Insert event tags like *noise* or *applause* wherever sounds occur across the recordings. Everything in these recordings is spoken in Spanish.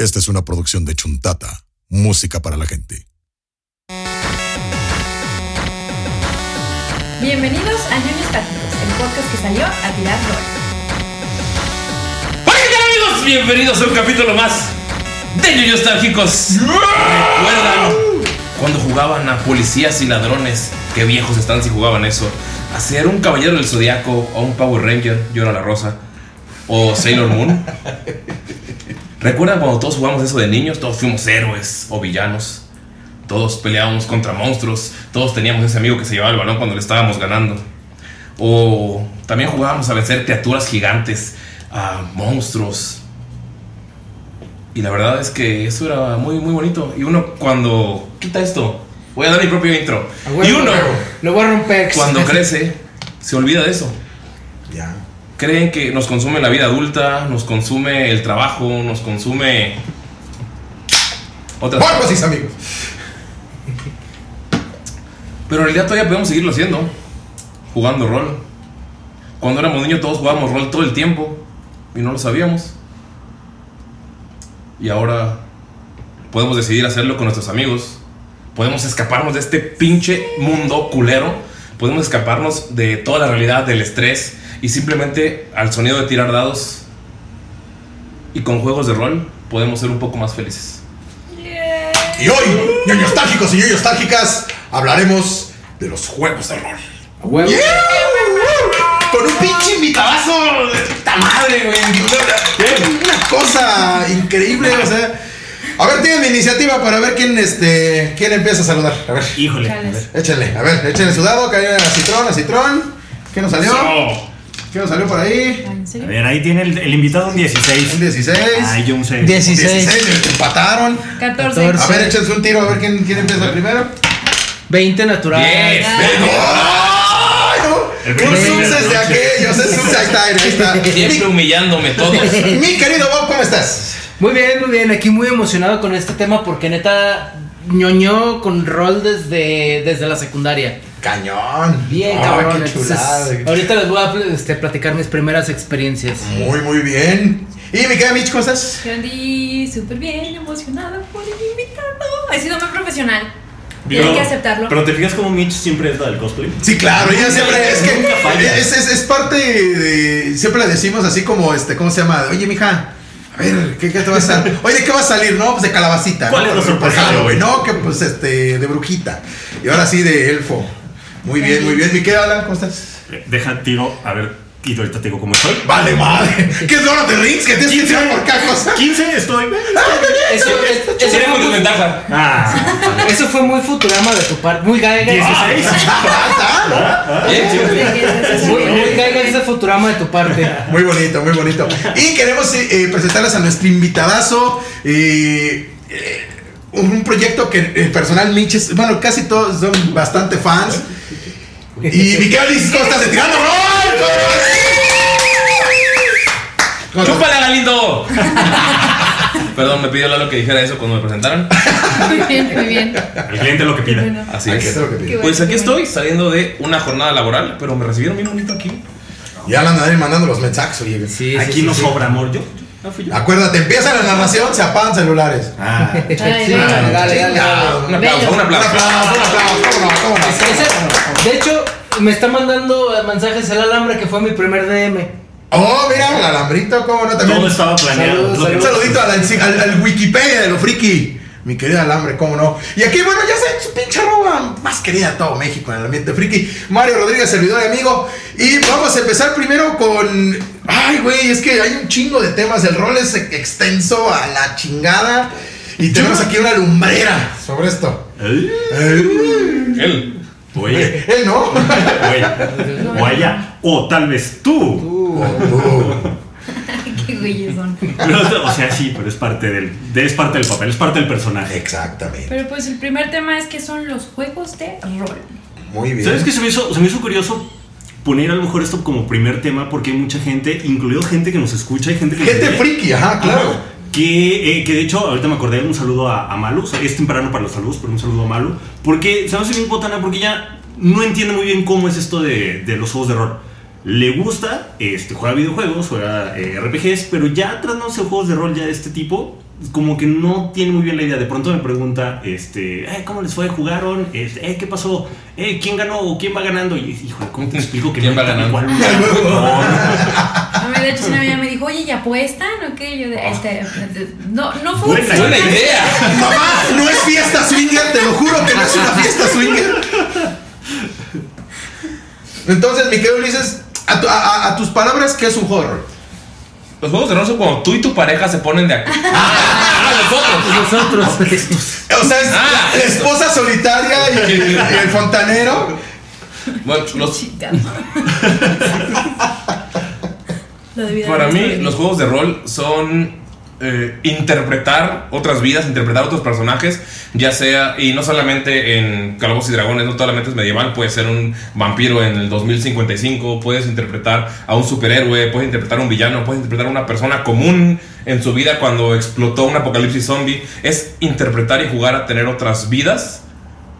Esta es una producción de Chuntata, música para la gente. Bienvenidos a Ñoños Tácticos, el podcast que salió a tirar rol. Hola, ¿qué tal, amigos? Bienvenidos a un capítulo más de Ñoños Nostálgicos. ¿Recuerdan cuando jugaban a policías y ladrones? Qué viejos están si jugaban eso. A ser un caballero del zodiaco o un Power Ranger, yo era la rosa. O Sailor Moon. ¿Recuerdan cuando todos jugamos eso de niños? Todos fuimos héroes o villanos. Todos peleábamos contra monstruos. Todos teníamos ese amigo que se llevaba el balón cuando le estábamos ganando. O también jugábamos a vencer criaturas gigantes, a monstruos. Y la verdad es que eso era muy, muy bonito. Y uno cuando... Quita esto. Voy a dar mi propio intro. A huevo, y uno, Lo voy a romper. cuando crece, se olvida de eso. Ya. Creen que nos consume la vida adulta, nos consume el trabajo, nos consume... Otras Bueno, pues amigos. Pero en realidad todavía podemos seguirlo haciendo. Jugando rol. Cuando éramos niños todos jugábamos rol todo el tiempo. Y no lo sabíamos. Y ahora podemos decidir hacerlo con nuestros amigos. Podemos escaparnos de este pinche mundo culero. Podemos escaparnos de toda la realidad del estrés. Y simplemente al sonido de tirar dados. Y con juegos de rol podemos ser un poco más felices. Y hoy, ñoños nostálgicos y ñoños nostálgicas, hablaremos de los juegos de rol. A huevo. Con un pinche invitadazo de puta madre, güey. Una cosa increíble, o sea. A ver, tienen mi iniciativa para ver quién este quién empieza a saludar. A ver, Híjole. Échenle, a ver, échenle su dado, que hay a citrón, a citrón. ¿Qué nos salió? ¿Qué nos salió por ahí? ¿En A ver, ahí tiene el, el invitado un 16. Un 16. Ay, yo un 6. 16. 16, empataron. 14. A ver, échense un tiro a ver quién, quién empieza primero. 20 natural. Bien. ¡Ay, no! Un subses de aquellos, es subses, ahí está, ahí está. Siempre humillándome todos. Mi, mi querido Bob, ¿cómo estás? Muy bien, muy bien. Aquí muy emocionado con este tema porque neta ñoñó con rol desde, desde la secundaria. Cañón. Bien, Ah, cabrón. Qué Entonces, chulada. ahorita les voy a este, platicar mis primeras experiencias. Muy, muy bien. Y mi querida Mitch, ¿cómo estás? Yo andí súper bien, emocionada por el invitado. He sido muy profesional. Digo, Tienen que aceptarlo. Pero te fijas como Mitch siempre es la del cosplay. Sí, claro, ella siempre es que es, es, es parte de. Siempre le decimos así como este, ¿cómo se llama? Oye, mija. A ver, ¿qué, qué te va a salir? *laughs* Oye, ¿de qué va a salir? No, pues de calabacita. ¿Cuál ¿no? es la sorpresa? Por Halloween, No, que pues este, de brujita. Y ahora sí, de elfo. Muy bien, muy bien. Mi querida Alan, ¿cómo estás? Eh, Deja tiro, a ver, y ahorita te digo cómo estoy. Vale, madre. ¿Qué es of the Rings? Que tienes que tirar por cada cosa. 15 estoy. Eso, es- eso Tiene fue muy, desventaja. Ah, eso fue muy Futurama de tu parte. Muy gaiga. 16. Ah, Bien, sí. Muy, muy gaiga ese Futurama de tu parte. Muy bonito, muy bonito. Y queremos eh, eh, presentarles a nuestro invitadazo. eh, eh, un proyecto que el personal Mitch es- bueno, casi todos son bastante fans. Y Miguel dice, ¿cómo estás de tirando estás? ¡Chúpale, Galindo! *laughs* Perdón, me pidió Lalo que dijera eso cuando me presentaran. Muy bien, muy bien. el cliente lo que pida. Bueno. Así es. que pide. Bueno, Pues aquí estoy saliendo de una jornada laboral, pero me recibieron bien bonito aquí. Y Alan ahí mandando los mensajes, oye. Sí, sí, Aquí sí, no sí. sobra amor. Yo, no fui yo. Acuérdate, empieza la narración, se apagan celulares. Ah, Ay, dale, dale, dale. Un aplauso, un Un aplauso. aplauso, un aplauso, cómo no, cómo no. Ese- de hecho, me está mandando mensajes el alambre que fue mi primer DM. Oh, mira, el alambrito, cómo no también. todo estaba planeado. Un saludito al, al Wikipedia de lo friki. Mi querida Alambre, cómo no. Y aquí, bueno, ya sé, su pinche arroba más querida de todo México en el ambiente friki. Mario Rodríguez, servidor y amigo. Y vamos a empezar primero con. Ay, güey, es que hay un chingo de temas. El rol es extenso a la chingada. Y tenemos aquí una lumbrera sobre esto. Eh, Él. Oye, *laughs* Él no. oye. O ella. O tal vez tú. Qué güeyes son. Pero, o sea, sí, pero es parte del, de- es parte del papel, es parte del personaje. Exactamente. Pero pues el primer tema es que son los juegos de rol. Muy bien. ¿Sabes qué se me hizo? Se me hizo curioso poner a lo mejor esto como primer tema porque hay mucha gente, incluido gente que nos escucha y gente que nos Gente friki, ajá, claro. Ajá. Que, eh, que de hecho, ahorita me acordé, un saludo a, a Malu. O sea, es temprano para los saludos, pero un saludo a Malu. Porque se me hace bien botana porque ella no entiende muy bien cómo es esto de, de los juegos de rol. Le gusta, este, juega videojuegos, juega eh, RPGs, pero ya tratándose de juegos de rol ya de este tipo, como que no tiene muy bien la idea. De pronto me pregunta, este, "Eh, ¿cómo les fue? ¿Jugaron? Este, eh, ¿Qué pasó? Eh, ¿Quién ganó o quién va ganando? Y híjole, ¿cómo te explico que ¿Quién no va ganando? cual? A *laughs* *laughs* mí, de hecho, una amiga me dijo, oye, ¿ya apuestan o qué? Yo, de, este, no, no fue Buena Buena idea. Mamá, no es fiesta swinger, te lo juro que no es una fiesta swinger. Entonces, mi querido Ulises, a, tu- a- a- a tus palabras, ¿qué es un rol? Los juegos de rol son cuando tú y tu pareja se ponen de acuerdo. Ah, nosotros. Nosotros. O sea, es Ah. la, esposa solitaria y, y el fontanero. Bueno, los, Debí Para mí, sabido. los juegos de rol son eh, interpretar otras vidas, interpretar otros personajes, ya sea, y no solamente en Calabozos y Dragones, no solamente es medieval, puede ser un vampiro en el 2055, puedes interpretar a un superhéroe, puedes interpretar a un villano, puedes interpretar a una persona común en su vida cuando explotó un apocalipsis zombie. Es interpretar y jugar a tener otras vidas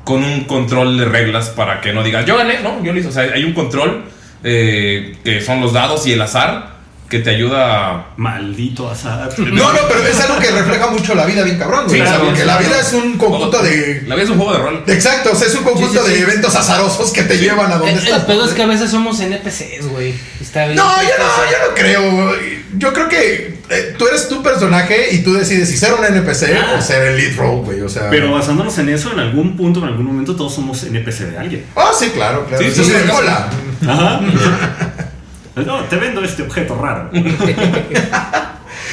con un control de reglas para que no digas, yo gané, no, yo lo hice. O sea, hay un control eh, que son los dados y el azar que te ayuda a Maldito azar. No, no, pero es algo que refleja mucho la vida bien cabrón, güey. Sí, o sea, claro, porque la vida es un conjunto de... La vida es un juego de rol. Exacto, o sea, es un conjunto Sí, sí, sí. de eventos azarosos que te llevan a donde El, estás. el pedo es que a veces somos NPCs, güey. Está bien. No, yo no, yo no creo. Yo creo que eh, tú eres tu personaje y tú decides si ser un NPC Ah. o ser el lead role, güey. O sea. Pero basándonos en eso, en algún punto, en algún momento, todos somos NPC de alguien. Ah, sí, claro, claro. Sí, Sí, sí, sí, sí. de mola. Ajá. *laughs* No, te vendo este objeto raro. *laughs*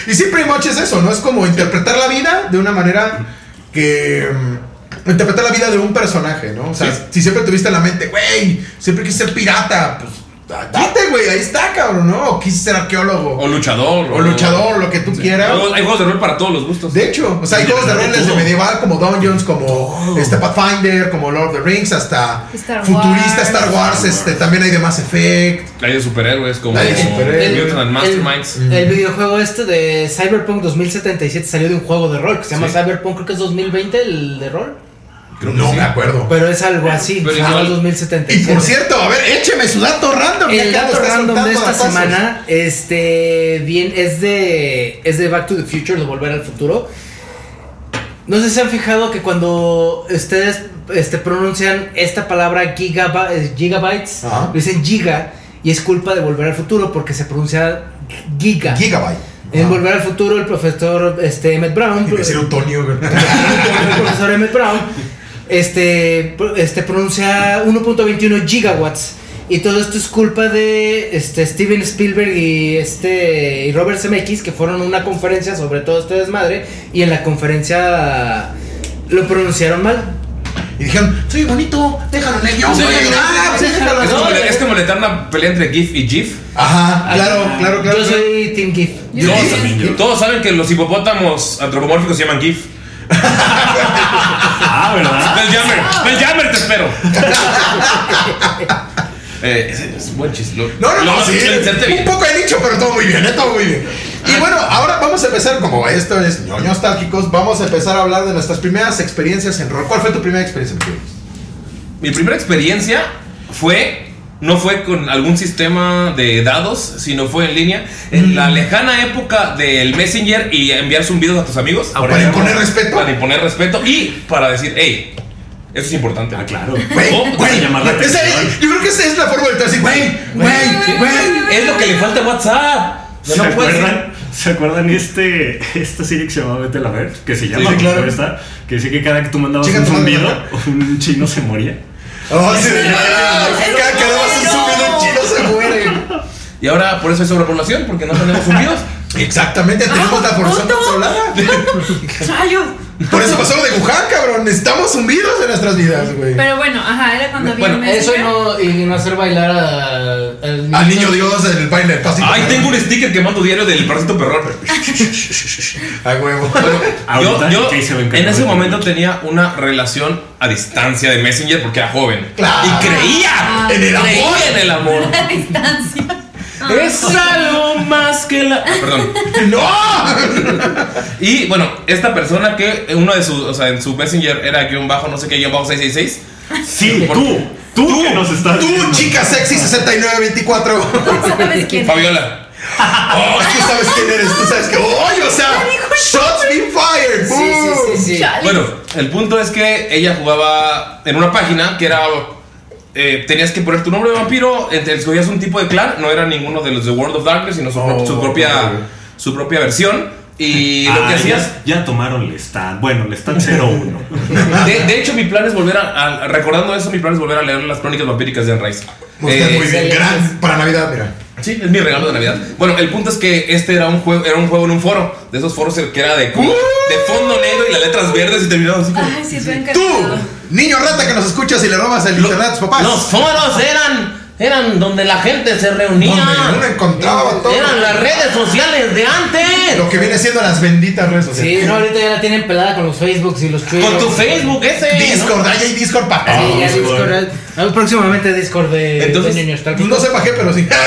Y pretty much es eso, ¿no? Es como interpretar la vida de una manera que. mm, Interpretar la vida de un personaje, ¿no? O sea, Sí. si siempre tuviste en la mente, güey, siempre quise ser pirata, pues date, güey, ahí está, cabrón, ¿no? O quise ser arqueólogo. O luchador. O luchador, lo que tú quieras. Hay juegos- Hay juegos de rol para todos los gustos. De hecho, o sea, hay Sí, juegos de de roles de todo. medieval como Dungeons, como este Pathfinder, como Lord of the Rings, hasta Star futurista Wars. Star Wars, este también hay de Mass Effect. Hay de superhéroes como Hay de superhéroes. And Masterminds. El, el videojuego este de Cyberpunk 2077 salió de un juego de rol que se llama Sí. Cyberpunk, creo que es 2020 el de rol. Creo que no sí. me acuerdo. Pero es algo así, Pero llama igual- Y 2077. por cierto, a ver, écheme su dato random. El dato está random de esta semana, este, bien, es de, es de Back to the Future, de Volver al Futuro. No sé si se han fijado que cuando ustedes, este, pronuncian esta palabra gigaba- eh, gigabytes, Ajá. dicen giga y es culpa de Volver al Futuro porque se pronuncia giga. Gigabyte. En Ah. Volver al Futuro, el profesor este, Emmett Brown, decir Antonio, *laughs* el profesor Emmett Brown, este, este pronuncia 1.21 gigawatts. Y todo esto es culpa de este, Steven Spielberg y, este, y Robert Zemeckis, que fueron a una conferencia sobre todo este desmadre. Y en la conferencia lo pronunciaron mal. Y dijeron, soy bonito, déjalo en el guion, Sí, güey. sí, sí, sí, sí, déjalo. Es como, No, le- eterna pelea entre GIF y GIF. Ajá, claro, claro, claro. Yo soy Team GIF. Yo yo. todos saben que los hipopótamos antropomórficos se llaman GIF. *laughs* Ah, ¿verdad? *laughs* Spelljammer, Spelljammer te espero. *laughs* eh, ese es un buen chiste. Lo- No, no, lo- no, sí. Un poco de nicho, pero todo muy bien, ¿eh? todo muy bien. Y bueno, ahora vamos a empezar, como esto es ñoños nostálgicos, vamos a empezar a hablar de nuestras primeras experiencias en rol. ¿Cuál fue tu primera experiencia en rol? Mi primera experiencia fue. No fue con algún sistema de dados, sino fue en línea. En la lejana época del Messenger y enviar zumbidos a tus amigos. Ah, Para imponer respeto. Para imponer respeto y para decir, hey, eso es importante. Ah, claro. Güey, Oh, güey, llamar la esa- yo creo que esa es la forma de decir, güey, güey, güey. Es lo que le falta a WhatsApp. ¿Se no ser. acuerdan, ¿Se acuerdan este, esta serie que se llamaba Vete la Ver? Que se llama sí, claro. que decía que cada que tú mandabas Chica, un zumbido, un chino se moría. Oh, sí, cada que dabas un zumbido en chino se muere. Y ahora por eso hay sobrepoblación, porque no tenemos zumbidos. *laughs* Exactamente, tenemos la población punto. controlada. *laughs* Por eso pasó lo de Wuhan, cabrón. Necesitamos zumbidos en nuestras vidas, güey. Pero bueno, ajá, era cuando había Bueno, un Eso y no, y no hacer bailar a- al Al niño Dios en el baile pasito. Ay, tengo un sticker que mando diario del parásito perrón. *laughs* A huevo. Yo, Ahorita, yo ¿qué se va a en ese momento tenía una relación a distancia de Messenger porque era joven. Claro. Y creía Ah, En el amor. creía en el amor. A distancia. Es algo más que la. Ah, perdón. *laughs* ¡No! Y bueno, esta persona que uno de sus, o sea, en su Messenger era guion bajo, no sé qué, guion bajo 666. Sí, Por- tú, tú, que nos estás Tú, viendo. chica sexy 6924. *laughs* ¿Sabes quién? Fabiola. Oh, tú sabes quién eres, tú sabes que. ¡Oye! O sea, shots been fired. Sí, sí, sí, sí. Bueno, el punto es que ella jugaba en una página que era. Eh, tenías que poner tu nombre de vampiro, ent- escogías un tipo de clan, no era ninguno de los de World of Darkness, sino su, Oh, su propia, ok. su propia versión. Y *laughs* lo Ah, que hacías. Ya, ya tomaron el stand. Bueno, el stand 01. *laughs* De, de hecho, mi plan es volver a, a- Recordando eso, mi plan es volver a leer las crónicas vampíricas de Anne Rice. Usted Eh, muy bien. excelente. Gran para Navidad, mira. Sí, es mi regalo de Navidad. Bueno, el punto es que este era un juego, era un juego en un foro. De esos foros que era de, como- de fondo negro y las letras verdes y terminaba así como. Ay, sí, estoy Tú. Niño rata que nos escuchas y le robas el Lo- internet a tus papás. Los foros eran, eran donde la gente se reunía. Donde uno encontraba todo. Eran las redes sociales de antes. Lo que viene siendo las benditas redes sociales. Sí, no, ahorita ya la tienen pelada con los Facebooks y los Twitter. Con tu Facebook ese. ¿no? Discord, ahí hay Discord para Sí, ya Discord. Discord. ah, Próximamente Discord de, Entonces, de niños Pues no sé para qué, pero sí. *laughs*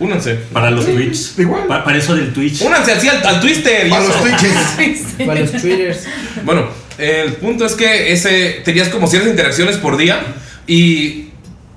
Únanse. Para los Twitch. igual. Pa- para eso del Twitch. Únanse así al, al Twister. y para los Twitches. *laughs* Para los Twitters. Bueno, el punto es que ese tenías como ciertas interacciones por día y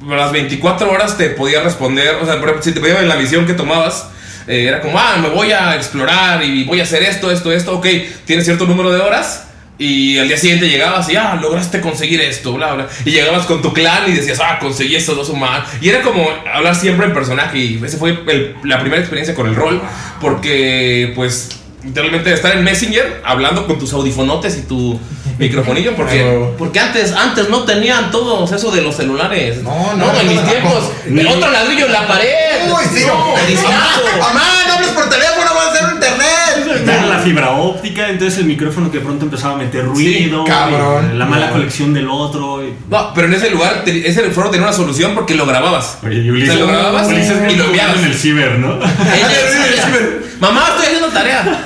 a las 24 horas te podía responder, o sea, si te pedían en la misión que tomabas, eh, era como, ah, me voy a explorar y voy a hacer esto, esto, esto, ok, tienes cierto número de horas. Y al día siguiente llegabas y, ah, lograste conseguir esto, bla, bla. Y llegabas con tu clan y decías, ah, conseguí estos dos humanos. Y era como hablar siempre en personaje. Y esa fue la primera experiencia con el rol. Porque, pues, literalmente estar en Messenger hablando con tus audifonotes y tu microfonillo. Porque, *laughs* porque antes, antes no tenían todos eso de los celulares. No, no, en no, mis no, tiempos. el otro ladrillo en la pared. Uy, sí, no, no. discazo. Mamá, no hables por teléfono, vas a hacer internet. Era la fibra óptica, entonces el micrófono que pronto empezaba a meter ruido, cabrón. la mala conexión del otro. y- No, pero en ese lugar, ese foro tenía una solución porque lo grababas. Oye, y Ulises, Se lo grababas Ulises y lo enviabas. en el ciber, ¿no? *laughs* Mamá, estoy haciendo tarea.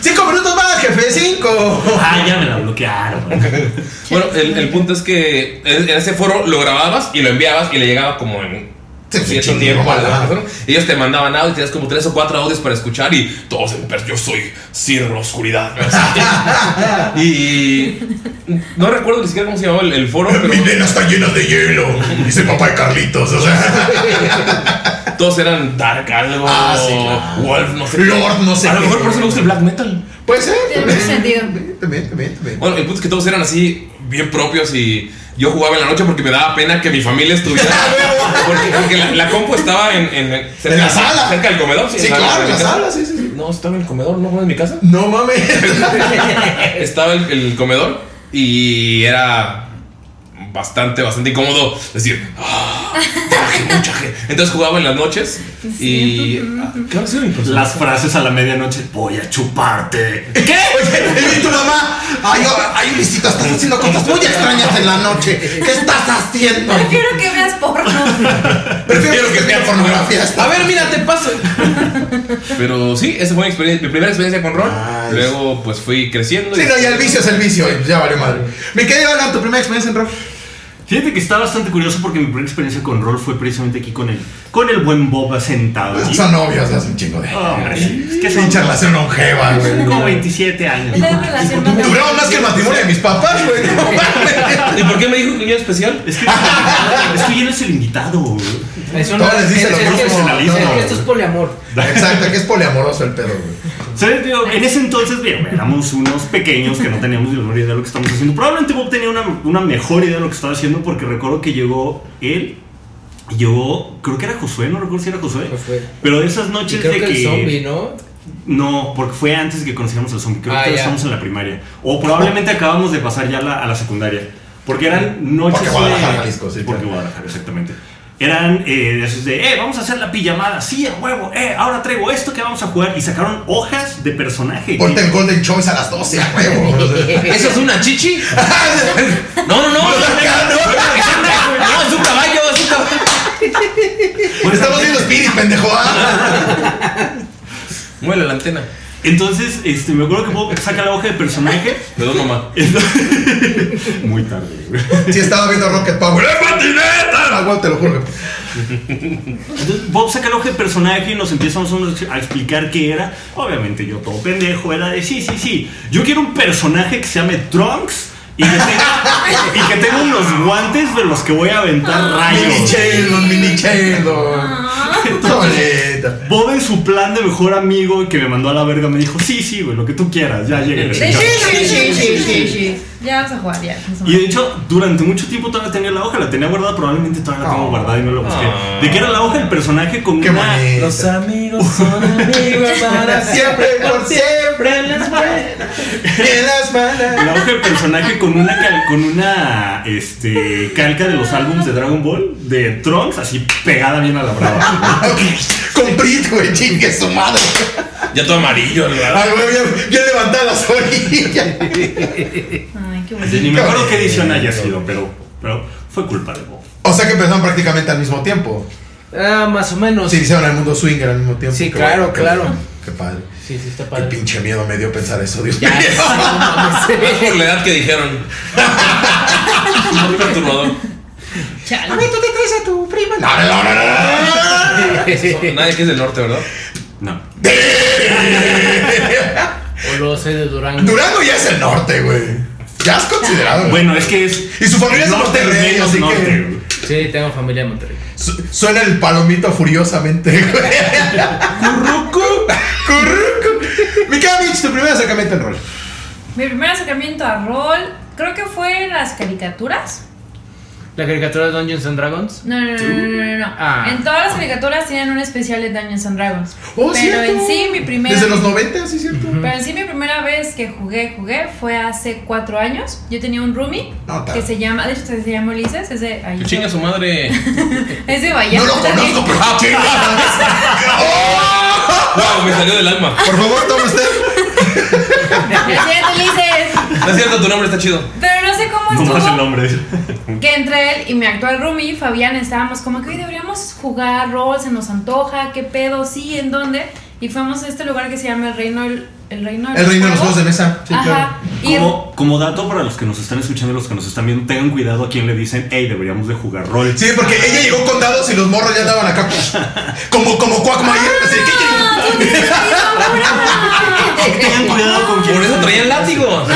Cinco minutos más, jefe, cinco. ah, ya me la bloquearon. Bueno, el, el punto es que en, ese foro lo grababas y lo enviabas y le llegaba como en cierto tiempo a la persona. Ellos te mandaban audio y tenías como tres o cuatro audios para escuchar y todos yo soy Sir la Oscuridad. *laughs* y no recuerdo ni siquiera cómo se llamaba el, el foro, pero Mi vena está llena de hielo. Dice papá de Carlitos. O sea, *laughs* todos eran Dark algo, Ah, sí, claro. Wolf, no sé. Lord, no sé A lo mejor por eso me gusta el black metal. puede ser. Tiene sentido. También, también, también. Bueno, el punto es que todos eran así, bien propios y yo jugaba en la noche porque me daba pena que mi familia estuviera. *laughs* porque porque la, la compu estaba en, en, cerca, En la sala. Cerca del comedor. Sí, en claro, en la sala, sí, sí, sí. No, estaba en el comedor, no fue en mi casa. No mames. *laughs* Estaba el, el comedor y era bastante, bastante incómodo decir, ah, traje mucha gente. Entonces jugaba en las noches y. ah, ¿Qué ha sido mi personaje? Las frases a la medianoche, voy a chuparte. ¿Qué? Oye, y tu mamá. Ay, ay, Luisito, estás haciendo cosas muy extrañas en la noche. ¿Qué estás haciendo? Prefiero que veas porno. Prefiero que veas pornografía. A ver, mira, te paso. Pero sí, esa fue mi, experiencia, mi primera experiencia con rol. Nice. Luego, pues fui creciendo. Sí, y- no, ya el vicio es el vicio. y Ya valió madre. Mi querido Alan, tu primera experiencia en rol. Fíjate que está bastante curioso porque mi primera experiencia con rol fue precisamente aquí con el, con el buen Bob sentado. allí. *laughs* Son novios de hace un chingo de. Hombre, sí, es que son relación longeva, güey. como 27 años. La relación Duraba más que el matrimonio de mis papás, güey. No. *laughs* ¿Y por qué me dijo que yo era especial? Es que, es que yo no es el invitado. güey. Eso Todos les dicen es, es que- mismo, es que no. esto es poliamor. Exacto, que es poliamoroso el pedo, güey. ¿Sabes? Digo, en ese entonces, bien, éramos unos pequeños que no teníamos ni la menor idea de lo que estamos haciendo. Probablemente Bob tenía una, una mejor idea de lo que estaba haciendo porque recuerdo que llegó él, y llegó, creo que era Josué, no recuerdo si era Josué. Josué. Pero de esas Y noches creo de que que... el zombie, ¿no? No, porque fue antes que conociéramos al zombie. Creo Ah, que ya. estábamos en la primaria. O probablemente acabamos de pasar ya la- a la secundaria. Porque eran noches Porque Guadalajara, de... Jalisco, sí, Porque claro. Guadalajara, exactamente. Eran eh, de esos de, eh, vamos a hacer la pijamada. Sí, a huevo. Eh, ahora traigo esto que vamos a jugar. Y sacaron hojas de personaje. Ponte el Golden Choice a las 12, a huevo. *laughs* ¿Eso es una chichi? *laughs* No, no, no. No, no, es un caballo, es un caballo. Estamos viendo Spirit, pendejo. ¿ah? *laughs* Muele la antena. Entonces, este, me acuerdo que Bob saca la hoja de personaje. Perdón, mamá. Muy tarde, güey. Sí, estaba viendo Rocket Power. ¡Eh, patineta! Ah, te lo juro. Entonces, Bob saca el hoja de personaje y nos empiezamos a explicar qué era. Obviamente yo todo pendejo era de sí, sí, sí. Yo quiero un personaje que se llame Trunks y que tenga, y que tenga unos guantes de los que voy a aventar Mini rayos. Sheldon, mini Sheldon. Bob en su plan de mejor amigo que me mandó a la verga me dijo, sí, sí, güey, lo que tú quieras, ya llegué. Sí, sí, sí, sí, sí, sí, sí. Ya vas a jugar, ya. vamos Y de hecho, durante mucho tiempo todavía tenía la hoja, la tenía guardada, probablemente todavía la tengo Oh. guardada y no la busqué. Oh. ¿De qué era la hoja? El personaje con Qué una... Los amigos *laughs* son amigos para *laughs* Siempre, por siempre. en las buenas. En las manos. La hoja del personaje con una cal- con una este calca de los álbumes de Dragon Ball de Trunks así pegada bien a la brava. *laughs* Con Brit, güey, chingue su madre. Ya todo amarillo, ¿verdad? Ay, güey, bien, bien levantadas las orillas. Ay, qué bonito. Ni me acuerdo qué edición haya sido, pero, pero fue culpa de Bob. O sea que empezaron prácticamente al mismo tiempo. Ah, más o menos. Sí, hicieron el mundo swinger al mismo tiempo. Sí, Qué claro, bueno, qué- claro. Qué padre. Sí, sí, está Qué padre. pinche miedo me dio pensar eso, Dios mío. *laughs* por la edad que dijeron. *laughs* Muy perturbador. Chale. tú te traes a tu prima. No, no, no, no, no. Nadie que es del norte, ¿verdad? No. O luego soy de Durango. Durango ya es el norte, güey. Ya has considerado. Bueno, es que es Y su familia es de Monterrey, así norte, que- güey. Sí, tengo familia en Monterrey. Su- Suena el palomito furiosamente, güey. Curruco. Curruco. Mika Mitch, tu primer acercamiento en rol. Mi primer acercamiento a rol, creo que fue en las caricaturas. ¿La caricatura de Dungeons and Dragons? No, no, no, no, no, no, no. Ah. En todas las caricaturas tienen un especial de Dungeons and Dragons. Oh, pero ¿cierto? en sí, mi primera. Desde los 90, sí, cierto. Pero en sí, mi primera vez que jugué, jugué fue hace cuatro años. Yo tenía un roomie que se llama, de hecho, se llama Ulises. Es de. ahí chinga su madre. *laughs* Es de Bahía. No lo conozco, pero Ah, *laughs* Wow, me salió del alma. Por favor, toma usted. Cierto, Ulises. No es cierto, tu nombre está chido. Pero no sé cómo ¿Cómo es el estuvo. nombre? Que entre él y mi actual roomie, Fabián, estábamos como que hoy deberíamos jugar rol, se nos antoja, qué pedo, sí, en dónde. Y fuimos a este lugar que se llama el Reino, el, el Reino de El reino de los juegos de mesa. Sí, Ajá. claro. Como, como dato para los que nos están escuchando y los que nos están viendo, tengan cuidado a quien le dicen, hey, deberíamos de jugar rol. Sí, porque ella llegó con dados y los morros ya andaban acá. Como, como Quackmayer. Así que- *laughs* Tengan cuidado con quien Por eso traían látigo.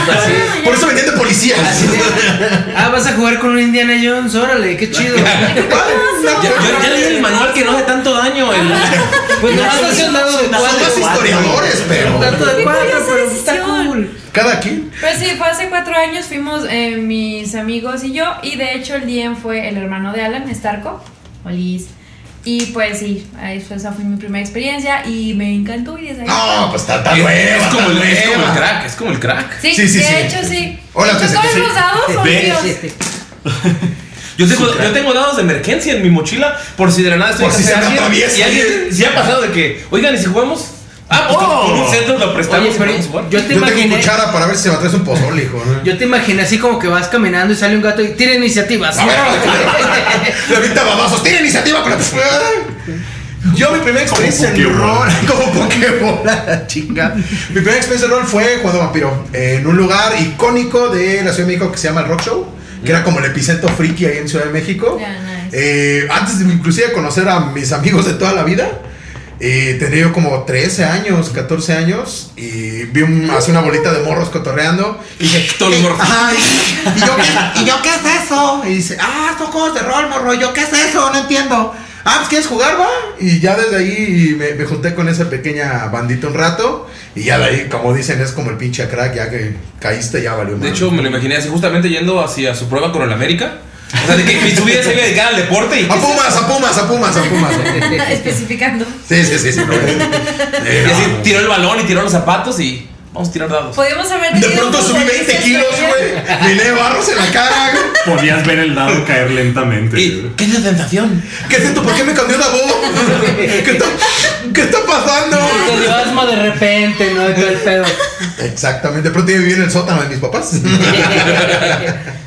Por eso venían de policía. Ah, vas a jugar con un Indiana Jones, órale, qué chido. *laughs* Ya, yo ya leí el manual que no hace tanto daño. El, Pues no hace un dado de cuatro. historiadores, pero. Tanto de cuatro, pero está cool. Cada quien. Pero sí, fue hace cuatro años, fuimos eh, mis amigos y yo. Y de hecho, el DM fue el hermano de Alan, Starco, Olis. Y pues sí, fue- esa fue mi primera experiencia y me encantó. Y desde ahí. No, pues está tan es, nueva. es como el, tan es como el nueva. crack, es como el crack. Sí, Sí, sí, de sí. hecho sí. Hola, de hecho, que se- todos que se- los dados. Sí. *laughs* Yo tengo, yo tengo dados de emergencia en mi mochila por si de la nada estoy Por si se alguien, Y alguien ha pasado de que, oigan, ¿y si jugamos? Ah, pues Oh. con un centro lo prestamos Oye, pero yo te Yo tengo imaginé. cuchara para ver si se me atraes un pozole, hijo. ¿no? Yo te imaginé así como que vas caminando y sale un gato y tiene iniciativas. *laughs* Le avienta babazos. Tiene iniciativa con la. Yo mi primera experiencia en rol, *laughs* como Pokébola, *laughs* chinga. Mi primera experiencia en rol fue jugando vampiro en un lugar icónico de la Ciudad de México que se llama el Rock Show, que era como el epicentro friki ahí en Ciudad de México. Nice. Eh, antes de inclusive conocer a mis amigos de toda la vida, eh, tenía yo como 13 años, 14 años y vi un, así una bolita de morros cotorreando y dije, Todos los morros. Y, yo, ¿qué, ¿y yo qué es eso? Y dice, ah, son juegos de rol, morro. Yo, ¿qué es eso? No entiendo. Ah, pues quieres jugar, va. Y ya desde ahí me, me junté con esa pequeña bandita un rato. Y ya de ahí, como dicen, es como el pinche crack, ya que caíste, ya valió. De hecho, me lo imaginé así, justamente yendo hacia su prueba con el América. O sea, de que mi su vida se iba a dedicar al deporte y. A Pumas, a Pumas, a Pumas, a Pumas. *laughs* Especificando. Sí, sí, sí, sí. no, eh, Y así no. tiró el balón y tiró los zapatos y vamos a tirar dados. Podríamos haber De pronto subí 20 futbolista kilos, güey. Vine barros en la cara, güey. Podías ver el dado caer lentamente. ¿Y qué es la tentación? ¿Qué es esto? ¿Por qué me cambió la voz? ¿Qué está, qué está pasando? Te dio asma de repente, ¿no? De todo el pedo. Exactamente, de pronto yo viví en el sótano de mis papás. *laughs*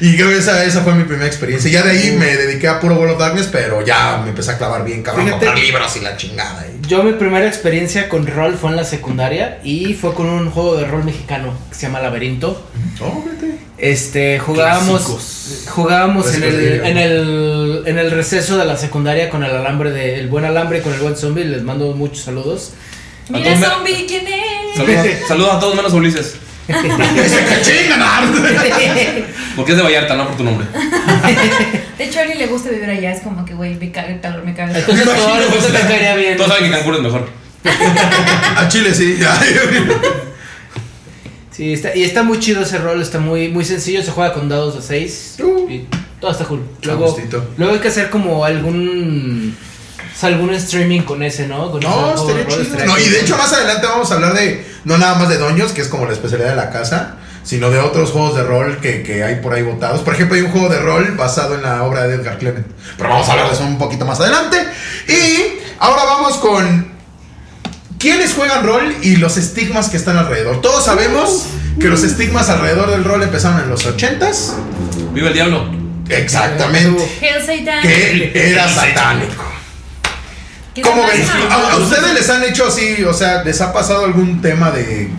Y creo que esa, esa fue mi primera experiencia. Ya de ahí me dediqué a puro World of Darkness, pero ya me empecé a clavar bien, cabrón, Fíjate. comprar libros y la chingada. ¿eh? Yo mi primera experiencia con rol fue en la secundaria y fue con un juego de rol mexicano que se llama Laberinto. Oh, vete. Este, jugábamos Clásicos. jugábamos en el, en el en el receso de la secundaria con el alambre de el buen alambre y con el buen zombie, les mando muchos saludos. Mira, zombie, ¿quién es? Saludos, saludos a todos menos Ulises. *laughs* Porque es de Vallarta, no por tu nombre. De hecho, a Eli le gusta vivir allá. Es como que, güey, me caga el calor, me caga el calor. Entonces, todo imagino, entonces o sea, te caería bien. Todos saben que Cancún es mejor. *laughs* A Chile sí. Sí, está, y está muy chido ese rol, está muy, muy sencillo, se juega con dados de 6 Uh. y todo está cool. Luego, luego hay que hacer como algún o sea, algún streaming con ese, ¿no? Con No, estaría chido. No, y de hecho más adelante vamos a hablar de no nada más de doños, que es como la especialidad de la casa, sino de otros juegos de rol que, que hay por ahí votados. Por ejemplo, hay un juego de rol basado en la obra de Edgar Clement. Pero vamos a hablar de eso un poquito más adelante. Y ahora vamos con quiénes juegan rol y los estigmas que están alrededor. Todos sabemos que los estigmas alrededor del rol empezaron en los 80s. Viva el diablo. Exactamente. Que era satánico. Que ¿Cómo ven? pasa, ¿A, ustedes les han hecho así, o sea, les ha pasado algún tema de.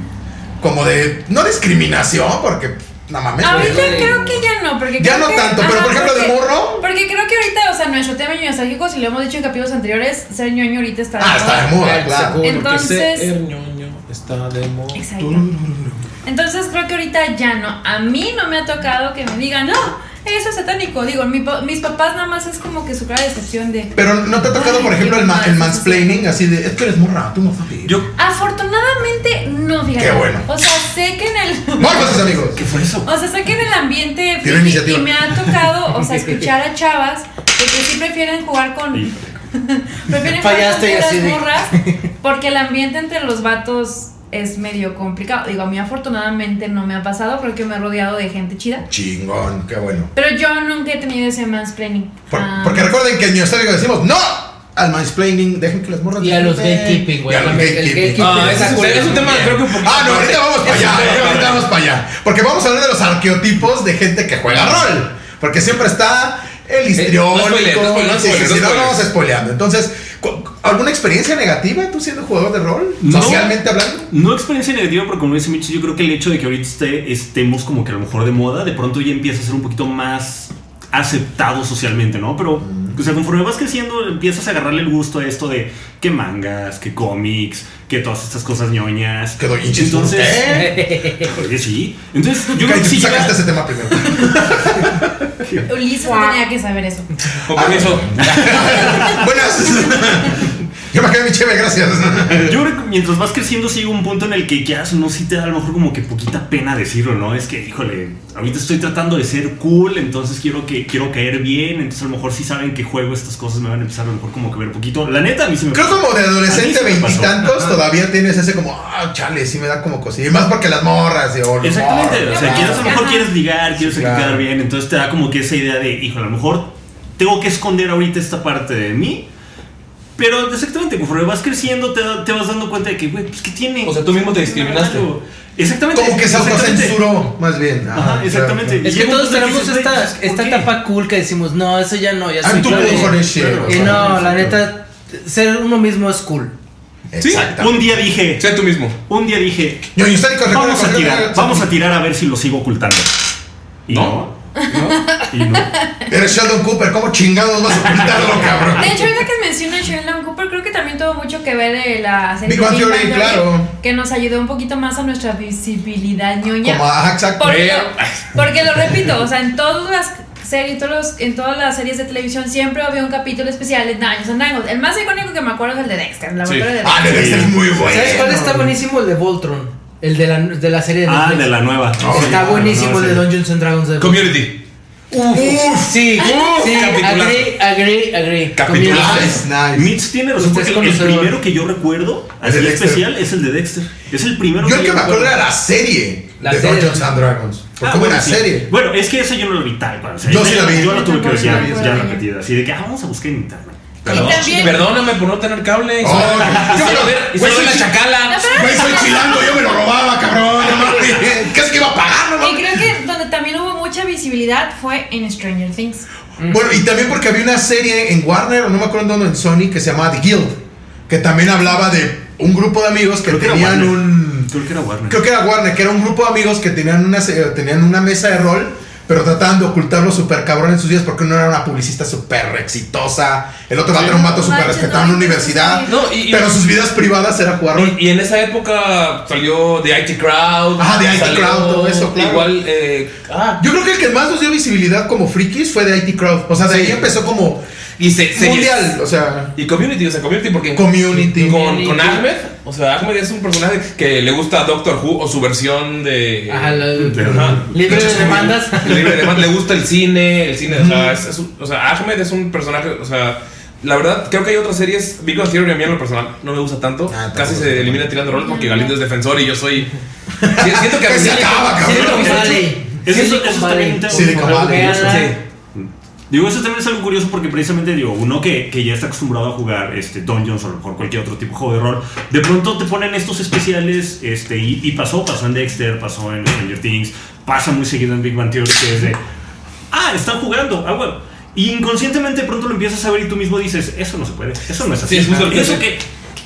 como de. no discriminación, porque. No mames. Ahorita creo que ya no, porque Ya creo no que- tanto, pero por ejemplo, de morro. Porque creo que ahorita, o sea, nuestro tema ñoño nostálgico, si lo hemos dicho en capítulos anteriores, ser ñoño ahorita está de Ah, está de moda, claro. Entonces- ser ñoño está de moda. Exacto. Entonces creo que ahorita ya no. A mí no me ha tocado que me digan, no, eso es satánico. Digo, mi mis papás nada más es como que su cara de decepción de. Pero no te ha tocado, por ejemplo, el, ma- el mal, mansplaining, así de. Es que eres morra, tú no sabes. Yo, Afortunadamente, no, fíjate. Qué bueno. O sea, sé que en el. *laughs* ¡Morros, amigos! ¿Qué fue eso? O sea, sé que en el ambiente Tiene iniciativa. y me ha tocado, o sea, *laughs* escuchar a chavas de que sí prefieren jugar con *laughs* prefieren jugar con de- morras porque el ambiente entre los vatos es medio complicado. Digo, a mí afortunadamente no me ha pasado, creo que me he rodeado de gente chida. Chingón, qué bueno. Pero yo nunca he tenido ese mansplaining. Por- Ah, porque recuerden que en mi histórico decimos ¡No! Al mansplaining, dejen que las morras. Y a los gatekeeping, güey. Y a los El gatekeeping. Ah, es, un- es un tema, creo que un poquito. Ah, no, ahorita vamos para allá. Ahorita vamos para allá. Porque vamos a hablar de los arqueotipos de gente que juega rol. Porque siempre está el histriónico. no spoiler, no spoiler, no Sí, sí, spoiler, sí, no no spoiler. vamos spoileando. Entonces, ¿alguna experiencia negativa tú siendo jugador de rol? No. Socialmente hablando. No experiencia negativa, pero como dice Mitch, yo creo que el hecho de que ahorita esté- estemos como que a lo mejor de moda, de pronto ya empieza a ser un poquito más aceptado socialmente, ¿no? Pero, o sea, conforme vas creciendo, empiezas a agarrarle el gusto a esto de que mangas, que cómics, que todas estas cosas ñoñas. Que doñinchis. Entonces, oye, sí. Entonces, yo creo que sí sacaste ese tema primero. Ulises tenía que saber eso. Con permiso. *laughs* Buenas. *laughs* Yo me quedé mi chévere, gracias. Yo creo que mientras vas creciendo, sí llega un punto en el que ya no sí te da a lo mejor como que poquita pena decirlo, ¿no? Es que, híjole, ahorita estoy tratando de ser cool, entonces quiero que quiero caer bien, entonces a lo mejor si saben que juego estas cosas me van a empezar a lo mejor como que ver poquito. La neta, a mí sí me Creo pasó. como de adolescente sí veintitantos todavía tienes ese como, ah, chale, sí me da como cosilla. Y más porque las morras y o los Exactamente, o sea, quieres, a lo mejor quieres ligar, quieres Sí, claro. quedar bien, entonces te da como que esa idea de, híjole, a lo mejor tengo que esconder ahorita esta parte de mí. Pero exactamente, conforme vas creciendo, te, te vas dando cuenta de que, güey, pues, ¿qué tiene? O sea, tú mismo te discriminaste. Algo. Exactamente. Como que se autocensuró, más bien. Ajá, Ah, exactamente. Es que todos tenemos esta, pues, ¿por esta etapa cool que decimos, no, eso ya no, ya Ah, soy tú claro". con ese, Y no, la neta, ser uno mismo es cool. Sí, Exactamente. Un día dije, Sé tú mismo. un día dije, Ñoño histórico, recuerda vamos a tirar, vamos a tirar a ver si lo sigo ocultando. Y ¿No? Y no. Eres Sheldon Cooper, ¿cómo chingados vas a ocultarlo, *laughs* cabrón? De hecho, ahorita que mencionas Sheldon Cooper, creo que también tuvo mucho que ver eh, la serie Big Bang de Theory, claro. que nos ayudó un poquito más a nuestra visibilidad ñoña. Como, ajá, exacto. Porque, Pero- porque lo repito, o sea, en todas las series, todos los- en todas las series de televisión siempre había un capítulo especial de Dungeons and Dragons. El más icónico que me acuerdo es el de Dexter, la Sí. de Dexter. Ah, de Dexter es muy bueno. ¿Sabes cuál está buenísimo? El de Voltron. El de la, de la serie de Ah, Netflix. de la nueva. Oh, Está no, buenísimo de sí. Dungeons and Dragons. de- Community. Sí, sí, capitulazo. agree, agree, agree. Capitulazo. Nice, nice. Mitch tiene razón es porque el primero que yo recuerdo, El Dexter. especial, es el de Dexter. Es el primero Yo el que me acuerdo era la serie La de serie. Dungeons and Dragons. Ah, hubo bueno, una sí. serie. Bueno, es que esa yo no la vi tal cual. o sea, Yo sí la vi. Yo la tuve que ver ya, repetida. Así de que, ah, vamos a buscar en internet. Perdóname por no tener cable. Y Oh, solo, y solo ver, y solo la chacala. Güey, soy *laughs* chilango, yo me lo robaba, cabrón. *laughs* ¿Qué es que iba a pagar, no Y creo que donde también hubo mucha visibilidad fue en Stranger Things. Bueno, y también porque había una serie en Warner, o no me acuerdo en dónde, en Sony, que se llamaba The Guild. Que también hablaba de un grupo de amigos que Creo que era tenían Warner. un. Creo que era Warner. Creo que era Warner, que era un grupo de amigos que tenían una, tenían una mesa de rol, pero trataban de ocultarlo súper cabrón en sus días porque no era una publicista súper exitosa El otro vato era un vato No súper respetado en la universidad. No, y- y- pero sus vidas privadas era jugar. Y, y en esa época salió The IT Crowd. Ajá, The IT Crowd, todo eso, claro. Igual, eh, ah, Yo creo que el que más nos dio visibilidad como frikis fue de IT Crowd. O sea, de ahí Sí. empezó como y se, se- mundial. O sea, Y Community, o sea, Community porque... Community. Con, con Ahmed, o sea, Ahmed es un personaje que le gusta a Doctor Who o su versión de... Ajá, la- Ajá. libre de demandas. *laughs* Libre de demanda, le gusta el cine, el cine, o sea, es, es un- o sea, Ahmed es un personaje, o sea, la verdad, creo que hay otras series, Big Bang Theory a mí en lo personal no me gusta tanto, Ah, casi se elimina tirando rol porque Galindo es defensor y yo soy... *laughs* Si- Siento que a Que se acaba, cabrón. siento que- Valley. Eso- eso- eso Valley. también te- Silicon Valley. Véanla. Sí. Digo, eso también es algo curioso porque precisamente digo, uno que, que ya está acostumbrado a jugar este, Dungeons o a lo mejor cualquier otro tipo de juego de rol, de pronto te ponen estos especiales este, y, y pasó, pasó en Dexter, pasó en Stranger Things, pasa muy seguido en Big Bang Theory, que es de, ah, están jugando, ah, bueno. Y inconscientemente de pronto lo empiezas a ver y tú mismo dices, eso no se puede, eso no es así. Sí, es que eso que,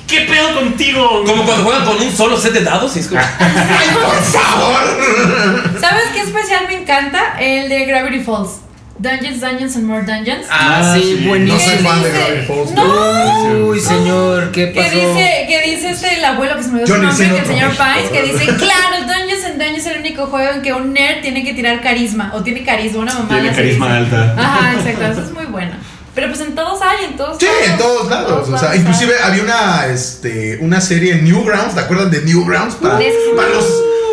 ¿Qué pedo contigo? Como cuando juegan con un solo set de dados y es como... *laughs* ¡Ay, por favor! *laughs* ¿Sabes qué especial me encanta? El de Gravity Falls. Dungeons, Dungeons and More Dungeons. Ah, sí, No buenísimo. soy fan de Gravity Falls. No. Uy, señor, ¿qué Que pasó? dice, que dice este el abuelo que se me dio su nombre, que el señor. Pines, que dice, claro, Dungeons and Dungeons es el único juego en que un nerd tiene que tirar carisma, o tiene carisma, una mamá Tiene carisma dice. alta. Ajá, exacto, eso es muy bueno. Pero pues en todos hay, en todos Sí, en todos lados. O sea, lados inclusive había una, este, una serie Newgrounds, ¿te acuerdan de Newgrounds? Para, Sí, sí, para los,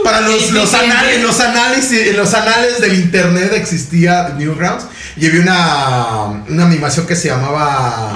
para los, los anales, los análisis, en los anales del internet existía Newgrounds y había una, una animación que se llamaba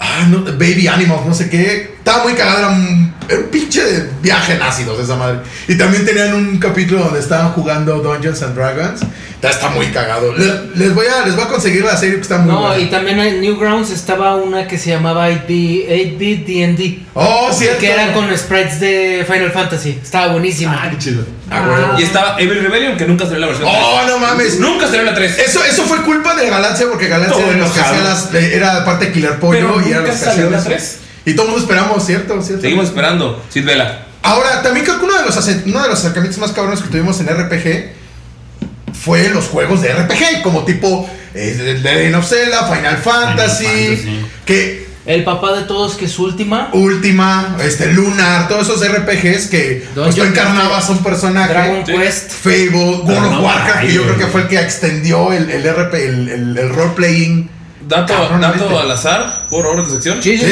ah, no, Baby Animals, no sé qué. Estaba muy cagada, era un, era un pinche viaje en ácidos esa madre. Y también tenían un capítulo donde estaban jugando Dungeons and Dragons. Está, está muy cagado. Le- Les, voy a, les voy a conseguir la serie que está muy No, buena. y también en Newgrounds estaba una que se llamaba 8-bit 8-bit D&D. Oh, cierto. Que era con sprites de Final Fantasy. Estaba buenísima. Ah, qué chido. Ah. Y estaba Evil Rebellion, que nunca salió la versión Oh, 3. no mames. Nunca salió la 3. Eso, eso fue culpa de Galaxia porque Galaxia era, los que enojado. hacía las- era parte de Killer Pollo Pero y era nunca los que la eso. 3. Y todo el mundo esperamos, ¿cierto? ¿cierto? Seguimos esperando. Sid Vela. Ahora, también creo que uno de los, ace- uno de los acercamientos más cabrones que tuvimos en RPG fue los juegos de RPG, como tipo eh, Legend of Zelda, Final Fantasy, Fantasy. que El papá de todos, que es última. Última, este Lunar, todos esos RPGs que pues, tú encarnabas a un personaje. Dragon Sí. Quest. Fable, World of Warcraft, que yo creo que fue el que extendió el, el RP, el, el, el role-playing. Dato, dato al azar, por hora de sección. Sí, sí.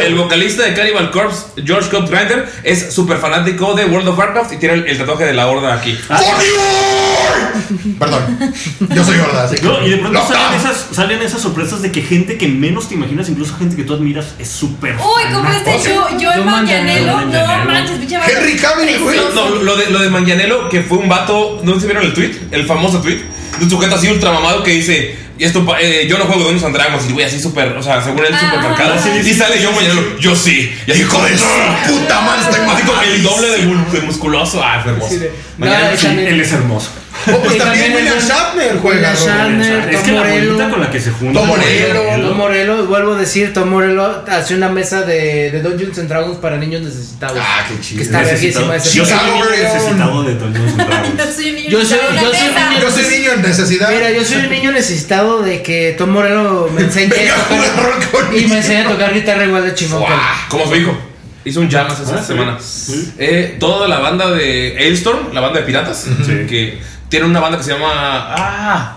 El vocalista de Cannibal Corpse, George Cobb Grinder, es súper fanático de World of Warcraft y tiene el, el tatuaje de la horda aquí. ¡Fuck you! Perdón, yo soy gorda, así que. No, y de pronto salen esas, salen esas sorpresas de que gente que menos te imaginas, incluso gente que tú admiras, es súper. Uy, como este show, Joe Manganiello. Manganiello. No manches, pinche Henry Cavill, güey. No, lo de, lo de Manganiello, que fue un vato, ¿no si vieron el tweet? El famoso tweet de un sujeto así ultra mamado que dice, esto, pa- eh, yo no juego Dungeons and Dragons, y güey, así súper, o sea, según súper Ah. Sí, sí, y sale yo Manganiello, yo sí. Y así, Hijo de su puta madre, está como el doble de, musculoso. Ah, fue hermoso. Manganiello, No, él es hermoso. Oh, pues también también William Shatner juega. William. Shatner. es Tom Morello. con la que se junta. Tom Morello. Tom Morello, vuelvo a decir, Tom Morello hace una mesa de, de Dungeons and Dragons para niños necesitados. Ah, qué chido. Que está verguísima ese Yo soy niño necesitado de Dungeons and *laughs* Yo Dragons. soy un niño Yo soy- yo Yo niño en necesidad. Mira, yo soy un niño necesitado de que Tom Morello me *laughs* enseñe y me enseñe a tocar guitarra igual de chingón. Como su hijo. Hizo un jam hace Ah, esta sí. semana. Sí. Eh, toda la banda de Ailstorm, la banda de piratas, Sí. que tiene una banda que se llama. Ah.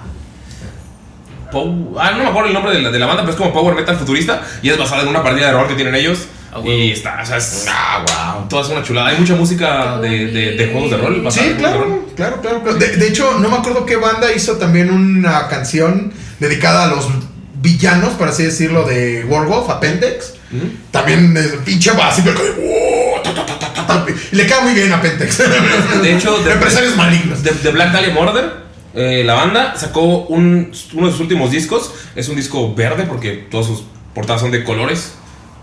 Pow- ah, no me acuerdo el nombre de la, de la banda, pero es como Power Metal Futurista y es basada en una partida de rol que tienen ellos. Ah, huevo. y está, o sea, es. Ah, wow. Toda es una chulada. Hay mucha música de, de, de juegos de rol. basada Sí, de rol. claro, claro, claro. claro. De, de hecho, no me acuerdo qué banda hizo también una canción dedicada a los villanos, por así decirlo, de Warwolf, Apentex. Ujú. También es pinche básico, de, le queda muy bien a Pentex. De hecho, de- *laughs* empresarios malignos. De, de Black Dahlia Murder, eh, la banda sacó un, uno de sus últimos discos. Es un disco verde porque todas sus portadas son de colores.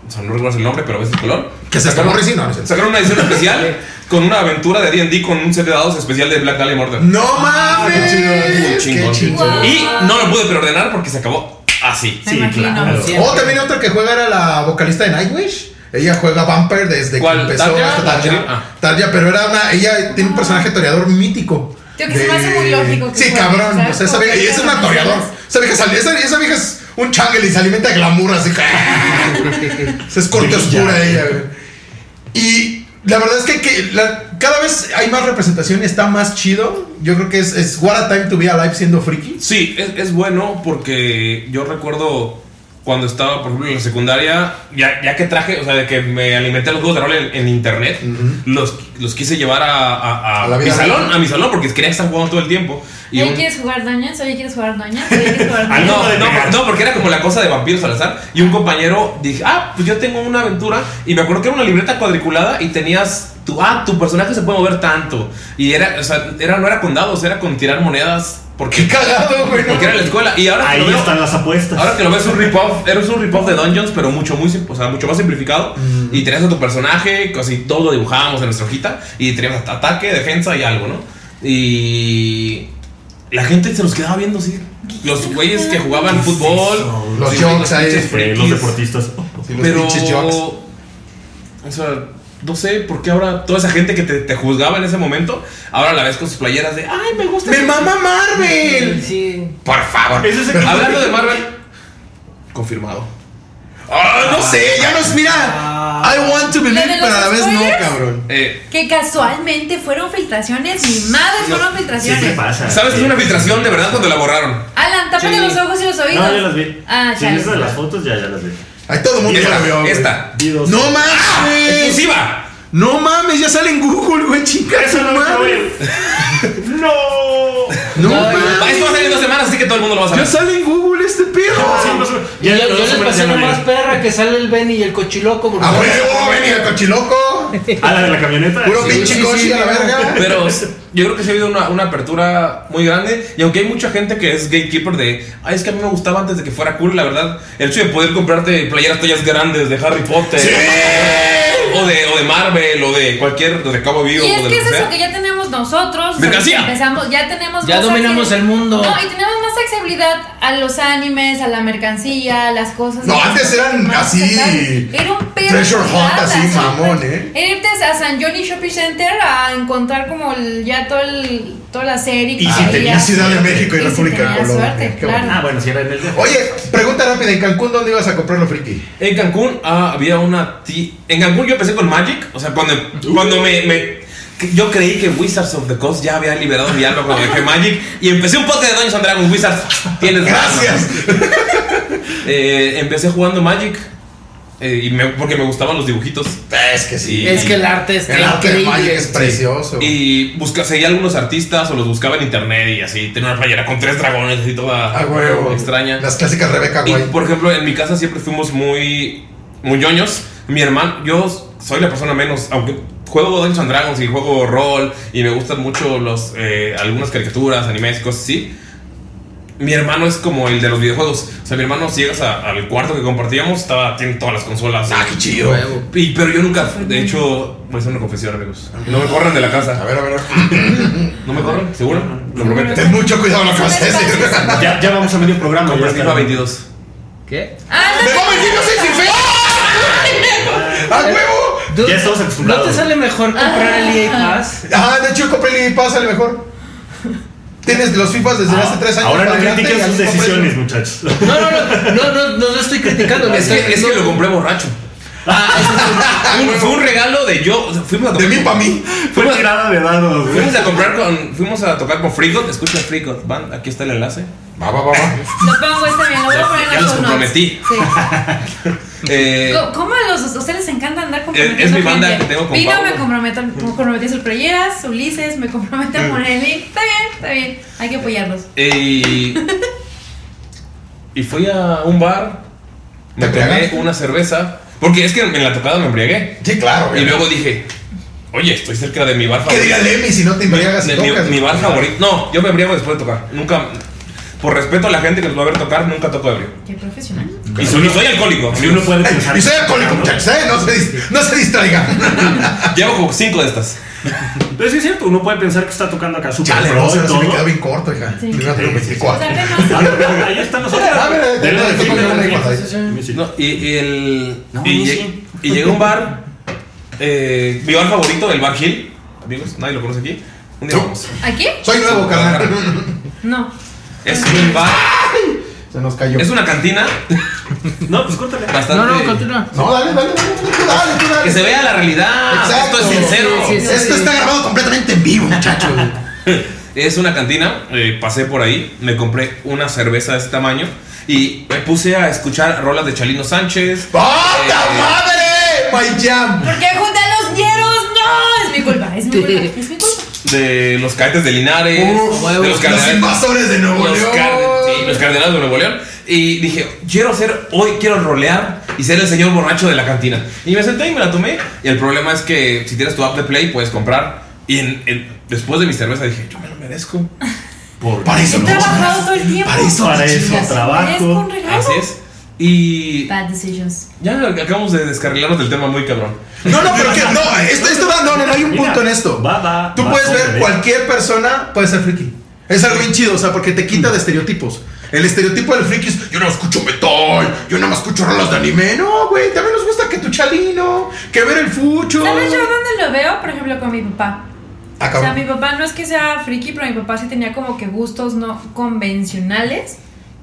O sea, no recuerdo el nombre, pero ves el color. Que se sacaron, no, sacaron una edición *laughs* especial con una aventura de D&D con un set de dados especial de Black Dahlia Murder. No mames. qué chingón. Qué Chingón. chingón. Y no lo pude preordenar porque se acabó así. Me Sí, imagino. claro. Sí. Oh, también otra que juega era la vocalista de Nightwish. Ella juega Vampire desde ¿Cuál? que empezó ¿Tarja? esta Tarja. Ah. Pero era una. Ella tiene un personaje toreador mítico. Tío, que se me hace muy lógico que Sí, cabrón. ¿sabes? O sea, esa vieja, es una toreador. Esa vieja, sal- esa, esa vieja es un changle y se alimenta de glamour así. *laughs* Se es corte oscura ella, güey. Y la verdad es que, que la- cada vez hay más representación y está más chido. Yo creo que es, es What a Time to Be Alive siendo friki. Sí, es, es bueno porque yo recuerdo cuando estaba, por ejemplo, en la secundaria, ya, ya que traje, o sea, de que me alimenté los juegos de rol en, en internet, los, los quise llevar a, a- a A la mi salón, a mi salón, porque quería estar jugando todo el tiempo. Y Oye, un- ¿quieres jugar doñas? Oye, ¿quieres jugar doñas? Oye, ¿quieres jugar *laughs* Ah, doñas? no, de no, pegar. no, porque era como la cosa de vampiros al azar. Y un compañero dije, ah, pues yo tengo una aventura. Y me acuerdo que era una libreta cuadriculada y tenías tu, ah, tu personaje se puede mover tanto. Y era, o sea, era, no era con dados, era con tirar monedas. Porque, cagado, güey. porque era en la escuela. Y ahora que Ahí veo, están las apuestas. Ahora que lo ves es un rip-off, eres un rip-off de Dungeons, pero mucho, muy, sim- o sea, mucho más simplificado. Y tenías a tu personaje, casi todo lo dibujábamos en nuestra hojita. Y teníamos ataque, defensa y algo, ¿no? Y la gente se los quedaba viendo así. Los güeyes que jugaban fútbol. Los sí, ahí. Eh, frikis. los deportistas. Sí, los Pero, o sea, no sé por qué ahora toda esa gente que te, te juzgaba en ese momento, ahora la ves con sus playeras de, ay, me gusta. ¡Me ese-". mama Marvel! Sí. Por favor. Ese es el- Hablando de Marvel, confirmado. Ah, no sé, ya nos mira. Ah. I want to ¿Lo believe, de pero a la vez no, cabrón. Eh, Que casualmente fueron filtraciones. Mi madre No. fueron filtraciones. Siempre pasa. ¿Sabes que es una filtración de verdad cuando la borraron? Alan, tápate Sí. los ojos y los oídos. No, ya las vi. Ah, Si chale. viste las fotos, ya, ya las vi. Ahí todo el mundo ya la vio. güey. esta. Vi dos. No mames. ¡Exclusiva! No mames, ya sale en Google, güey, chica. Eso no creo. *laughs* ¡No! No mames. Esto va a salir en dos semanas, así que todo el mundo lo va a Ya saber. sale en Google este. Y yo, Ya, yo los les pasé ya una más perra que sale el Benny y el cochiloco. A son- huevo, venía el cochiloco. *laughs* Ah, la de la camioneta. Puro Sí. pinche sí, coche sí, a la verga. Pero yo creo que sí ha habido una, una apertura muy grande. Y aunque hay mucha gente que es gatekeeper de, ay, es que a mí me gustaba antes de que fuera cool, la verdad, el hecho de poder comprarte playeras tallas grandes de Harry Potter. O de, o de Marvel, o de cualquier, de Cabo Vivo, Y o es de que es eso que ya tenemos nosotros. Mercancía. Empezamos, ya tenemos Ya dominamos el mundo. No, y tenemos más accesibilidad a los animes, a la mercancía, a las cosas. No, antes eran así. Era un perro. Treasure hunt así, sí, mamón. ¿eh? Era irte a San Johnny Shopping Center a encontrar como el- ya todo el, toda la serie. que Y si tenías Ciudad de México y Y si República de Colombia. claro. Ah, bueno, si era en el de. Oye, pregunta rápida, ¿en Cancún dónde ibas a comprar lo friki? En Cancún ah, había una ti- En Cancún yo empecé con Magic. O sea, cuando, cuando me, Yo creí que Wizards of the Coast ya había liberado mi alma cuando dejé Magic. Y empecé un podcast de Dungeons and Dragons Wizards. Tienes razón. Gracias. *laughs* Eh, empecé jugando Magic. Eh, y me- porque me gustaban los dibujitos. Es que sí. Es que el arte está El arte increíble. Magic es precioso. Y busca, seguía algunos artistas o los buscaba en internet y así. Tenía una playera con tres dragones así toda A huevo. extraña. Las clásicas Rebeca, Y güey. por ejemplo, en mi casa siempre fuimos muy, muy ñoños. Mi hermano, yo soy la persona menos, aunque juego Dungeons and Dragons y juego rol y me gustan mucho los, eh, algunas caricaturas, animes y cosas así. Mi hermano es como el de los videojuegos. O sea, mi hermano, si llegas a- al cuarto que compartíamos, estaba, tiene todas las consolas. Ah, qué chido. Y, pero yo nunca, de hecho, voy a hacer una confesión, amigos. No me corran de la A casa. ver, a ver. *laughs* ¿No me corran? ¿Seguro? Lo prometo. Ten mucho cuidado lo que vas a decir. Ya, ya vamos a medio programa. Compré FIFA está. 22. ¿Qué? Ah, ¡Me va a meter sin fe! ¡A huevo! Ya estamos acostumbrados. ¿No te sale mejor comprar el EA Pass? Ah, de hecho, compré el EA Pass, sale mejor. Tienes los FIFAs desde hace tres años. Ah, Ahora no critiquen sus decisiones, muchachos. No, no, no, no, no, no estoy criticando. Es que, es que lo compré borracho. Ah, eso Un- *laughs* fue un regalo de yo. o sea, fuimos a De mí para mí. Fue tirada de dados, güey. Fuimos a comprar con. Fuimos a tocar con Freegot. Escucha Freegot. Van, aquí está el enlace. Va, va, va, va. Lo pongo este bien, lo voy los comprometí. Sí. *laughs* Eh, ¿Cómo a los, a ustedes les encanta andar comprometiendo Es- es mi banda gente? que tengo con Vino, Pablo. me comprometo, me comprometí a sus playeras, Ulises, me compromete a poner el link. Está bien, está bien. Hay que apoyarlos. y. Y fui a un bar. Me ¿Te tomé una cerveza. Porque es que en la tocada me embriagué. Sí, claro. Y luego dije. Oye, estoy cerca de mi bar ¿Qué favorito. diría Lemmy si no te embriagas mi, mi bar favorito. No, yo me embriago después de tocar. Nunca. Por respeto a la gente que nos va a ver tocar, nunca toco ebrio. Qué profesional. Y soy, alcohólico. Y uno puede pensar. *laughs* Y soy alcohólico, muchachos, ¿eh? No se, no se distraigan. *laughs* Llevo como cinco de estas. Pero sí es cierto, uno puede pensar que está tocando acá súper Chale, pro no, y se me quedó bien corto, hija. Sí. Primero tengo O 24. sea, Ah, además, pero ahí están nosotros. A ver, y, el. Y, no, lle- sí. y llegué a un bar. eh, mi bar favorito, el Bar Hill. Amigos, nadie lo conoce aquí. Un día No. vamos. ¿Aquí? Soy nuevo, carnal. No. Es un bar. Se nos cayó. Es una cantina *laughs* No, pues córtale. bastante. No, no, continúa. No, dale, dale, dale, tú dale, tú dale. Que se vea la realidad. Exacto. Esto es sincero. Sí, sí, sí. Esto está grabado completamente en vivo, muchachos. *laughs* Es una cantina, eh, pasé por ahí, me compré una cerveza de este tamaño y me puse a escuchar rolas de Chalino Sánchez. ¡Puta Eh, madre! My Jam. ¿Por qué junté a los hieros? No, es mi culpa, es mi *laughs* culpa, es mi culpa. De los cadetes de Linares, Uf, de los los cardenales. invasores de Nuevo los, León. carden- sí, los cardenales de Nuevo León. Y dije, quiero ser, hoy quiero rolear y ser el señor borracho de la cantina. Y me senté y me la tomé. Y el problema es que si tienes tu app de Play, puedes comprar. Y en- en- después de mi cerveza dije, yo me lo merezco. Por- Para eso He no. trabajado todo el tiempo. Para eso, Para eso trabajo. un regalo. Así es. Y Bad decisions. ya acabamos de descarrilarnos del tema muy cabrón. No, no, pero *laughs* que no, esto, esto va, no, no, no hay un Mira, punto en esto. va, va, Tú va puedes ver, cualquier persona puede ser friki. Es algo bien chido, o sea, porque te quita de estereotipos. El estereotipo del friki es, yo no escucho metal, yo nada más escucho rolas de anime. No, güey, también nos gusta que tu chalino, que ver el fucho. ¿Sabes yo dónde lo veo? Por ejemplo, con mi papá. Ah, O sea, mi papá no es que sea friki, pero mi papá sí tenía como que gustos no convencionales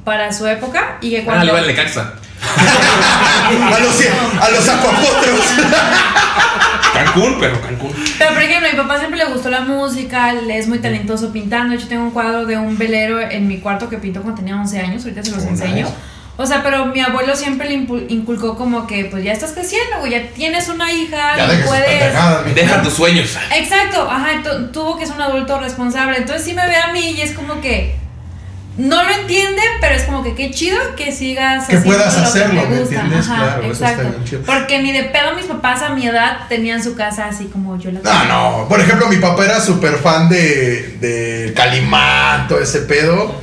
para su época y que Ah, cuando... le va el Necaxa. A los, a los acuapotros. *laughs* Cancún, pero Cancún. Pero por ejemplo, a mi papá siempre le gustó la música, es muy talentoso pintando. De hecho, tengo un cuadro de un velero en mi cuarto que pintó cuando tenía 11 años, ahorita se los enseño. nice. O sea, pero mi abuelo siempre le inculcó como que, pues ya estás creciendo, güey, ya tienes una hija, Ya sus puedes... Deja tus sueños. Exacto, ajá, tu- tuvo que ser un adulto responsable. Entonces sí me ve a mí y es como que no lo entiende, pero es como que qué chido que sigas Que haciendo puedas lo hacerlo, que ¿me te gusta. entiendes? Ajá, Claro, eso está bien chido. Porque ni de pedo mis papás a mi edad tenían su casa así como yo la No, no. Por ejemplo, mi papá era súper fan de, de Calimán, todo ese pedo.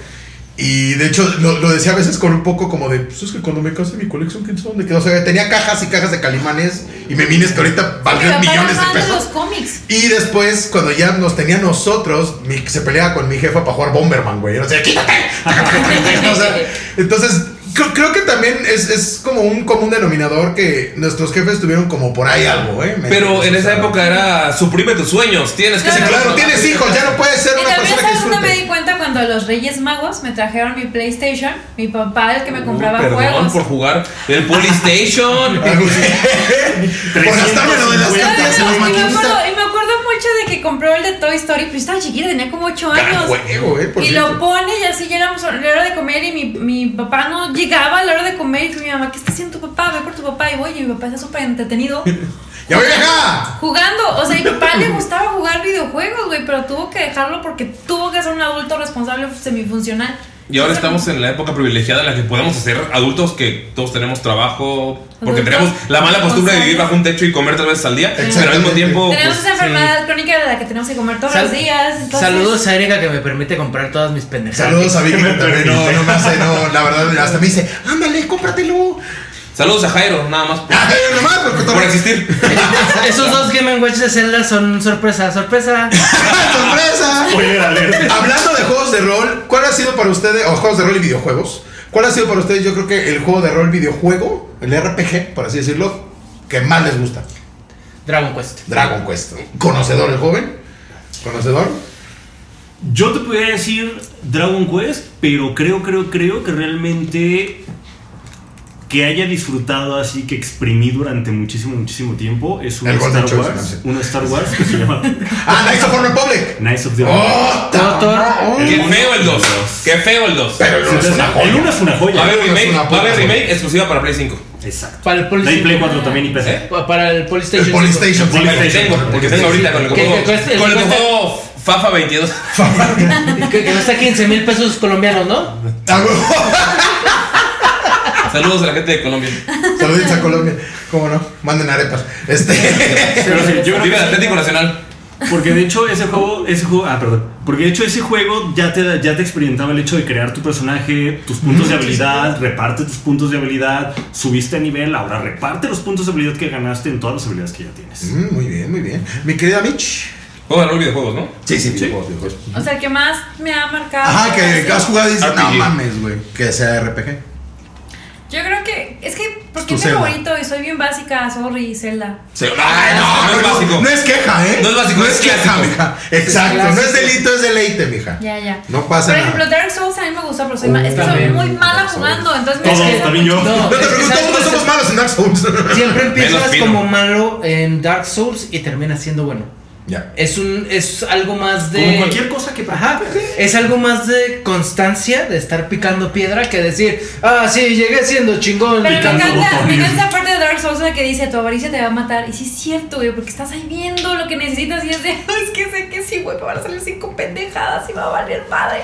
Y de hecho, lo, lo decía a veces con un poco como de, pues es que cuando me case mi colección, ¿quién sabe dónde quedó? O sea, tenía cajas y cajas de Calimanes y memines que ahorita era millones de los pesos. cómics. Y después, cuando ya nos tenía nosotros, mi- se peleaba con mi jefa para jugar Bomberman, güey. O sea, quítate. *laughs* O sea, entonces, creo, creo que también es, es como un común denominador que nuestros jefes tuvieron como por ahí algo, ¿eh? ¿Me Pero en esa época era suprime tus sueños. Tienes que Sí, ser claro, tienes hijos, ya no puedes ser Y una persona que dónde me disfrute. di cuenta cuando los Reyes Magos me trajeron mi PlayStation, mi papá el que me compraba Uh, Perdón juegos. por jugar el PlayStation. *laughs* *laughs* Por gastarme lo de las 350 cartas Acuerdo, mucho de que compró el de Toy Story, pero estaba chiquita, tenía como 8 Gran años. eh, por y cierto. lo pone y así ya éramos a la hora de comer y mi, mi papá no llegaba a la hora de comer y mi mamá, ¿qué está haciendo tu papá? Ve por tu papá y voy y mi papá está súper entretenido *laughs* ¡Ya voy acá! jugando. O sea, a mi *laughs* papá le gustaba jugar videojuegos, güey, pero tuvo que dejarlo porque tuvo que ser un adulto responsable semifuncional. Y ahora estamos en la época privilegiada en la que podemos hacer adultos que todos tenemos trabajo, porque tenemos la mala costumbre de vivir bajo un techo y comer tres veces al día, pero al mismo tiempo... Tenemos pues, esa enfermedad crónica de la que tenemos que comer todos Sal- los días. entonces- Saludos a Erika que me permite comprar todas mis pendejadas. Saludos a Vicky Que me no, no me hace, no, la verdad, hasta me dice, ándale, cómpratelo. Saludos a Jairo, nada más por, *laughs* Ay, nomás, porque por existir. *laughs* Esos dos Game Watch de Zelda son sorpresa, sorpresa. *laughs* ¡Sorpresa! Spoiler alert. Hablando de juegos de rol, ¿cuál ha sido para ustedes, o juegos de rol y videojuegos? ¿Cuál ha sido para ustedes, yo creo que el juego de rol videojuego, el RPG, por así decirlo, que más les gusta? Dragon Quest. Dragon Quest. ¿Conocedor el joven? ¿Conocedor? Yo te podría decir Dragon Quest, pero creo, creo, creo que realmente que haya disfrutado así, que exprimí durante muchísimo, muchísimo tiempo, es un El Golden Star Choice, Wars. Un Star Wars que se llama *laughs* Ah, Knights of the Republic. Knights of the ¡Oh! Totor. Qué feo el 2. Qué feo el 2. Pero no es una El joya. 1 es una Va a joya. haber es remake, una va a haber remake exclusiva para Play 5. Exacto. Para el Play, Play Play 4 también y PC. ¿Eh? Para el PlayStation. El Polystation. El El que tengo, ahorita con el juego. Con el juego FAFA 22. *laughs* Que, que cuesta 15 mil pesos colombianos, ¿no? *laughs* Saludos a la gente de Colombia. Saludos a Colombia. ¿Cómo no? Manden arepas. Este. *laughs* Pero sí, yo Viva el Atlético Nacional. Porque de hecho ese juego, ese juego, ah, perdón. Porque de hecho ese juego ya te, ya te experimentaba el hecho de crear tu personaje, tus puntos de habilidad, reparte tus puntos de habilidad, subiste a nivel, ahora reparte los puntos de habilidad que ganaste en todas las habilidades que ya tienes. Mm, muy bien, muy bien. Mi querida Mitch. Juego de rol videojuegos, ¿no? Sí, sí, videojuegos, videojuegos. O sea, el que más me ha marcado. Ajá, que, que has jugado y dices, no mames, güey. Que sea RPG. Yo creo que. Es que. ¿Por porque es mi Zelda. favorito y soy bien básica, sorry, Zelda. Sí. Ay, no, no es básico. no es queja, ¿eh? No es básico, no es es queja, clásico. mija. Exacto, no es delito, es deleite, mija. Ya, ya. No pasa Por nada. ejemplo, Dark Souls a mí me gusta, pero soy, ma- es que soy también. muy mala Dark Souls. jugando, entonces me Todos, estresa también yo. mucho. No, No te es que pregunto, ¿sabes todos somos malos en Dark Souls. Siempre empiezas Pino. como malo en Dark Souls y terminas siendo bueno. Ya. Es un es algo más de Como cualquier cosa que Ajá, es algo más de constancia, de estar picando piedra que decir, ah, sí, llegué siendo chingón. Pero me encanta, me encanta esa parte de Dark Souls la que dice tu avaricia te va a matar. Y sí es cierto, güey, porque estás ahí viendo lo que necesitas y es de, es que sé que sí, güey, me van a salir cinco pendejadas y me va a valer madre.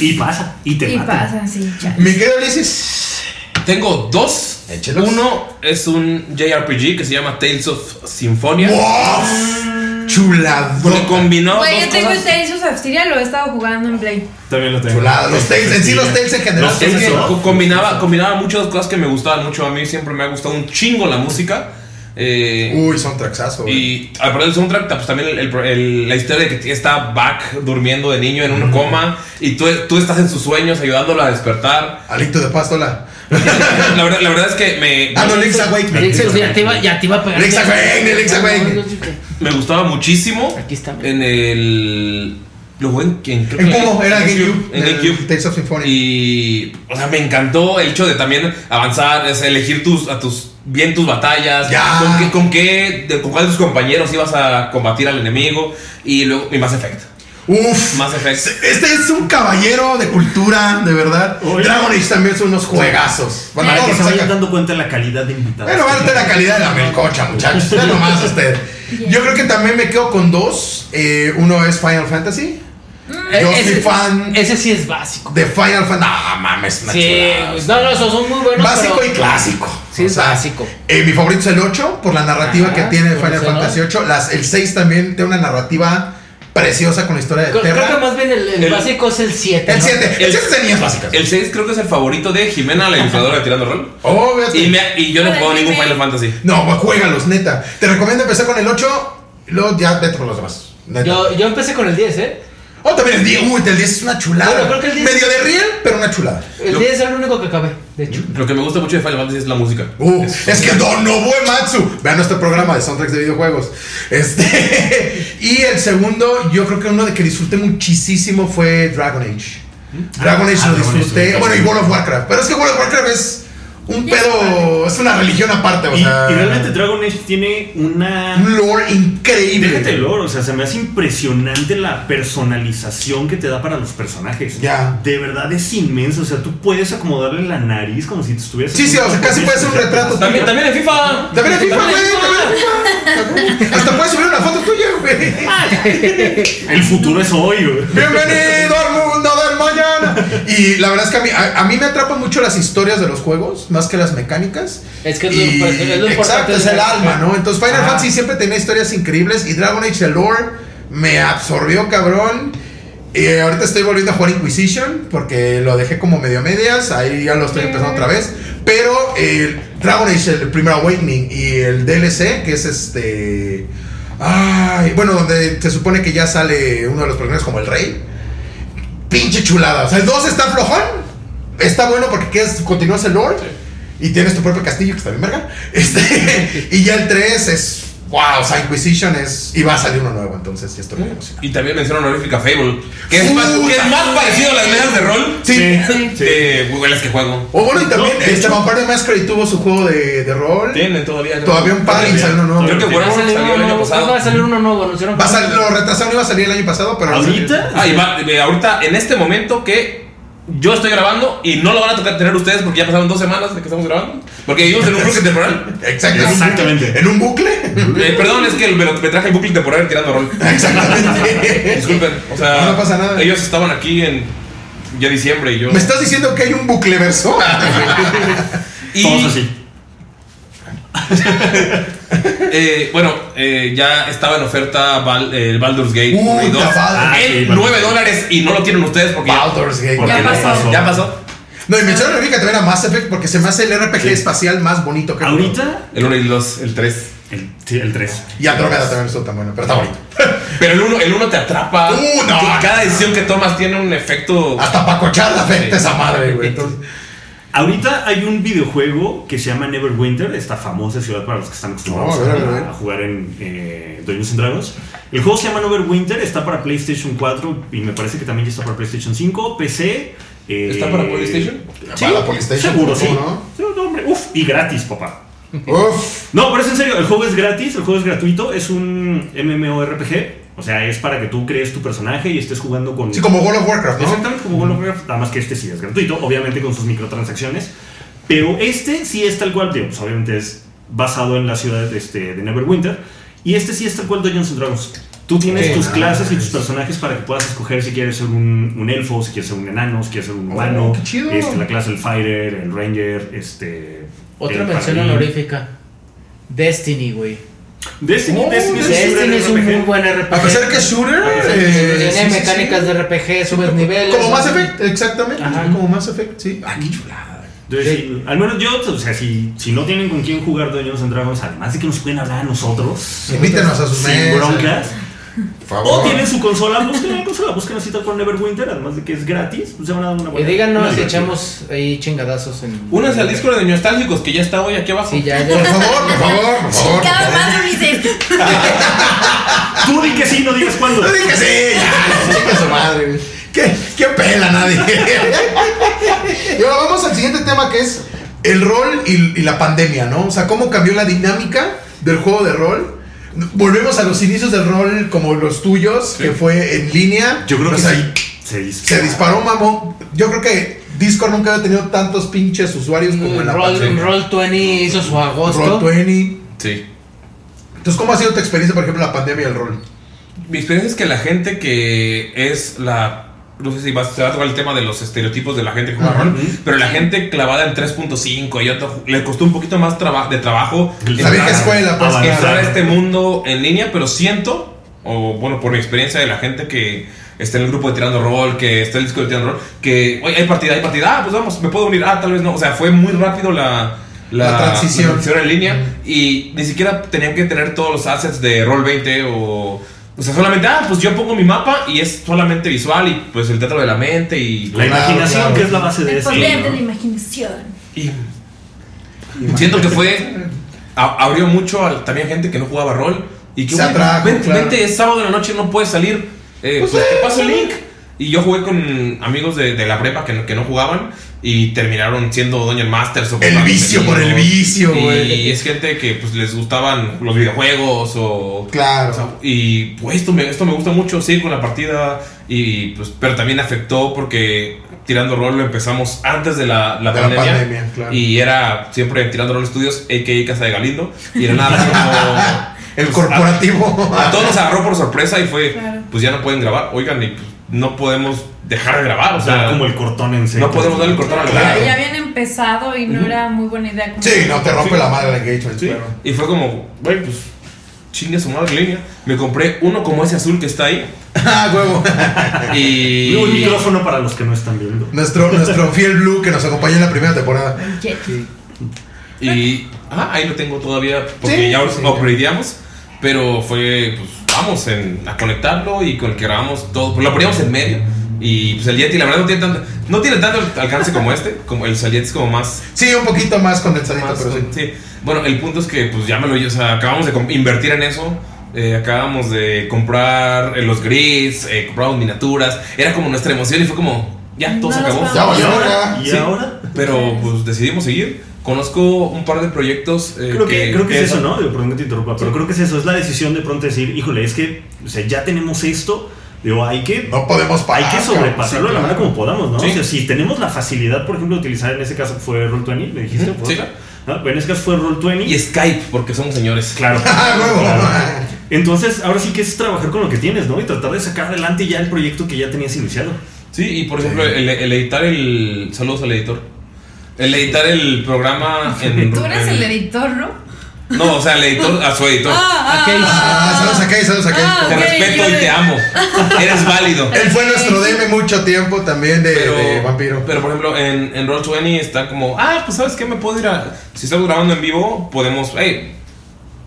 Y pasa, y te Y matan. pasa, sí, chale. Mi querido Ulises. Tengo dos. Échelos. Uno es un JRPG que se llama Tales of Symphonia. ¡Wow! Chulado. Porque combinó Güey, yo tengo el. Tales of Styria, lo he estado jugando en Play. También lo tengo. Chulada. Los Tales, en sí los Tales en general. Los Es Tales co- combinaba, combinaba muchas cosas que me gustaban mucho. A mí siempre me ha gustado un chingo la música. Eh, Uy, son traxazo, y aparte del soundtrack, pues también el- el- el- la historia de que está Back durmiendo de niño en un coma y tú, tú estás en sus sueños ayudándolo a despertar. Alito de pastola. La verdad, la verdad es que me, Ah, no, Awakening. Link's Awakening, ya te iba, a pegar. Awakening, Link's Awakening. Me gustaba muchísimo Aquí está. en el... Lo jugué en, en, creo ¿En que- cómo? Era en GameCube. En el GameCube. Tales of Symphonia. Y, o sea, me encantó el hecho de también avanzar, es elegir tus, a tus, bien tus batallas, Ya. con qué, con qué, de- con cuál de tus compañeros ibas a combatir al enemigo y luego, y Mass Effect. Uf. Mass Effect. Este es un caballero de cultura, de verdad. Oye. Dragon Age también son unos juegazos. Bueno, Para que se vayan dando cuenta de la calidad de invitados. Bueno, vale la calidad de la melcocha, muchachos. Ya *laughs* nomás usted. Yo creo que también me quedo con dos. Eh, uno es Final Fantasy. Eh, Yo ese- soy fan Ese sí es básico. de Final Fantasy. No, mames, una Sí, chulada. no, no, esos son muy buenos. Básico pero- y clásico. Sí, es básico. eh, mi favorito es el 8 por la narrativa Ajá, que tiene Final Fantasy ¿no? 8. Las, el 6 también tiene una narrativa preciosa con la historia de Creo, creo Terra. que más bien el, el El- básico es el 7. El 7. El El- 7 es de niñas básicas. El 6 creo que es el favorito de Jimena, la ilustradora de Tirando Rol. Oh. Y, me- y yo no he jugado ningún. Final Fantasy. No, juégalos, neta. Te recomiendo empezar con el 8. Y luego ya vete por los demás. Neta. Yo, yo empecé con el 10, ¿eh? Oh, también el 10. Uy, el 10 es una chulada. Bueno, creo que el 10 Medio de riel, pero una chulada. El Lo- 10 es el único que acabé, de hecho. Lo que me gusta mucho de Final Fantasy es la música. Uh, es que *laughs* Don Nobuo Ematsu. Vean nuestro programa de soundtracks de videojuegos. Este. *laughs* y el segundo, yo creo que uno de que disfruté muchísimo fue Dragon Age. Dragon Age Ah, lo Dragon Age, disfruté. sí. Bueno, y World of Warcraft. Pero es que World of Warcraft es un pedo. Es una religión aparte, o Y, sea. y realmente Dragon Age tiene una. Un lore increíble. Déjate el lore, o sea, se me hace impresionante la personalización que te da para los personajes. Ya. De verdad es inmenso, o sea, tú puedes acomodarle la nariz como si te estuvieras. Sí, sí, o sea, casi puede ser un retrato. También, también en FIFA. También en FIFA, güey. También en FIFA. Hasta puedes subir una foto tuya, güey. *laughs* El futuro es hoy, güey. Bienvenido al Y la verdad es que a mí, a, a mí me atrapan mucho las historias de los juegos, más que las mecánicas. Es que es lo- Y- es lo Exacto, importante es de- el alma, ¿no? Entonces Final. Fantasy siempre tenía historias increíbles y Dragon Age el lore me absorbió, cabrón. Y ahorita estoy volviendo a jugar Inquisition porque lo dejé como medio a medias, ahí ya lo estoy empezando otra vez. Pero el Dragon Age, el primer Awakening y el DLC, que es este... Ay, bueno, donde se supone que ya sale uno de los personajes como el rey. Pinche chulada. O sea, el 2 está flojón. Está bueno porque quedas- continúas el lore. Y tienes tu propio castillo, que está bien verga. Este, *laughs* y ya el 3 es. Wow, o sea, Inquisition es. Y va a salir uno nuevo, entonces ya estoy muy emocionado. Y también mención honorífica Fable, que es, más, Puta que es más madre. parecido a las mesas de rol Sí. Sí. *laughs* de Google las que juego. O bueno, y también No, de este hecho- Vampire Masquerade tuvo su juego de, de rol. Tienen todavía. Todavía un par y salió uno nuevo. Creo que Va a Warhammer salir salió uno el año nuevo, pasado. va a salir uno nuevo, anunciaron. Va a salir, lo retrasaron, iba a salir el año pasado, pero no salió. ¿Ahorita? Ah, y va, eh, ahorita, en este momento que yo estoy grabando y no lo van a tocar tener ustedes porque ya pasaron dos semanas de que estamos grabando. Porque vivimos en un bucle temporal. *laughs* Exacto. Exactamente. En un bucle. Eh, perdón, es que me, lo- me traje el bucle temporal tirando rol. *laughs* Exactamente. Disculpen. O sea, No, pasa nada. ellos estaban aquí en ya diciembre y yo. ¿Me estás diciendo que hay un bucle verso? *laughs* y, Todos así. *laughs* eh, bueno, eh, ya estaba en oferta Val- eh, el Baldur's Gate Uy, 1 y 2. ya va- Ah, sí, en Baldur's 9 Gate. dólares y no lo tienen ustedes porque Baldur's Gate. Porque Ya no pasó. ya pasó. No, y menciono honorífica también a Mass Effect porque se me hace el RPG Sí. espacial más bonito que Ahorita, El 1 y el 2, el 3. El, sí, el 3. Y Andrómeda también estuvo tan bueno, pero está bonito. *laughs* Pero el 1 el uno te atrapa. Uh, no. Cada decisión que tomas tiene un efecto. Hasta para cochar la afecta esa madre, güey. Entonces, *laughs* Ahorita hay un videojuego que se llama Neverwinter, esta famosa ciudad para los que están acostumbrados Oh, a ver, jugar en eh, Dungeons and Dragons. El juego se llama Neverwinter, está para PlayStation 4 y me parece que también ya está para PlayStation 5, PC. eh, ¿Está para PlayStation? Sí, Para la PlayStation, seguro, ¿cómo sí. no? Sí, no, hombre, uf, y gratis, papá. Uf. No, pero es en serio, el juego es gratis, el juego es gratuito, es un MMORPG, o sea, es para que tú crees tu personaje y estés jugando con... Sí, como World of Warcraft, ¿no? Exactamente como World of Warcraft, nada más que este sí es gratuito, obviamente con sus microtransacciones, pero este sí es tal cual, pues obviamente es basado en la ciudad de, este, de Neverwinter, y este sí es tal cual Dungeons and Dragons. Tú tienes Qué tus nice. clases y tus personajes para que puedas escoger si quieres ser un, un elfo, si quieres ser un enano, si quieres ser un Oh, humano, chido. este, la clase del fighter, el ranger, este... Otra mención honorífica. Destiny, güey. Destiny, Oh, Destiny, es un Destiny es un RPG. muy buen RPG. A pesar que shooter, eh, Tiene sí, sí, mecánicas sí. de RPG, subes niveles. Como. Mass Effect, exactamente. Ajá. Como Mass Effect, sí. Ah, qué chulada. Entonces, Sí. sí, al menos yo, o sea, si, si no tienen con quién jugar Dungeons and Dragons, además de que nos pueden hablar a nosotros, Invítenos a sus sin mesas. broncas, O tienen su consola, busquen la consola, busquen así tal con Neverwinter, además de que es gratis, pues se van a dar una Y buena. díganos una si echamos ahí chingadazos en. Únanse al Discord de Nostálgicos que ya está hoy aquí abajo. Sí, ya, Por favor, por favor, por favor. Cada madre dice. *laughs* Tú di que sí, no digas cuándo. No dije sí, ya, chica su madre. güey. ¿Qué, qué pela nadie. y ahora vamos al siguiente tema que es el rol y, y la pandemia, ¿no? O sea, cómo cambió la dinámica del juego de rol. Volvemos a los inicios del rol como los tuyos, que fue en línea. Yo creo O que sea, sí. Se dispara. Se disparó, mamón. Yo creo que Discord nunca había tenido tantos pinches usuarios como en la Roll, pandemia. Roll 20 hizo su agosto. Roll 20. Sí. Entonces, ¿cómo ha sido tu experiencia, por ejemplo, en la pandemia y el rol? Mi experiencia es que la gente que es la. No sé si va, se va a tocar el tema de los estereotipos de la gente que juega rol, pero la gente clavada en 3.5 y otro, le costó un poquito más traba- de trabajo La vieja escuela, pues. Entrar a este mundo en línea, pero siento, o bueno, por mi experiencia de la gente que está en el grupo de Tirando Rol, que está en el Discord de Tirando Rol, que, oye, hay partida, hay partida, ah, pues vamos, me puedo unir, ah, tal vez no, o sea, fue muy rápido la, La transición. en línea y ni siquiera tenían que tener todos los assets de Roll 20 o... O sea, solamente, ah, pues yo pongo mi mapa y es solamente visual y pues el teatro de la mente y... La Claro, imaginación, claro. que es la base de El esto. poder de la imaginación. Y siento que fue. a- abrió mucho a también gente que no jugaba rol. Y que, Se "Oye, atrajo, vente, claro. vente, es sábado en la noche, no puedes salir. Eh, Pues pues, sí, te paso el sí. link. Y yo jugué con amigos de, de la prepa que, no- que no jugaban y terminaron siendo Dungeon Masters. O El vicio por el vicio, güey. Y es gente que pues les gustaban los videojuegos o... Claro. o sea, y pues esto me, esto me gusta mucho, seguir con la partida. Y pues, pero también afectó porque tirando rol lo empezamos antes de la, la De la pandemia. pandemia, claro. Y era siempre tirando rol estudios, a.k.a. Casa de Galindo. Y era nada *laughs* como. El pues, corporativo. A, a todos nos agarró por sorpresa y fue, Claro. pues ya no pueden grabar. Oigan, y pues, no podemos dejar de grabar. O sea, como el cortón en serio. no podemos darle el cortón a la Claro. Ya habían empezado y no era muy buena idea. como- Sí, no te rompe Sí. la madre el engagement, Sí. Y fue como, güey, pues chingue su madre línea. Me compré uno como ese azul que está ahí. *laughs* Ah, huevo. Y. Un micrófono para los que no están viendo. nuestro, nuestro fiel Blue que nos acompañó en la primera temporada. Y. Ah, ahí lo tengo todavía. Porque Sí, ya sí, upgradeamos. Pero fue, pues, vamos en- a conectarlo y con el que grabamos todo. Pues lo poníamos en medio. Y pues el Yeti, la verdad, no tiene tanto, no tiene tanto alcance como este. Como el Yeti es como más. Sí, un poquito más condensadito, más pero sí. sí. Bueno, el punto es que, pues ya me lo. O sea, acabamos de invertir en eso. eh, acabamos de comprar eh, los grids, eh, compramos miniaturas. Era como nuestra emoción y fue como, ya, todo No se acabó. Ya valió, usar. ya. ¿Y Sí. ahora? Pero pues decidimos seguir. Conozco un par de proyectos. eh, Creo que, creo que es eso, ¿no? Digo, perdón que te interrumpa, pero creo que es eso, es la decisión de pronto decir, híjole, es que o sea, ya tenemos esto, digo, hay que, No podemos hay que sobrepasarlo de la manera como podamos, ¿no? Sí. O sea, si tenemos la facilidad, por ejemplo, de utilizar, en ese caso fue Roll20, ¿le dijiste? Ujú, ¿Fue sí. ¿No? En ese caso fue Roll20. Y Skype, porque somos señores. Claro. *laughs* Ah. Claro. Entonces, ahora sí que es trabajar con lo que tienes, ¿no? Y tratar de sacar adelante ya el proyecto que ya tenías iniciado. Sí, y por ejemplo, el, el editar el. Saludos al editor. El editar el programa en. *laughs* Tú eres en- el editor, ¿no? No, o sea, el editor a su editor. Ah, Ok. Ah, saludos acá y saludos acá. Ah, te respeto y de- te amo. Eres válido. Él fue nuestro DM mucho tiempo también de, Pero, de Vampiro. pero por ejemplo, en, en Roll20 está como, ah, pues sabes qué, me puedo ir a. Si estamos grabando en vivo, podemos. Hey,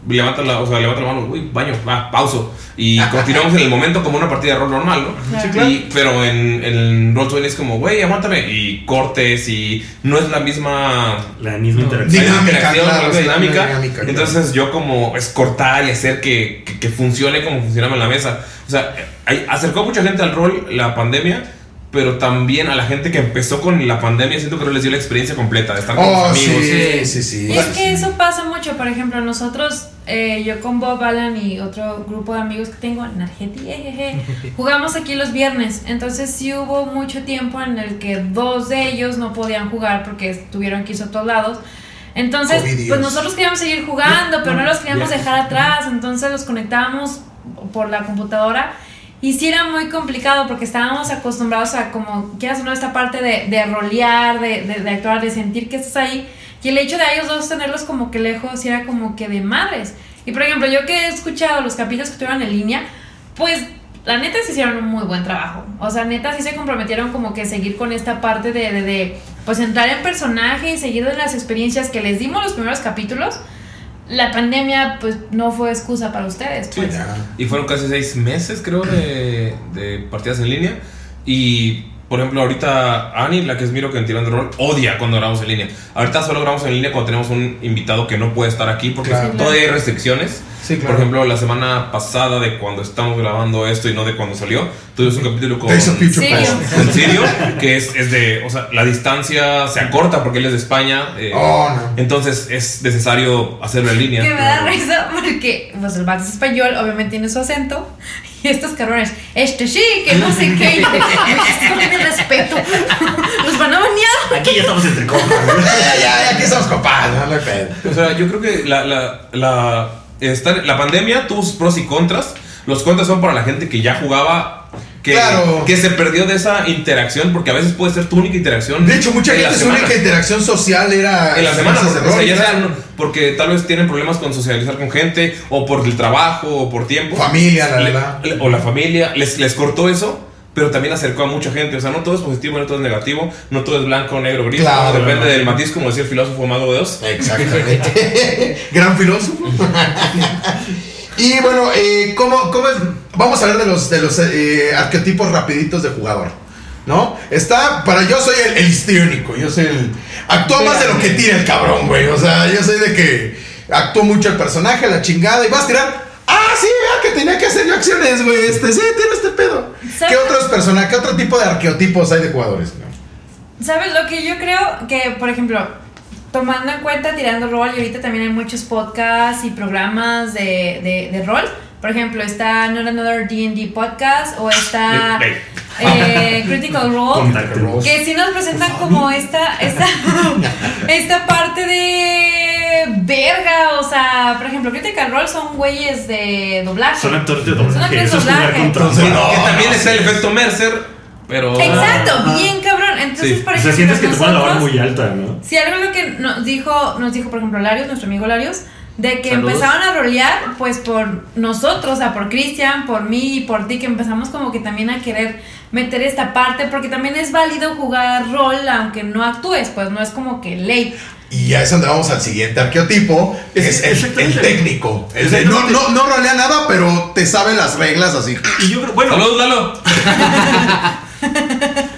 levanta la, o sea, levanta la mano, uy, baño, va, pauso. Y *laughs* continuamos en el momento como una partida de rol normal, ¿no? Sí, claro. Y- pero en, en Roll20 es como, güey, aguántame. Y cortes y no es la misma La misma interacción. Dinámica, claro, la dinámica. dinámica, claro. Entonces yo como es cortar y hacer que, que, que funcione como funcionaba en la mesa. O sea, hay- acercó mucha gente al rol la pandemia, pero también a la gente que empezó con la pandemia siento que no les dio la experiencia completa de estar con Oh, los amigos. sí, sí, sí. Y es que eso pasa mucho, por ejemplo, nosotros, eh, yo con Bob Alan y otro grupo de amigos que tengo en Argentina, jejeje, jugamos aquí los viernes, entonces sí hubo mucho tiempo en el que dos de ellos no podían jugar porque tuvieron que irse a otros lados. Entonces, pues nosotros queríamos seguir jugando, pero no los queríamos dejar atrás, entonces los conectábamos por la computadora. Y sí era muy complicado porque estábamos acostumbrados a como, quieras o no, esta parte de, de rolear, de, de, actuar, de sentir que estás ahí. Y el hecho de ellos dos tenerlos como que lejos era como que de madres. Y por ejemplo, yo que he escuchado los capítulos que estuvieron en línea, pues la neta se hicieron un muy buen trabajo. O sea, neta sí se comprometieron como que seguir con esta parte de, de, de, pues entrar en personaje y seguir de las experiencias que les dimos los primeros capítulos. La pandemia pues no fue excusa para ustedes. Sí, Pues. Y fueron casi seis meses, creo, de, de partidas en línea. Y, por ejemplo, ahorita Ani, la que es Miro que en Tirando Rol, odia cuando grabamos en línea. Ahorita solo grabamos en línea cuando tenemos un invitado que no puede estar aquí porque Claro. todavía hay restricciones. Sí, claro. Por ejemplo, la semana pasada de cuando estamos grabando esto y no de cuando salió, tuvimos un capítulo con, con Sirio, que es, es de, o sea, la distancia se acorta porque él es de España. eh, Oh, no. Entonces es necesario hacerlo en línea. Que me da risa porque pues el vato es español, obviamente tiene su acento. Y estos cabrones, este sí, que no sé qué. Esto no tiene respeto. *laughs* Los van a banear. Aquí ya estamos entre copas. *laughs* Ya, ya, ya, aquí estamos copados, no hay pedo. O sea, yo creo que la, la, la, estar- la pandemia tuvo sus pros y contras. Los contras son para la gente que ya jugaba, que, Claro. que se perdió de esa interacción, porque a veces puede ser tu única interacción. De hecho, mucha gente su única interacción social era En la semana, porque, o sea, ya sean porque tal vez tienen problemas con socializar con gente, o por el trabajo, o por tiempo. Familia, la, Le- le- o la familia, les, les cortó eso, pero también acercó a mucha gente. O sea, no todo es positivo, no todo es negativo, no todo es blanco, negro, gris. Claro, depende del matiz, como decía el filósofo Mago de Oz. Exactamente. *laughs* Gran filósofo. *laughs* y bueno, eh, ¿cómo, cómo es? Vamos a hablar de los, de los eh, arquetipos rapiditos de jugador. ¿No? Está, para yo soy el, el histriónico, yo soy el... Actúa más de lo que tira el cabrón, güey. O sea, yo soy de que actúo mucho el personaje, la chingada, y vas a tirar... Ah, sí, vea que tenía que hacer yo acciones, güey. Este, sí, tiene este pedo. ¿Qué otros personajes, qué otro tipo de arqueotipos hay de jugadores? no? ¿Sabes lo que yo creo? Que, por ejemplo, tomando en cuenta tirando rol, y ahorita también hay muchos podcasts y programas de, de, de rol. Por ejemplo, está Not Another D&D Podcast o está eh, Critical *laughs* Role. Que sí nos presentan como esta, esta, *laughs* esta parte de verga, o sea, por ejemplo, Critical Role son güeyes de doblaje. Son actores de Son doblaje. actores de doblaje. trampa. No. Que también está el efecto Mercer, pero... Exacto, bien cabrón. Entonces, Sí. por O sea, sientes que te ponen la vara nosotros- muy alta, ¿no? Si algo lo que nos dijo, nos dijo, por ejemplo, Larios, nuestro amigo Larios, de que Saludos. empezaron a rolear, pues por nosotros, o sea, por Cristian, por mí y por ti, que empezamos como que también a querer meter esta parte, porque también es válido jugar rol aunque no actúes, pues no es como que ley. Y ya es donde vamos al siguiente arqueotipo, que Es- es el, técnico. El de no, no, no rolea nada, pero te sabe las reglas así. Y yo creo, bueno, Saludos, Lalo. *laughs*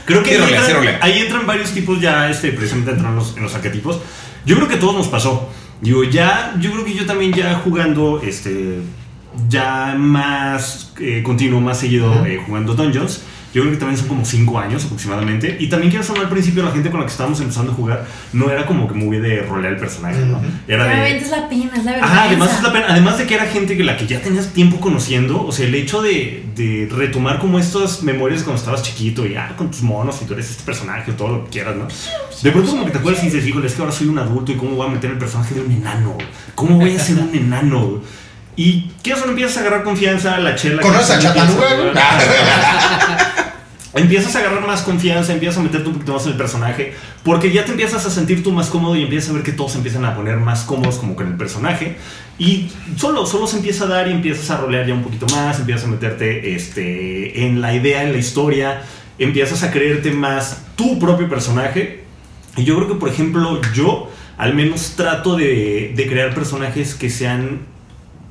Creo que Sí ahí, rolea, entran, sí rolea. ahí entran varios tipos ya, este, precisamente entran en los, en los arquetipos. Yo creo que a todos nos pasó. Digo, ya, yo creo que yo también ya jugando, este, ya más eh, continuo, más seguido eh, jugando Dungeons. Yo creo que también son como 5 años aproximadamente. Y también quiero sonar al principio, la gente con la que estábamos empezando a jugar no era como que muy de rolear el personaje, ¿no? Era de. Es la pena, es la verdad. Ajá, además es la pena. Además de que era gente que la que ya tenías tiempo conociendo, o sea, el hecho de, de retomar como estas memorias cuando estabas chiquito y ah, con tus monos y tú eres este personaje o todo lo que quieras, ¿no? De pronto como que te acuerdas y dices, híjole, es que ahora soy un adulto y cómo voy a meter el personaje de un enano, ¿cómo voy a ser un enano? Y que eso empiezas a agarrar confianza, la chela. ¿Conoces a que empiezas a agarrar más confianza, empiezas a meterte un poquito más en el personaje, porque ya te empiezas a sentir tú más cómodo y empiezas a ver que todos empiezan a poner más cómodos como con el personaje. Y solo, solo se empieza a dar y empiezas a rolear ya un poquito más, empiezas a meterte este, en la idea, en la historia, empiezas a creerte más tu propio personaje. Y yo creo que, por ejemplo, yo al menos trato de, de crear personajes que sean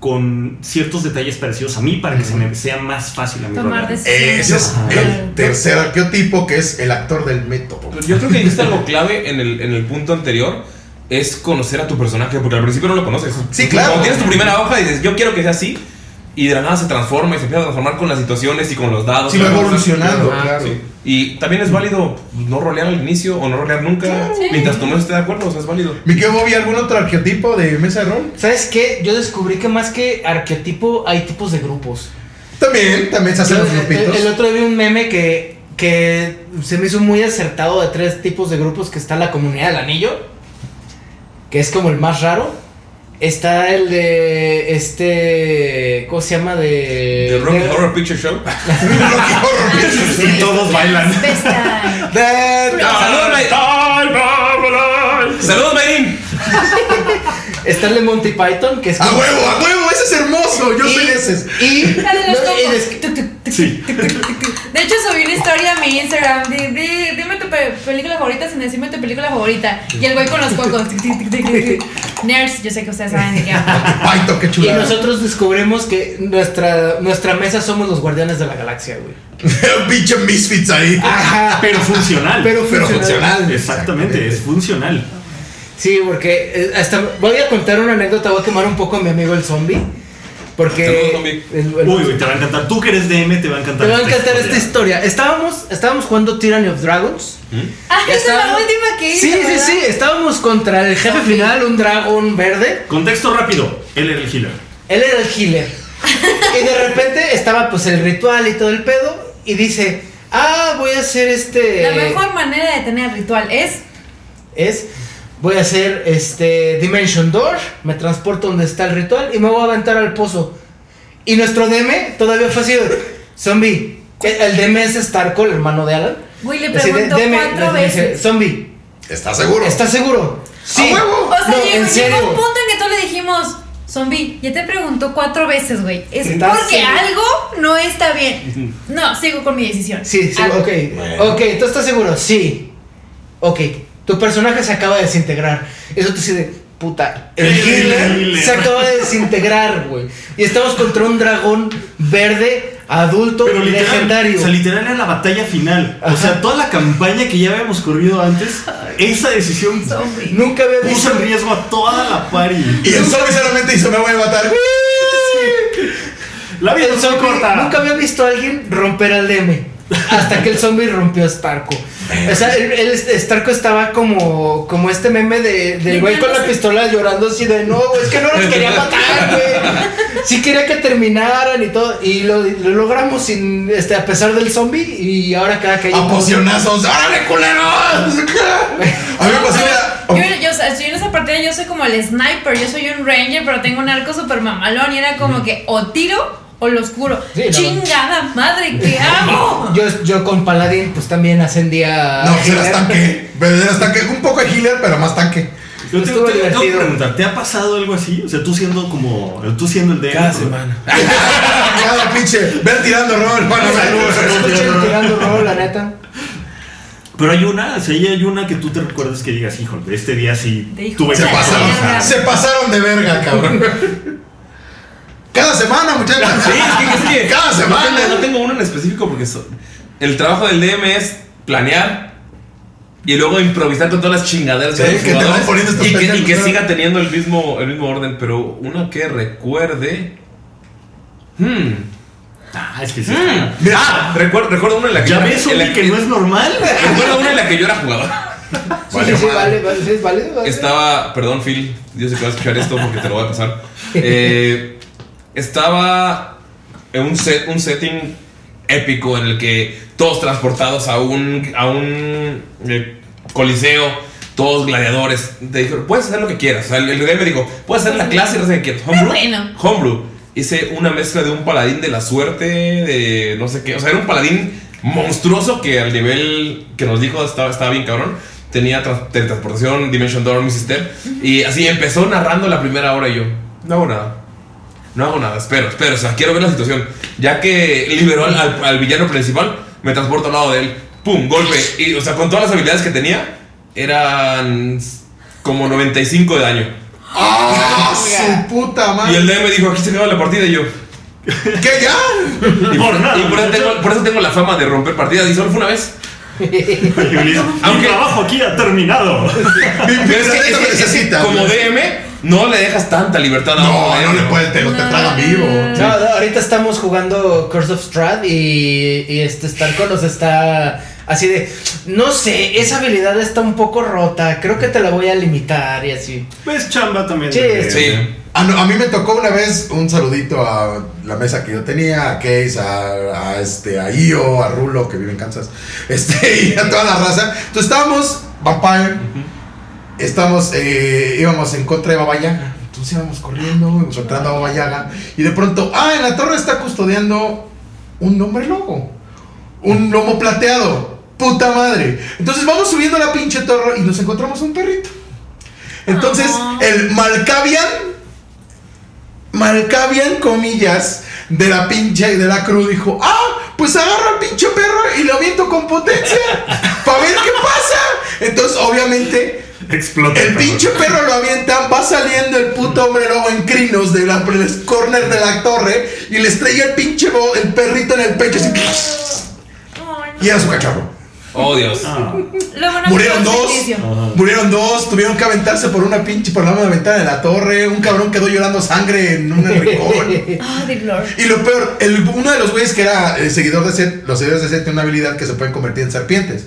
con ciertos detalles parecidos a mí para que se me sea más fácil a mí. Tomar decisiones. Ese es el tercer arqueotipo que es el actor del método. Yo creo que dijiste algo clave en el, en el punto anterior. Es conocer a tu personaje, porque al principio no lo conoces. Sí, claro. Cuando tienes tu primera hoja y dices, yo quiero que sea así, y de la nada se transforma y se empieza a transformar con las situaciones y con los dados. Sí, va evolucionando, Ajá, claro. sí. Y también es válido no rolear al inicio o no rolear nunca. Sí. Mientras tu mente esté de acuerdo, o sea, es válido. ¿Mi querido Bobby, algún otro arqueotipo de mesa de rol? ¿Sabes qué? Yo descubrí que más que arquetipo hay tipos de grupos. También, también se hacen Yo, los el, grupitos. el otro día vi un meme que, que se me hizo muy acertado de tres tipos de grupos que está la comunidad del anillo, que es como el más raro. Está el de este ¿cómo se llama? De, The Rocky de- Horror Picture Show. *laughs* *laughs* Rocky Horror Picture Y todos bailan. Time. Show. Saludos, Saludos, Mayrin. *laughs* Está el de Monty Python, que es A huevo, a huevo, ese es hermoso. Yo y, soy de ese. Y, de los no, y Sí. De hecho, subí una historia a mi Instagram. Di, di- dime tu pe- película favorita sin decirme tu película favorita. Y el güey con los cocos. Nerds, yo sé que ustedes saben de qué hablo. Python, qué y chulada. nosotros descubrimos que nuestra, nuestra mesa somos los guardianes de la galaxia, güey. *laughs* Pinche misfits ahí. Ajá. Pero funcional. Pero Pero funcional. Exactamente, es funcional. Sí, porque eh, hasta voy a contar una anécdota, voy a quemar un poco a mi amigo el zombie. Porque. El- el- Uy, te va a encantar. Tú que eres DM, te va a encantar. te va a encantar esta historia. historia. Estábamos, estábamos jugando Tyranny of Dragons. Ah, esa es la última que hice. Sí, sí, ¿verdad? sí. Estábamos contra el jefe final, un dragón verde. Contexto rápido. Él era el healer. Él era el healer. *laughs* y de repente estaba pues el ritual y todo el pedo. Y dice: Ah, voy a hacer este. La mejor manera de tener ritual es. es voy a hacer este Dimension Door, me transporto donde está el ritual y me voy a aventar al pozo. Y nuestro DM todavía fue así, zombie. El, DM es Starco, el hermano de Alan. Güey, le Así preguntó "DM", cuatro veces. Zombie, ¿Estás seguro? ¿estás seguro? Sí. ¡A huevo! O sea, No, llegó, en llegó serio. un punto en que todos le dijimos, zombie, ya te preguntó cuatro veces, güey. Es ¿Estás porque seguro? algo no está bien. No, sigo con mi decisión. Sí, sí, Algo. ok. Bueno. Ok, ¿tú estás seguro? Sí. Ok, tu personaje se acaba de desintegrar. Eso te dice, puta, el El healer healer. se acaba de desintegrar, güey. Y estamos contra un dragón verde, adulto, Pero literal, legendario. o sea, literal era la batalla final. O sea, toda la campaña que ya habíamos corrido antes, esa decisión Zombie. Nunca había puso visto. en riesgo a toda la party. Y el zombie solamente hizo: Me voy a matar. La vida El es corta. nunca había visto a alguien romper al DM. Hasta que el zombie rompió a Starco. O sea, el, el- Starco estaba como, como este meme de, del güey con la pistola llorando así de no, güey, es que no los quería matar, güey. Sí quería que terminaran y todo. Y lo, lo logramos sin, este, a pesar del zombie. Y ahora cada que hay A un- pocionazos. ¡Árale, culeros! A mí me pasó Yo, yo, o sea, estoy en esa partida, yo soy como el sniper, yo soy un ranger, pero tengo un arco super mamalón y era como que o tiro o lo oscuro. Sí, no. Chingada madre, ¿qué *laughs* hago? Yo, yo con Paladín, pues también ascendía. No, pues eras tanque. Pero eras tanque. Un poco de healer, pero más tanque. Yo te, te- tengo que preguntar, ¿te ha pasado algo así? O sea, tú siendo como. Tú siendo el DM. Cada semana. *laughs* Cada pinche. Ven tirando rol. Bueno, Escuchen tirando rol, la neta. Pero hay una, o sea, hay una que tú te recuerdas que digas, híjole, este día sí De tuve de Se que se pasaron de verga, cabrón. *laughs* Cada semana, muchachos. *laughs* Sí, es que, es que Cada no semana. tengo, no tengo uno en específico porque so- el trabajo del DM es planear y luego improvisar con todas las chingaderas Sí, que te van poniendo estos y que, y que siga teniendo el mismo, el mismo orden, pero una que recuerde. Hmm. Ah, es que sí. hmm. Mira. Ah, recuerdo, recuerdo una en la que ¿Ya yo era- ves, en la Oli, que no es normal? Recuerdo una en la que yo era jugador. Sí, sí, sí, vale, vale, sí, vale. Estaba, perdón Phil, yo sé que vas a escuchar esto porque te lo voy a pasar. *laughs* Eh, estaba en un, set, un setting épico en el que todos transportados a un, a un eh, coliseo, todos gladiadores. Te dijeron, puedes hacer lo que quieras. O sea, el, el DM me dijo, puedes hacer la clase y no sé qué quieras. Homebrew. Bueno. Homebrew. Hice una mezcla de un paladín de la suerte, de no sé qué. O sea, era un paladín monstruoso que al nivel que nos dijo estaba, estaba bien cabrón. Tenía trans- teletransportación, Dimension Door, mi sister. Y así empezó narrando la primera hora y yo, no hago nada. No hago nada, espero, espero. O sea, quiero ver la situación. Ya que liberó al, al- al villano principal, me transporto al lado de él. ¡Pum! Golpe. Y, o sea, con todas las habilidades que tenía, eran como 95 de daño. ¡Ah! ¡Su puta Y madre! el DM dijo, aquí se acaba la partida y yo. ¿Qué ya? Y Por por, nada, y por eso tengo, por eso tengo la fama de romper partidas y solo fue una vez. *laughs* Y Ulises, Mi Aunque- trabajo aquí ha terminado. Mi *laughs* Pero es que, es que- es que necesita. como. DM no le dejas tanta libertad a No, un no le puede, te, lo- te tragan vivo. No, no, ahorita estamos jugando Curse of Strahd y, y este Starco nos está así de, no sé, esa habilidad está un poco rota, creo que te la voy a limitar y así. Pues chamba también. Sí, Sí. Ah, no, a mí me tocó una vez un saludito a la mesa que yo tenía, a Case, a, a, este, a Io, a Rulo, que vive en Kansas, *laughs* este, y a toda la raza. Entonces estábamos, Vampire, estábamos, eh, íbamos en contra de Baba Yaga. Entonces íbamos corriendo, encontrando a Baba Yaga, y de pronto, ah, en la torre está custodiando un hombre lobo, un lomo plateado. Puta madre. Entonces vamos subiendo la pinche torre y nos encontramos un perrito. Entonces, el Malkavian Malkavian, comillas, de la pinche, de la cruz, dijo, ah, pues agarra al pinche perro y lo aviento con potencia para ver qué pasa. Entonces, obviamente, *laughs* Explota. el pinche perro lo avienta, va saliendo el puto hombre lobo en crinos de la del corner de la torre y le estrella el pinche bo- el perrito en el pecho así, no. y era su cachorro. Oh, Dios. Ah, Murieron dos. Murieron dos, tuvieron que aventarse por una pinche, por la ventana de la torre. Un cabrón quedó llorando sangre en un rincón. *laughs* Ah, de. Y lo peor, el- uno de los güeyes que era el seguidor de Seth, los seguidores de Seth tienen una habilidad que se pueden convertir en serpientes.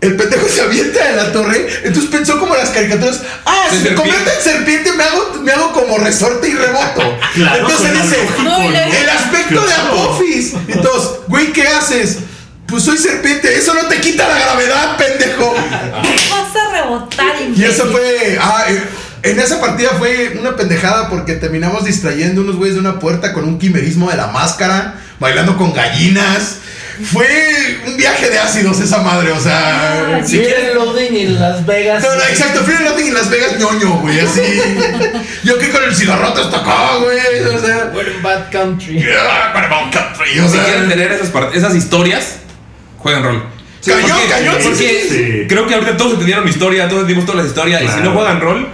El pendejo se avienta de la torre, entonces pensó como las caricaturas, ah, si me serpiente. convierto en serpiente me hago, me hago como resorte y reboto. *laughs* Claro, entonces dice, No, el aspecto de. Apophis. Entonces, güey, ¿qué haces? Pues soy serpiente, eso no te quita la gravedad, pendejo. Vas a rebotar, Y eso fue. Ah, eh, en esa partida fue una pendejada porque terminamos distrayendo unos güeyes de una puerta con un quimerismo de la máscara, bailando con gallinas. Fue un viaje de ácidos esa madre, o sea. Ah, si quieres- Loading en Las Vegas. No, no, exacto, Fear Nothing en Las Vegas ñoño, güey, así. Yo que con el cigarrote hasta acá, güey, o sea. We're in bad country. ah, para Mount Country, o Si quieren tener esas, historias, jueguen rol. Cañón, porque, cañón, sí, porque sí, sí. creo que ahorita todos entendieron mi historia, todos entendimos todas las historias. Y si Claro. no juegan rol,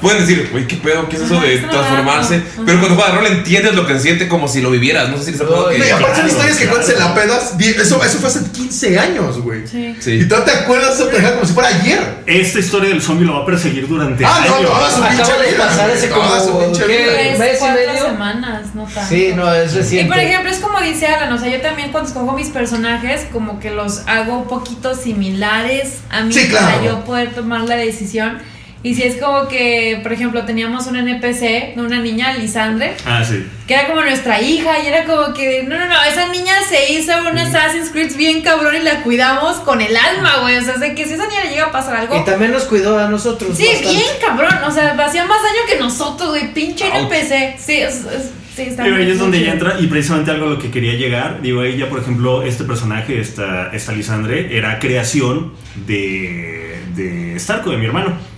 pueden decir, güey, ¿qué pedo? ¿Qué es eso de transformarse? Pero cuando juegas rol entiendes lo que se siente como si lo vivieras. No sé si les ha pasado que. No, y aparte son historias que claro. cuentas en la pedas. di- Eso, eso fue hace 15 años, güey. Sí. Sí. Y tú te acuerdas de como si fuera ayer. Esta historia del zombie lo va a perseguir durante Ah, no, años. toda su pinche Acaba de vida. pasar ese Toda su como- pinche vida. Tres, mes y medio. semanas, no tanto. Sí, no, es Y reciente. por ejemplo, es como dice Alan, o sea, yo también cuando escojo mis personajes, como que los hago un poquito similares a mí Sí, claro. para yo poder tomar la decisión. Y si es como que, por ejemplo, teníamos un NPC, una niña, Lisandre, Ah, sí. que era como nuestra hija, y era como que, no, no, no, esa niña se hizo un Assassin's Creed bien cabrón y la cuidamos con el alma, güey. O sea, es de que si esa niña le llega a pasar algo. Y también nos cuidó a nosotros. Sí, bastante. bien cabrón, o sea, hacía más daño que nosotros, güey, pinche Ouch. NPC. Sí, es, es- sí, muy- ahí es donde ya entra y precisamente algo a lo que quería llegar. Digo, ella, por ejemplo, este personaje, esta, esta Lisandre, era creación de, de Starco, de mi hermano.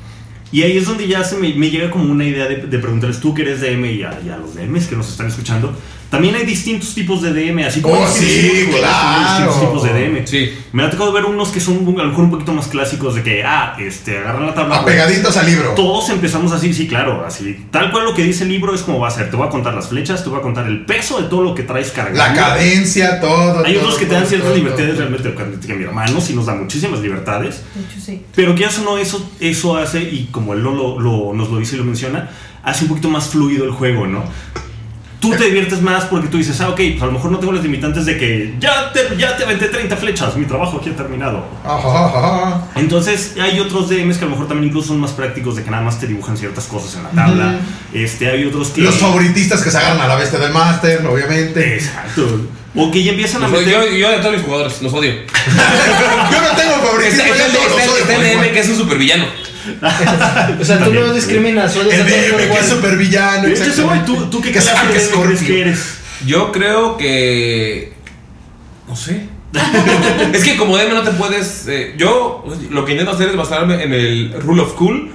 Y ahí es donde ya se me, llega como una idea de, de preguntarles, tú que eres DM y a, y a los DMs que nos están escuchando, también hay distintos tipos de DM, así como Oh, hay sí, claro. hay distintos tipos de DM. Sí. Me ha tocado ver unos que son a lo mejor un poquito más clásicos de que, ah, este, agarran la tabla. Apegaditos al libro. Todos empezamos así, sí, claro, así. Tal cual lo que dice el libro es como va a ser. Te voy a contar las flechas, te voy a contar el peso de todo lo que traes cargando. La cadencia, todo. Hay todo, otros que te dan ciertas todo, libertades todo. realmente, que mi hermano sí nos da muchísimas libertades. De hecho, sí. Pero que eso no, eso, eso hace, y como él lo, lo- lo- nos lo dice y lo menciona, hace un poquito más fluido el juego, ¿no? Tú te diviertes más porque tú dices, ah, ok, pues a lo mejor no tengo las limitantes de que ya te, ya te aventé 30 flechas, mi trabajo aquí ha terminado. Ajá, ajá, ajá. Entonces hay otros DMs que a lo mejor también incluso son más prácticos de que nada más te dibujan ciertas cosas en la tabla. Este, hay otros que... Los favoritistas que se agarran a la bestia del máster, obviamente. Exacto. O que ya empiezan a meter... yo, yo de todos mis jugadores, los odio. *laughs* Yo no tengo favoritismo, Está, el DM que es un supervillano. *laughs* O sea, tú no discriminas, odias El que es supervillano. Ese güey, ¿tú, tú qué crees Scorpio. que eres? Yo creo que. No sé. *laughs* es que como DM no te puedes. eh, yo lo que intento hacer es basarme en el rule of cool.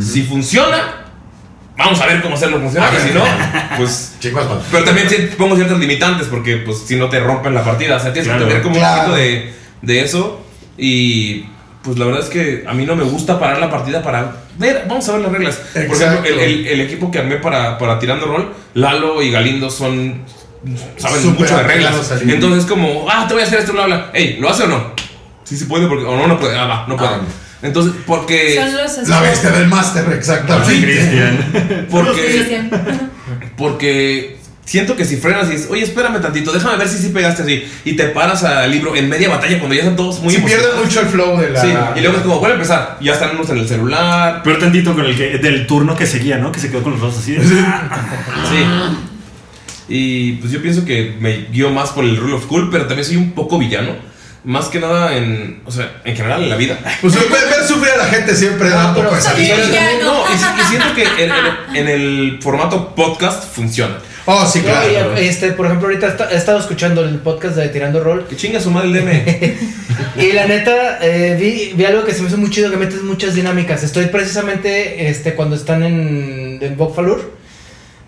Si funciona, vamos a ver cómo hacerlo funcionar. A Y ver. si no, *laughs* pues. Chicos. Pero también pongo ciertas limitantes porque, pues, si no te rompen la partida. O sea, tienes Claro, que tener como claro. un poquito de, de eso. Y. pues la verdad es que a mí no me gusta parar la partida para ver, vamos a ver las reglas. Por Exacto. ejemplo, el, el- el equipo que armé para, para tirando rol, Lalo y Galindo son. saben mucho de reglas. Entonces, como, ah, te voy a hacer esto, bla, bla. Ey, ¿lo hace o no? Sí, sí puede, porque, o no, no puede. Ah, va, no puede. Ah. Entonces, porque. Son los La bestia del máster, Sí, exactamente. Cristian. Porque. Porque siento que si frenas y dices, oye, espérame tantito, déjame ver si sí pegaste así. Y te paras al libro en media batalla cuando ya están todos muy Si pierde emocionados. mucho el flow de la. Sí, y luego es como, vuelve a empezar. Ya están unos en el celular. Peor tantito con el que, del turno que seguía, ¿no? Que se quedó con los ojos así. de- Sí. Y pues yo pienso que me guío más por el rule of cool, pero también soy un poco villano. Más que nada en, o sea, en general en la vida. *laughs* Pues ver, ver sufrir a la gente siempre da un poco de Soy satisfacción. villano. No, y, si- y siento que en, en- en el formato podcast funciona. Oh, sí, No, claro. y, este, por ejemplo, ahorita esta- he estado escuchando el podcast de Tirando Roll. Que chinga su madre el *laughs* DM. Y la neta, eh, vi, vi algo que se me hizo muy chido, que metes muchas dinámicas. Estoy precisamente este, cuando están en, en Bokfalur,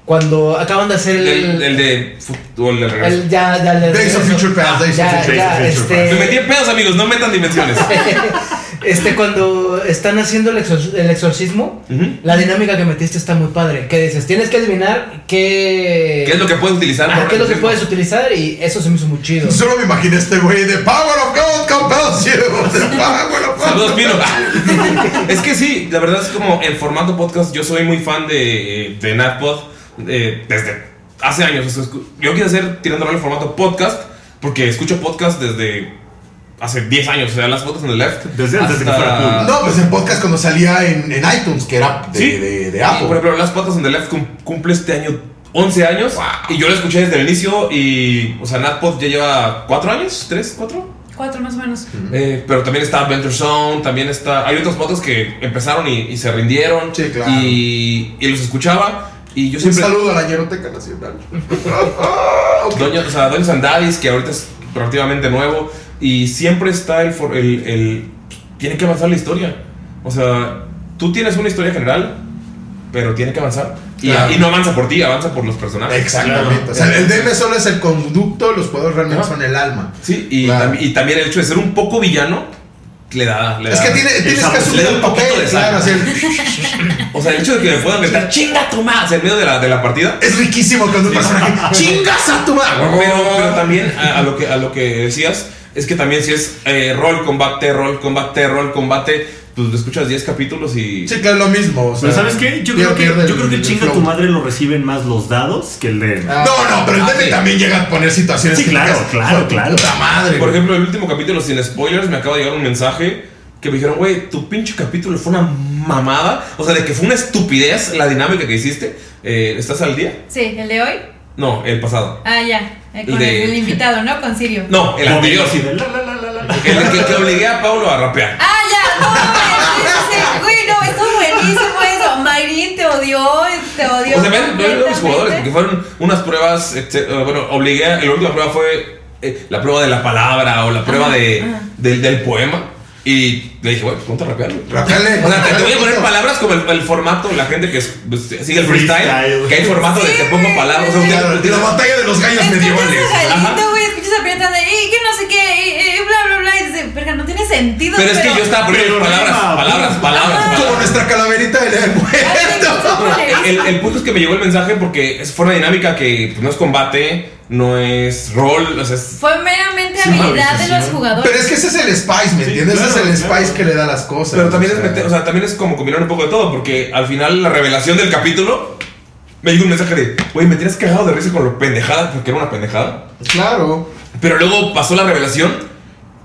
cuando acaban de hacer el... el, el de fútbol de regreso. el- ya, ya, el- Days of. Future Past, Days of Ya, Future Past. este... Me metí en pedos, amigos, no metan dimensiones. *laughs* Este, cuando están haciendo el, exor- el exorcismo, la dinámica que metiste está muy padre. Que dices, tienes que adivinar qué... ¿Qué es lo que puedes utilizar? Ah, ¿qué es lo que puedes utilizar? Y eso se me hizo muy chido. Solo me imaginé este güey de Power of God compels you. *laughs* The power of God. Saludos, Pino. *laughs* es que sí, la verdad es como en formato podcast, yo soy muy fan de, de NatPod eh, desde hace años. O sea, escu- yo quiero hacer tirando en formato podcast porque escucho podcast desde hace 10 años. O sea, las fotos en el left. Desde antes de que fuera cool. No, pues en podcast cuando salía en, en iTunes, que era de, Sí. de, de Apple. por ejemplo, las fotos en the left cum- cumple este año 11 años. Wow. Y yo lo escuché desde el inicio. Y, o sea, NatPod ya lleva 4 años, 3, 4. Cuatro más o menos. Eh, pero también está Adventure Zone, también está... Hay otros motos que empezaron y, y se rindieron. Sí, claro. Y, y los escuchaba. Y yo Un siempre... saludo a la Ñeroteca Nacional. *laughs* *laughs* Doña, o sea, Doña Sandadis, que ahorita es relativamente nuevo. Y siempre está el, for- el, el- Tiene que avanzar la historia. O sea, tú tienes una historia general, pero tiene que avanzar. Y, Claro. y no avanza por ti, avanza por los personajes. Exactamente. O sea, el DM solo es el conducto, los jugadores realmente Ajá. son el alma. Sí, y, Claro. tam- y también el hecho de ser un poco villano le da. Le Es da- que tiene, tienes que asumir un poquito de claro. sal. así el- *laughs* O sea, el hecho de que me puedan gritar chinga tu madre en medio de la, de la partida. es riquísimo cuando un personaje *laughs* chingas a tu madre. *laughs* Pero, pero también a, a lo que, a lo que decías, es que también si es eh, rol, combate, rol, combate, rol, combate, pues lo escuchas 10 capítulos y... Sí, claro, lo mismo. o sea, Pero ¿sabes qué? Yo creo que, yo el- creo que el chinga flow. tu madre lo reciben más los dados que el de... Ah. No, no, pero el Ah, DM sí. también llega a poner situaciones Sí, claro, claro, "Hijo de tu claro". Puta madre. Por güey". ejemplo, el último capítulo sin spoilers me acaba de llegar un mensaje que me dijeron, güey, tu pinche capítulo fue una mamada. O sea, de que fue una estupidez la dinámica que hiciste. Eh, ¿Estás al día? Sí, el de hoy. No, el pasado. Ah, ya. eh, con El de- el, el invitado, ¿no? Con Sirio. No, el anterior. Así de la, la, la, la, la. El que, que obligué a Pablo a rapear. Ah, ya, no, güey, sí, sí, sí. Güey, no, esto es buenísimo eso. Mayrin te odió, te odió. O sea, ven, ven los jugadores, porque fueron unas pruebas, eh, bueno, obligué, a- la última prueba fue eh, la prueba de la palabra o la prueba Ajá, de, ajá. del, del poema. Y le dije, bueno, pues ponte a rapear. güey. Rapeale. O sea, te, te voy a poner palabras como el, el formato, la gente que es- pues, sigue el freestyle, Freestyle. que hay formato de te pongo palabras. O sea, Claro, utiliza- la batalla de los gallos medievales. güey, escuchas a Prieta de, y que no sé qué, y, y bla, bla, bla, y dices, verga, no tiene sentido. pero es que yo estaba poniendo palabras, palabras, palabras. Como nuestra calaverita del muerto. El, el punto es que me llegó el mensaje porque es forma dinámica que pues, no es combate, no es rol, o sea, es Fue meramente Sí, habilidad de los jugadores. Pero es que ese es el spice, ¿me Sí, entiendes? claro, ese es el claro. spice que le da las cosas. Pero también o es sea. meter- o sea, también es como combinar un poco de todo, porque al final la revelación del capítulo me llegó un mensaje de, güey, me tienes cagado de risa con lo pendejada, porque era una pendejada. Claro. Pero luego pasó la revelación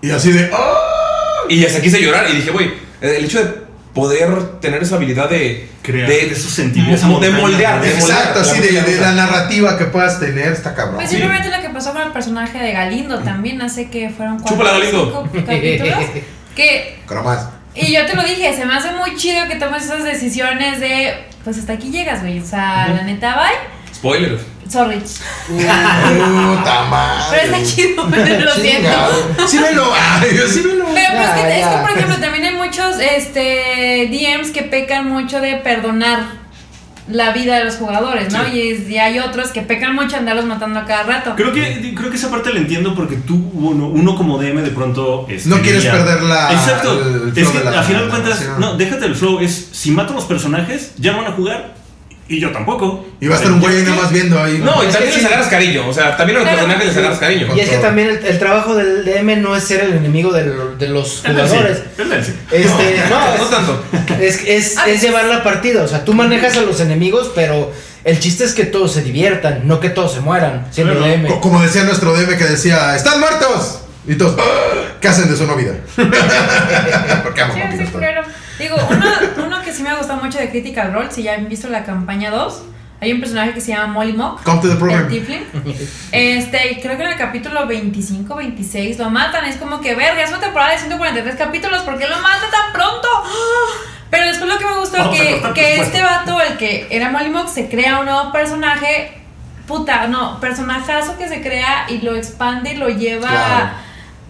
Y así de. ¡Oh! y ya se quise llorar y dije, güey, el hecho de poder tener esa habilidad de Crear de, esos sentimientos, de moldear, de moldear Exacto, así de, de la narrativa que puedas tener, está cabrón. Pues Sí. simplemente lo que pasó con el personaje de Galindo también hace que fueron cuatro Chúpala, Galindo. cinco capítulos. Que, Cromas. y yo te lo dije, se me hace muy chido que tomes esas decisiones de, pues hasta aquí llegas, güey. O sea, la neta, bye. Spoiler. Sorry. Puta madre. Pero está chido, *laughs* lo siento. Sí me lo. Ay, sí me lo. Pero pues, Ya, es, que, es que, por ejemplo, también hay muchos este, DMs que pecan mucho de perdonar. La vida de los jugadores, ¿no? Sí. Y, es- y hay otros que pecan mucho andarlos matando a cada rato. Creo que, creo que esa parte la entiendo porque tú, uno, uno como DM de pronto... este, No quieres perder la- Exacto. el es flow que de la a final de cuentas, no, déjate el flow. Es, si mato a los personajes, ya no van a jugar y yo tampoco. Y va a estar un güey nada más viendo ahí. No, y también les agarras cariño. O sea, también a los personajes les agarras cariño. Y es que también el, el trabajo del DM no es ser el enemigo del- de los jugadores. Este, no, No es- tanto. Es, es, Ah, es llevar la partida, o sea, tú manejas a los enemigos, pero el chiste es que todos se diviertan, no que todos se mueran, siendo Claro. DM. Co- Como decía nuestro DM que decía, ¡están muertos! Y todos, "Ah, ¿qué hacen de su no vida? *laughs* Porque amo Sí, sí, claro. Digo, que sí me gusta mucho de Critical Role, si ya han visto la campaña 2, hay un personaje que se llama Molly Mock. Come to the El program. Tiflin. Este, creo que en el capítulo 25, 26 lo matan. Es como que, verga, es una temporada de 143 capítulos, ¿por qué lo mata tan pronto? Pero después lo que me gustó es Vamos que, que este vato, el que era Molly Mock, se crea un nuevo personaje. Puta, no, personajazo que se crea y lo expande y lo lleva a,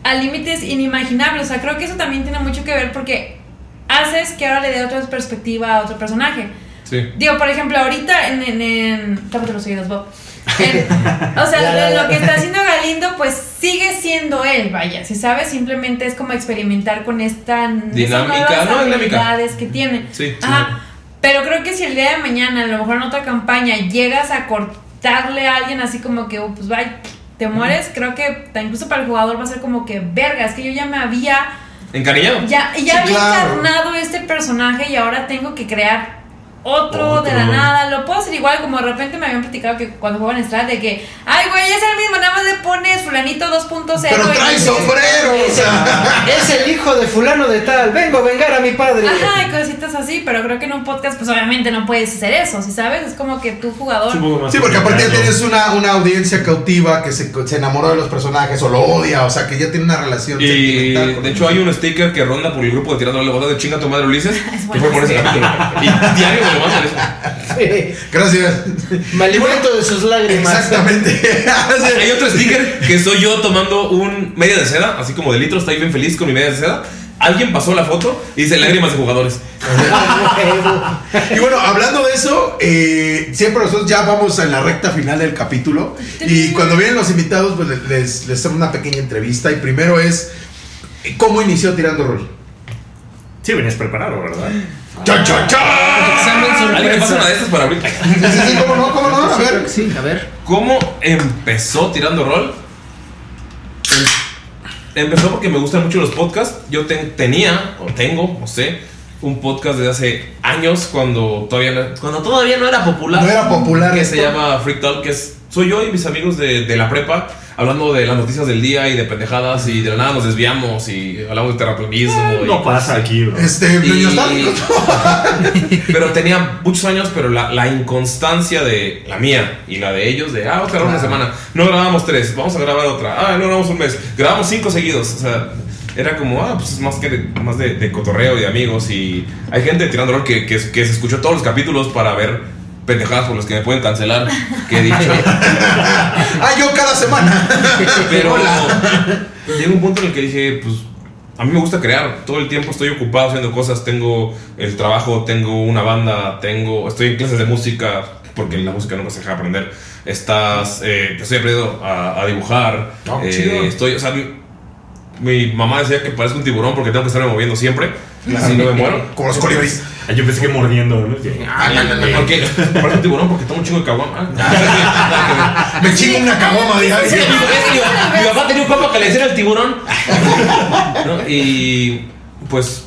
a límites inimaginables. O sea, creo que eso también tiene mucho que ver porque haces que ahora le dé otra perspectiva a otro personaje. Sí. Digo, por ejemplo, ahorita en. en, en tápate los oídos, Bob. *laughs* En- o sea, Ya, ya, ya. lo que está haciendo Galindo, pues sigue siendo él, vaya. Si sabes, simplemente es como experimentar con esta. Dinámica, no, dinámica. habilidades que tiene. Sí, sí. Ajá. Pero creo que si el día de mañana, a lo mejor en otra campaña, llegas a cortarle a alguien así como que, oh, pues vaya, te mueres, creo que incluso para el jugador va a ser como que, verga, es que yo ya me había Encariñado. ya, ya Sí, había claro. encarnado este personaje y ahora tengo que crear otro, Otro. de la nada. Lo puedo hacer igual, como de repente me habían platicado que cuando juegan Strat de que, ay, güey, es el mismo, nada más le pones fulanito 2.0. Pero y- trae sombrero, o sea. *laughs* Es el hijo de fulano de tal, vengo a vengar a mi padre. Ajá, y cositas así, pero creo que en un podcast, pues obviamente no puedes hacer eso, ¿sí sabes? Es como que tu jugador. Sí, porque aparte ya tienes una, una audiencia cautiva que se, se enamoró de los personajes o lo odia, o sea, que ya tiene una relación Y sentimental. con de hecho hay un sticker que ronda por el grupo de Tirando la Boda de chinga tu madre Ulises. *laughs* Es que fue por ese capítulo. *laughs* Y diario Sí. Gracias. Me alimento de sus lágrimas. Exactamente. Hay otro sticker que soy yo tomando un media de seda, así como de litro, estoy bien feliz con mi media de seda. Alguien pasó la foto y dice lágrimas de jugadores. Y bueno, hablando de eso, eh, siempre nosotros ya vamos en la recta final del capítulo. Y cuando vienen los invitados, pues les, les hacemos una pequeña entrevista. Y primero es, ¿cómo inició Tirando Rol? Sí, venías preparado, ¿verdad? ¡Cha, cha, cha! ¿Alguien me pasa una de estas para abrir? Sí, sí, sí, ¿cómo no? ¿Cómo no? A ver. que sí, a ver. ¿Cómo empezó tirando rol? Em- Empezó porque me gustan mucho los podcasts. Yo te- tenía, o tengo, no sé, un podcast desde hace años cuando todavía no, cuando todavía no era popular. No era popular Que esto. se llama Freak Talk, que es, soy yo y mis amigos de, de la prepa hablando de las noticias del día y de pendejadas y de la nada nos desviamos y hablamos de terraplanismo. y No pasa aquí, bro. Este, Y- *laughs* pero tenía muchos años, pero la, la inconstancia de la mía y la de ellos, de, ah, vamos a grabar una semana, no grabamos tres, vamos a grabar otra, ah, no grabamos un mes, grabamos cinco seguidos, o sea, era como, ah, pues es más que de, más de, de cotorreo y de amigos y hay gente tirando rol que, que, que se escuchó todos los capítulos para ver pendejadas por los que me pueden cancelar, que he dicho, *laughs* Ah, yo cada semana. pero Hola. llega un punto en el que dije, pues a mí me gusta crear, todo el tiempo estoy ocupado haciendo cosas, tengo el trabajo, tengo una banda, tengo, estoy en clases de música, porque la música nunca se deja aprender. Estás, eh, estoy aprendiendo a, a dibujar, Ah, eh, estoy, o sea, mi, mi mamá decía que parezco un tiburón porque tengo que estarme moviendo siempre, así no me muero. Como los colibríes. Ah, Yo pensé que mordiendo, ¿no? Ah, no, no, no, no. Porque parezco un tiburón porque tomo un chingo de caguama. *laughs* Ah, Me chingo una caguama diaria. Es que mi, mi papá tenía un papá que le decía el tiburón. ¿No? Y pues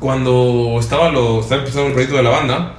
cuando estaba, lo, estaba empezando el proyecto de la banda,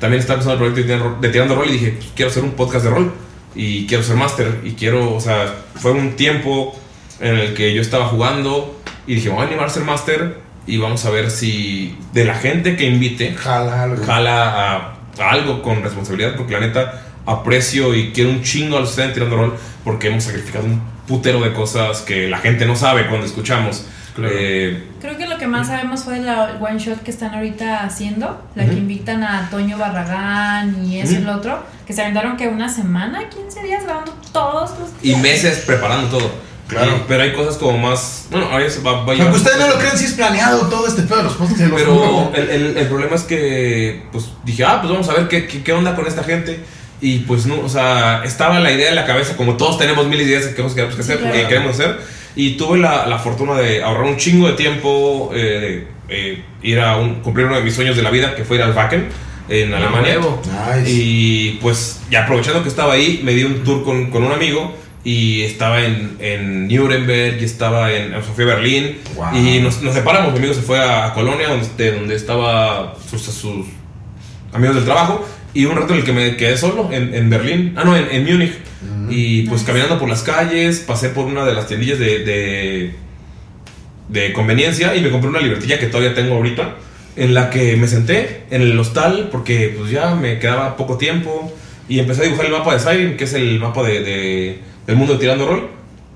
también estaba empezando el proyecto de Tirando- de Tirando Rol y dije, pues, quiero hacer un podcast de rol y quiero ser máster y quiero, o sea, fue un tiempo en el que yo estaba jugando y dije, me voy a animar a ser máster y vamos a ver si de la gente que invite Jala algo. jala a, a algo con responsabilidad porque la neta aprecio y quiero un chingo a los que están tirando rol porque hemos sacrificado un putero de cosas que la gente no sabe cuando escuchamos. Claro. Eh, Creo que lo que más sabemos fue la one shot que están ahorita haciendo, la que Ujú. invitan a Toño Barragán y eso y Ujú. el otro, que se aventaron que una semana, 15 días grabando todos los y meses preparando todo. Claro. Y- pero hay cosas como más. Bueno, ahora se va, va a Aunque ustedes no lo crean, sí es planeado todo este pedo de los los Pero el, el- el problema es que, pues dije, ah, pues vamos a ver qué, qué, qué onda con esta gente. Y pues no, o sea, estaba la idea en la cabeza, como todos tenemos miles de ideas de qué cosas queremos que hacer, claro. eh, queremos hacer. Y tuve la, la fortuna de ahorrar un chingo de tiempo, eh, de, eh, ir a un, cumplir uno de mis sueños de la vida, que fue ir al Wacken en Alemania. huevo. Nice. Y pues, ya aprovechando que estaba ahí, me di un tour con, con un amigo. Y estaba en, en Nuremberg y estaba en, en Sofía Berlín. Wow. Y nos, nos separamos. Mi amigo se fue a Colonia, donde, de donde estaba sus, sus amigos del trabajo. Y un rato en el que me quedé solo en, en Berlín. Ah, no, en, en Múnich. Y pues Nice. caminando por las calles, pasé por una de las tiendillas de, de, de conveniencia y me compré una libretilla que todavía tengo ahorita. En la que me senté en el hostal porque pues ya me quedaba poco tiempo. Y empecé a dibujar el mapa de Siren, que es el mapa de, de- del mundo de Tirando Rol.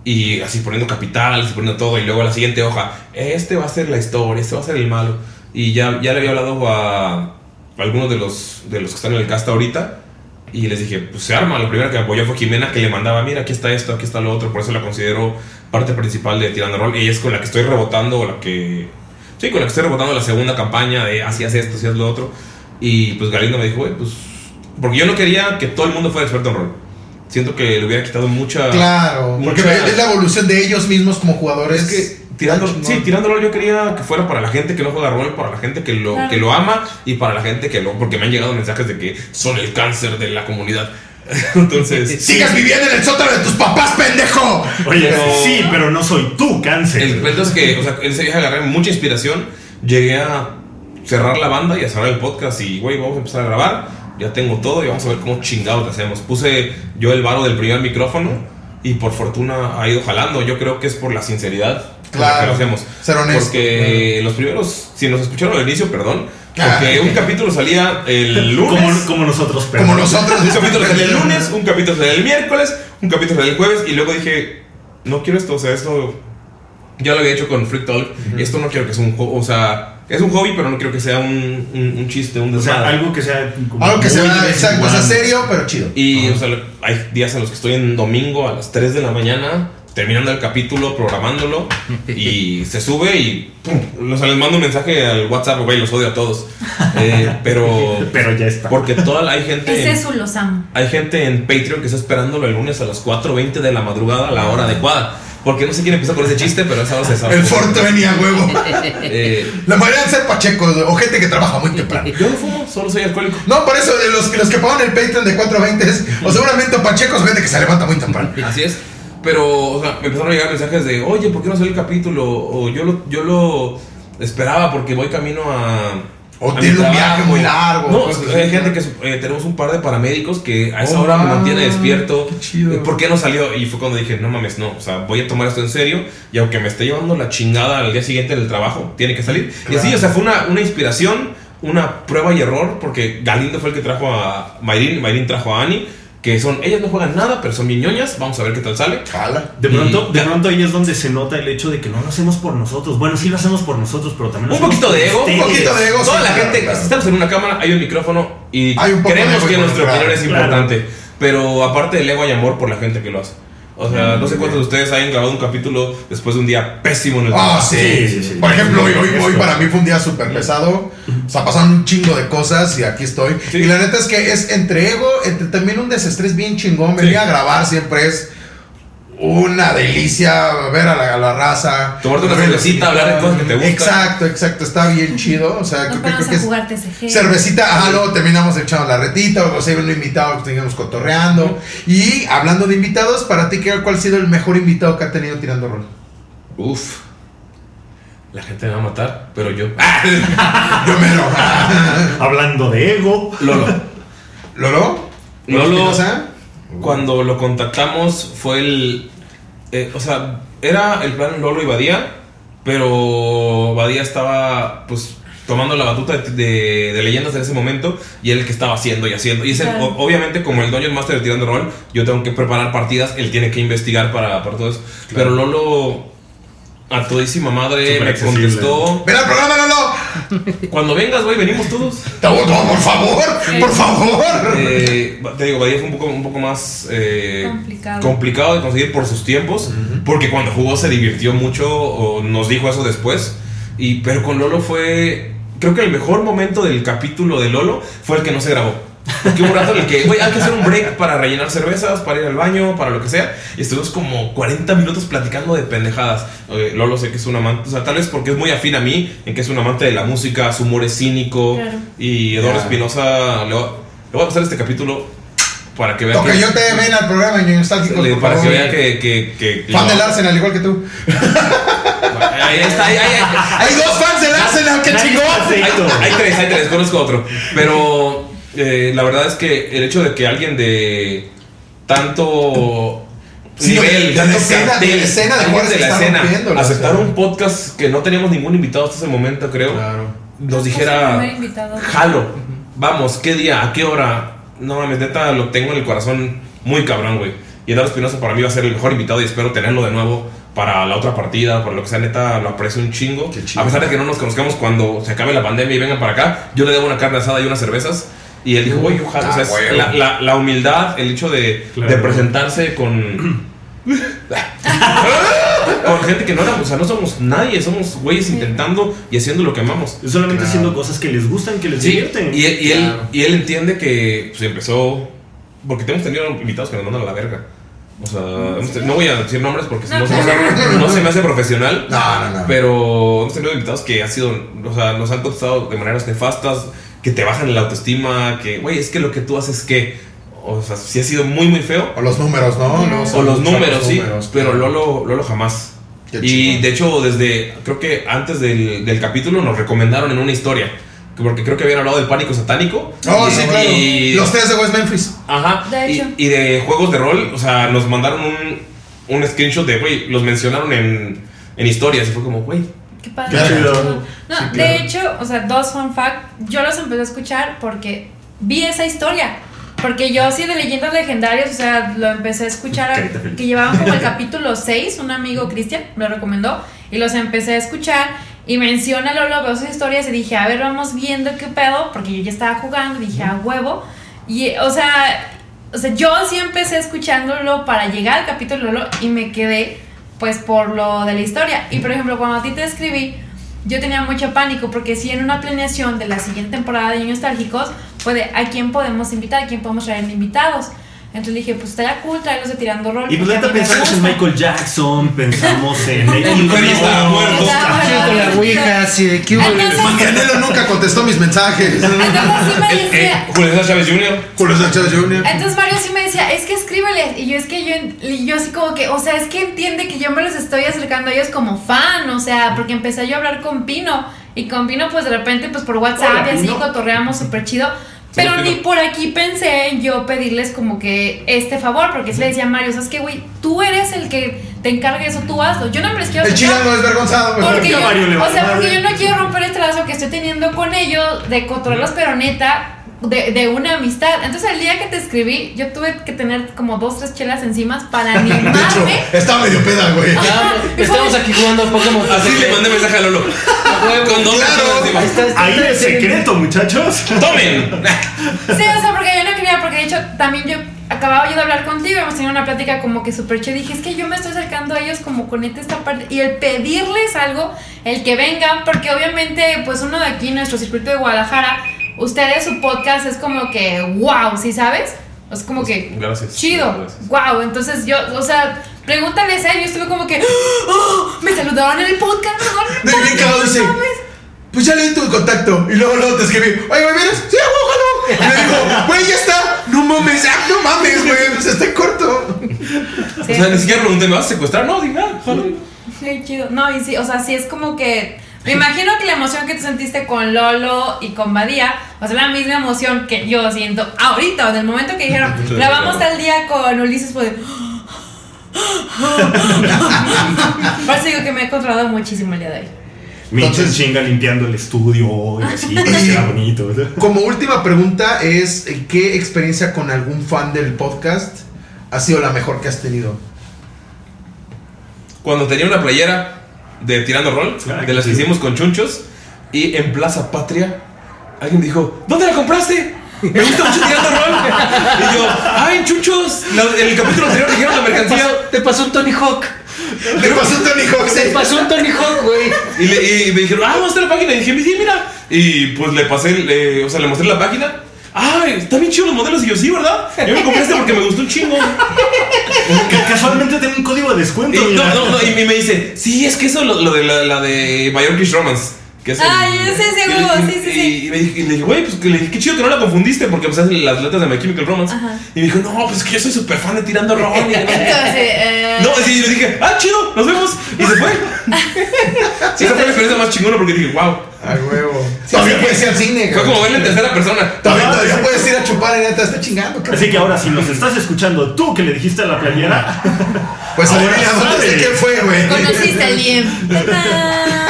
Y así poniendo capitales y poniendo todo. Y luego la siguiente hoja, este va a ser la historia, este va a ser el malo. Y ya, ya le había hablado a, a algunos de los, de los que están en el cast ahorita. Y les dije, pues se arma. Lo primero que apoyó fue Jimena, que le mandaba, mira, aquí está esto, aquí está lo otro. Por eso la considero parte principal de Tirando Rol. Ella es con la que estoy rebotando, la con la que estoy rebotando la segunda campaña de así haz esto, así lo otro. Y pues Galindo me dijo, pues. Porque yo no quería que todo el mundo fuera experto en rol. Siento que le hubiera quitado mucha. Claro, porque mucha- es la evolución de ellos mismos como jugadores. es que tirando, Está sí, rol yo quería que fuera para la gente que no juega rol, para la gente que lo, Claro. que lo ama y para la gente que lo... Porque me han llegado mensajes de que son el cáncer de la comunidad. *laughs* Entonces... *laughs* Sigas viviendo en el sótano de tus papás, pendejo. Oye, Pero- sí, pero no soy tú, cáncer. El cuento es que, o sea, en ese viaje agarré mucha inspiración. Llegué a cerrar la banda y a cerrar el podcast y, güey, vamos a empezar a grabar. Ya tengo todo y vamos a ver cómo chingados hacemos. Puse yo el varo del primer micrófono y por fortuna ha ido jalando. Yo creo que es por la sinceridad con la que Claro, lo hacemos. ser honesto. Porque los primeros, si nos escucharon al inicio, perdón. Ah. Porque un capítulo salía el *laughs* lunes. como, como nosotros, pero. Como nosotros. Un capítulo salía el lunes, un capítulo salía el miércoles, un capítulo salía el jueves y luego dije, no quiero esto, o sea, esto ya lo había hecho con Freak Talk y esto no quiero que sea un hobby, o sea, es un hobby, pero no quiero que sea un, un, un chiste, un O sea, desmadre. algo que sea. como Algo que sea, exacto, o sea, serio, pero chido. Y, o sea, hay días en los que estoy en domingo a las 3 de la mañana terminando el capítulo, programándolo y *laughs* se sube y pum, o sea, les mando un mensaje al WhatsApp, güey, los odio a todos. Eh, pero *laughs* Pero ya está. porque toda hay gente Es eso, los amo. Hay gente en Patreon que está esperándolo el lunes a las 4.20 de la madrugada a la hora adecuada. Porque no sé quién empezó con ese chiste, pero sabe. El Fort venía, huevo. *laughs* Eh, La mayoría de ser pachecos o gente que trabaja muy temprano. yo no fumo, solo soy alcohólico. No, por eso eh, los, que- los que pagan el Patreon de 420 es o seguramente pachecos gente que se levanta muy temprano. Así es. Pero, o sea, me empezaron a llegar mensajes de, oye, ¿por qué no salió el capítulo? O yo lo, yo lo esperaba porque voy camino a. O tiene un viaje trabajo". muy largo, No, hay gente que eh, tenemos un par de paramédicos que a esa Oh, hora me mantiene despierto. Qué chido. ¿Por qué no salió? Y fue cuando dije, no mames, no. O sea, voy a tomar esto en serio. Y aunque me esté llevando la chingada al día siguiente en el trabajo, tiene que salir. Y así, Claro. o sea, fue una, una inspiración, una prueba y error. Porque Galindo fue el que trajo a Mayrin, Mayrin trajo a Annie. Que son, ellas no juegan nada, pero son bien ñoñas. Vamos a ver qué tal sale. Jala. De pronto, de pronto ahí es donde se nota el hecho de que no lo hacemos por nosotros. Bueno, sí lo hacemos por nosotros, pero también lo Un poquito de ego, un poquito de ego. Toda sí, la claro, gente, claro. estamos en una cámara, hay un micrófono y creemos que nuestra opinión es importante. Pero aparte del ego hay amor por la gente que lo hace. O sea, no sé cuántos de ustedes hayan grabado un capítulo después de un día pésimo en el Ah, trabajo. sí. Sí, sí, sí. Por ejemplo, hoy, hoy, hoy para mí fue un día súper pesado. O sea, pasaron un chingo de cosas y aquí estoy. Sí. Y la neta es que es entre ego, entre también un desestrés bien chingón. Venir Sí. a grabar siempre es una delicia ver a la, a la raza. Tomarte una cervecita, hablar de cosas que te gustan. Exacto, exacto. Está bien chido. O sea, Nos creo creo que a es jugar TCG. cervecita. Ah, luego terminamos echando la retita. O sea, un invitado que teníamos cotorreando. Y hablando de invitados, para ti, ¿qué- ¿cuál ha sido el mejor invitado que ha tenido tirando rol? Uf. La gente me va a matar, pero yo. *laughs* Yo me lo. Hablando de ego. Lolo. ¿Lolo? Lolo. Espinosa? Cuando lo contactamos fue el... eh, o sea, era el plan Lolo y Badía, pero Badía estaba pues tomando la batuta de, de- de leyendas en ese momento y él el que estaba haciendo y haciendo. Y ese, Claro. o- obviamente como el Dungeon Master de Tirando Rol, yo tengo que preparar partidas, él tiene que investigar para, para todo eso. Pero Lolo a todísima madre me accesible. contestó... ¡Ven al programa, Lolo! *laughs* Cuando vengas, güey, venimos todos. No, no, por favor, por favor. Eh, te digo, Badía fue un poco, un poco más eh, Complicado. complicado de conseguir por sus tiempos, porque cuando jugó se divirtió mucho, o nos dijo eso después. Y, pero con Lolo fue, creo que el mejor momento del capítulo de Lolo fue el que no se grabó. Porque hubo un rato en el que, güey, hay que hacer un break para rellenar cervezas, para ir al baño, para lo que sea. Y estuvimos como 40 minutos platicando de pendejadas. Eh, Lolo sé que es un amante, o sea, tal vez porque es muy afín a mí, en que es un amante de la música, su humor es cínico. Claro. Y Eduardo. Espinosa, le, voy- le voy a pasar este capítulo para que vea Toca que, yo te ven al programa en Nostálgicos, le- para que vea que, que, que- Fan no. del Arsenal, igual que tú. Ahí está, ahí, ahí, ahí. Hay dos fans del Arsenal, qué Nadie chingón. Hay, hay tres, hay tres, conozco otro. Pero eh, la verdad es que el hecho de que alguien de tanto Sí, nivel, de tanto la escena- cartel, de la escena de de la escena, aceptar un podcast que no teníamos ningún invitado hasta ese momento, creo, Claro. nos dijera, jalo, vamos, ¿qué día? ¿A qué hora? No mames, neta, lo tengo en el corazón muy cabrón, güey. Y Eduardo Espinosa para mí va a ser el mejor invitado y espero tenerlo de nuevo para la otra partida, por lo que sea, neta, lo aprecio un chingo. A pesar de que no nos conozcamos cuando se acabe la pandemia y vengan para acá, yo le debo una carne asada y unas cervezas. Y él dijo, güey, ojalá. Ah, o sea, es huevo. la, la- la humildad, el hecho de, Claro. de presentarse con. *laughs* con gente que no éramos, o sea, no somos nadie, somos güeyes intentando y haciendo lo que amamos. Solamente Claro. haciendo cosas que les gustan, que les Sí, divierten. y, él- y él, Claro. y él entiende que pues, empezó. Porque hemos tenido invitados que nos mandan a la verga. O sea, no voy a decir nombres porque si no, No. se me hace- no se me hace profesional. No, no, no. Pero hemos tenido invitados que ha sido, o sea, nos han contestado de maneras nefastas, que te bajan la autoestima, que, güey, es que lo que tú haces que, o sea, sí ha sido muy, muy feo. O los números, ¿no? No, O son- los números, sí, números, pero. Lolo, Lolo jamás. Qué Y de hecho, desde, creo que antes del, del capítulo nos recomendaron en una historia, que porque creo que habían hablado del pánico satánico. Oh, Y- sí, claro. y- Los tres de West Memphis. Ajá. De y, hecho. y de juegos de rol, o sea, nos mandaron un, un screenshot de, güey, los mencionaron en, en historias y fue como, güey. Qué padre. Qué chido. No, Sí, de claro. hecho, o sea, dos fun fact, yo los empecé a escuchar porque vi esa historia. Porque yo sí de leyendas legendarias, o sea, lo empecé a escuchar que llevaban como el *laughs* capítulo 6, un amigo Cristian me lo recomendó y los empecé a escuchar y menciona Lolo, veo sus historias y dije, a ver, vamos viendo qué pedo, porque yo ya estaba jugando, dije, a huevo. Y, o sea, o sea, yo sí empecé escuchándolo para llegar al capítulo Lolo y me quedé, pues, por lo de la historia. Y, por ejemplo, cuando a ti te escribí, yo tenía mucho pánico porque si en una planeación de la siguiente temporada de Niños Nostálgicos fue de a quién podemos invitar, a quién podemos traer de invitados. Entonces dije, pues estaría cool traerlos de tirando rol. Y pues porque a neta mí me pensamos en. Michael Jackson, pensamos en *laughs* El Perry estaba muerto. Estaba Sí, muerto. con la ouija, así de que Manganelo nunca contestó mis mensajes. Entonces sí me Eh, eh, decía, Julio César Chávez Jr. Julio Sánchez Jr. Entonces Mario sí me decía, es que escríbele. Y yo es que yo, yo así como que, o sea, es que entiende que yo me los estoy acercando a ellos como fan, o sea, porque empecé yo a hablar con Pino. Y con Pino, pues de repente, pues por WhatsApp Hola, y así Pino. cotorreamos súper chido. Pero ni por aquí pensé en yo pedirles como que este favor, porque sí le decía a Mario, ¿sabes qué, güey? Tú eres el que te encarga de eso, tú hazlo. Yo no me les quiero El chilango es vergonzado. güey. porque yo, Mario o sea, porque yo no quiero romper este lazo que estoy teniendo con ellos de controlarlos, pero neta, de, de una amistad. Entonces, el día que te escribí, yo tuve que tener como dos, tres chelas encima para *laughs* De hecho, animarme. está medio peda, güey. Ya, estamos aquí jugando Pokémon. Así le mandé mensaje a Lolo. *laughs* Con dos Claro. Ahí está, está, Ahí está, el secreto, muchachos. *laughs* ¡Tomen! Sí, o sea, porque yo no quería, porque de hecho, también yo acababa yo de hablar contigo, hemos tenido una plática como que súper chévere. Dije, es que yo me estoy acercando a ellos como con esta parte. Y el pedirles algo, el que vengan, porque obviamente, pues uno de aquí, nuestro circuito de Guadalajara, ustedes, su podcast es como que, wow, ¿sí sabes? Es como que, Gracias. chido, Gracias. wow. Entonces yo, o sea, pregúntales a ellos, yo estuve como que, "Oh, me saludaron en el podcast, no mames". Pues ya leí tu contacto. Y luego, luego te escribí. Oye, güey, ¿vienes? Sí, jalo. Y me dijo, güey, ya está. No mames, ah, no mames, güey. Pues está en corto. Sí. O sea, ni siquiera pregunté, ¿me vas a secuestrar? No, dime, ah, jalo. Qué chido. No, y sí, o sea, sí es como que. Me imagino que la emoción que tú sentiste con Lolo y con Badía, o sea, la misma emoción que yo siento ahorita, o en el momento que dijeron, *laughs* grabamos tal día con Ulises, fue de. *laughs* *laughs* Por eso digo que me he controlado muchísimo el día de hoy. Entonces- chinga limpiando el estudio y así, sea bonito. Como última pregunta es, ¿qué experiencia con algún fan del podcast ha sido la mejor que has tenido? Cuando tenía una playera de tirando rol, Ah, de las que hicimos con chunchos, Y en Plaza Patria, alguien me dijo, ¿dónde la compraste? Me gusta mucho tirando rol. Y yo, ¡ay, chuchos! En el capítulo anterior dijeron la Te mercancía. te pasó un Tony Hawk. Le pasó un Tony Hawk. Te pasó un Tony Hawk, güey. Y, le- y me dijeron, ah, vamos a estar la página. Y dije, sí, mira. Y pues le pasé, le- o sea, le mostré la página. ¡Ay, están bien chidos los modelos! Y yo, sí, ¿verdad? Yo me compré este porque me gustó un chingo. Casualmente tiene un código de descuento. Y, no, no, no, y me dice, sí, es que eso lo, lo de la, la de Mayorkish Romance. Que es el- Ay, ese, ese y- y- sí, sí, y- sí. Y, me dije, y le dije, güey, pues que le dije, qué chido que no la confundiste porque pues hacen las letras de My Chemical Romance. Ajá. Y me dijo, no, pues es que yo soy súper fan de tirando rol. *laughs* y- Entonces, eh, No, sí, le dije, ah, chido, nos vemos. Y se fue. *laughs* Sí, esa fue la experiencia más chingona porque dije, wow. A huevo. Todavía puedes ir al cine, Fue como verla en tercera persona. Todavía, todavía puedes ir a chupar y neta está chingando, cabrón. Así que ahora, si nos estás escuchando, tú que le dijiste a la playera, Pues Ahora dónde quién fue, güey. conociste al Liem. *laughs*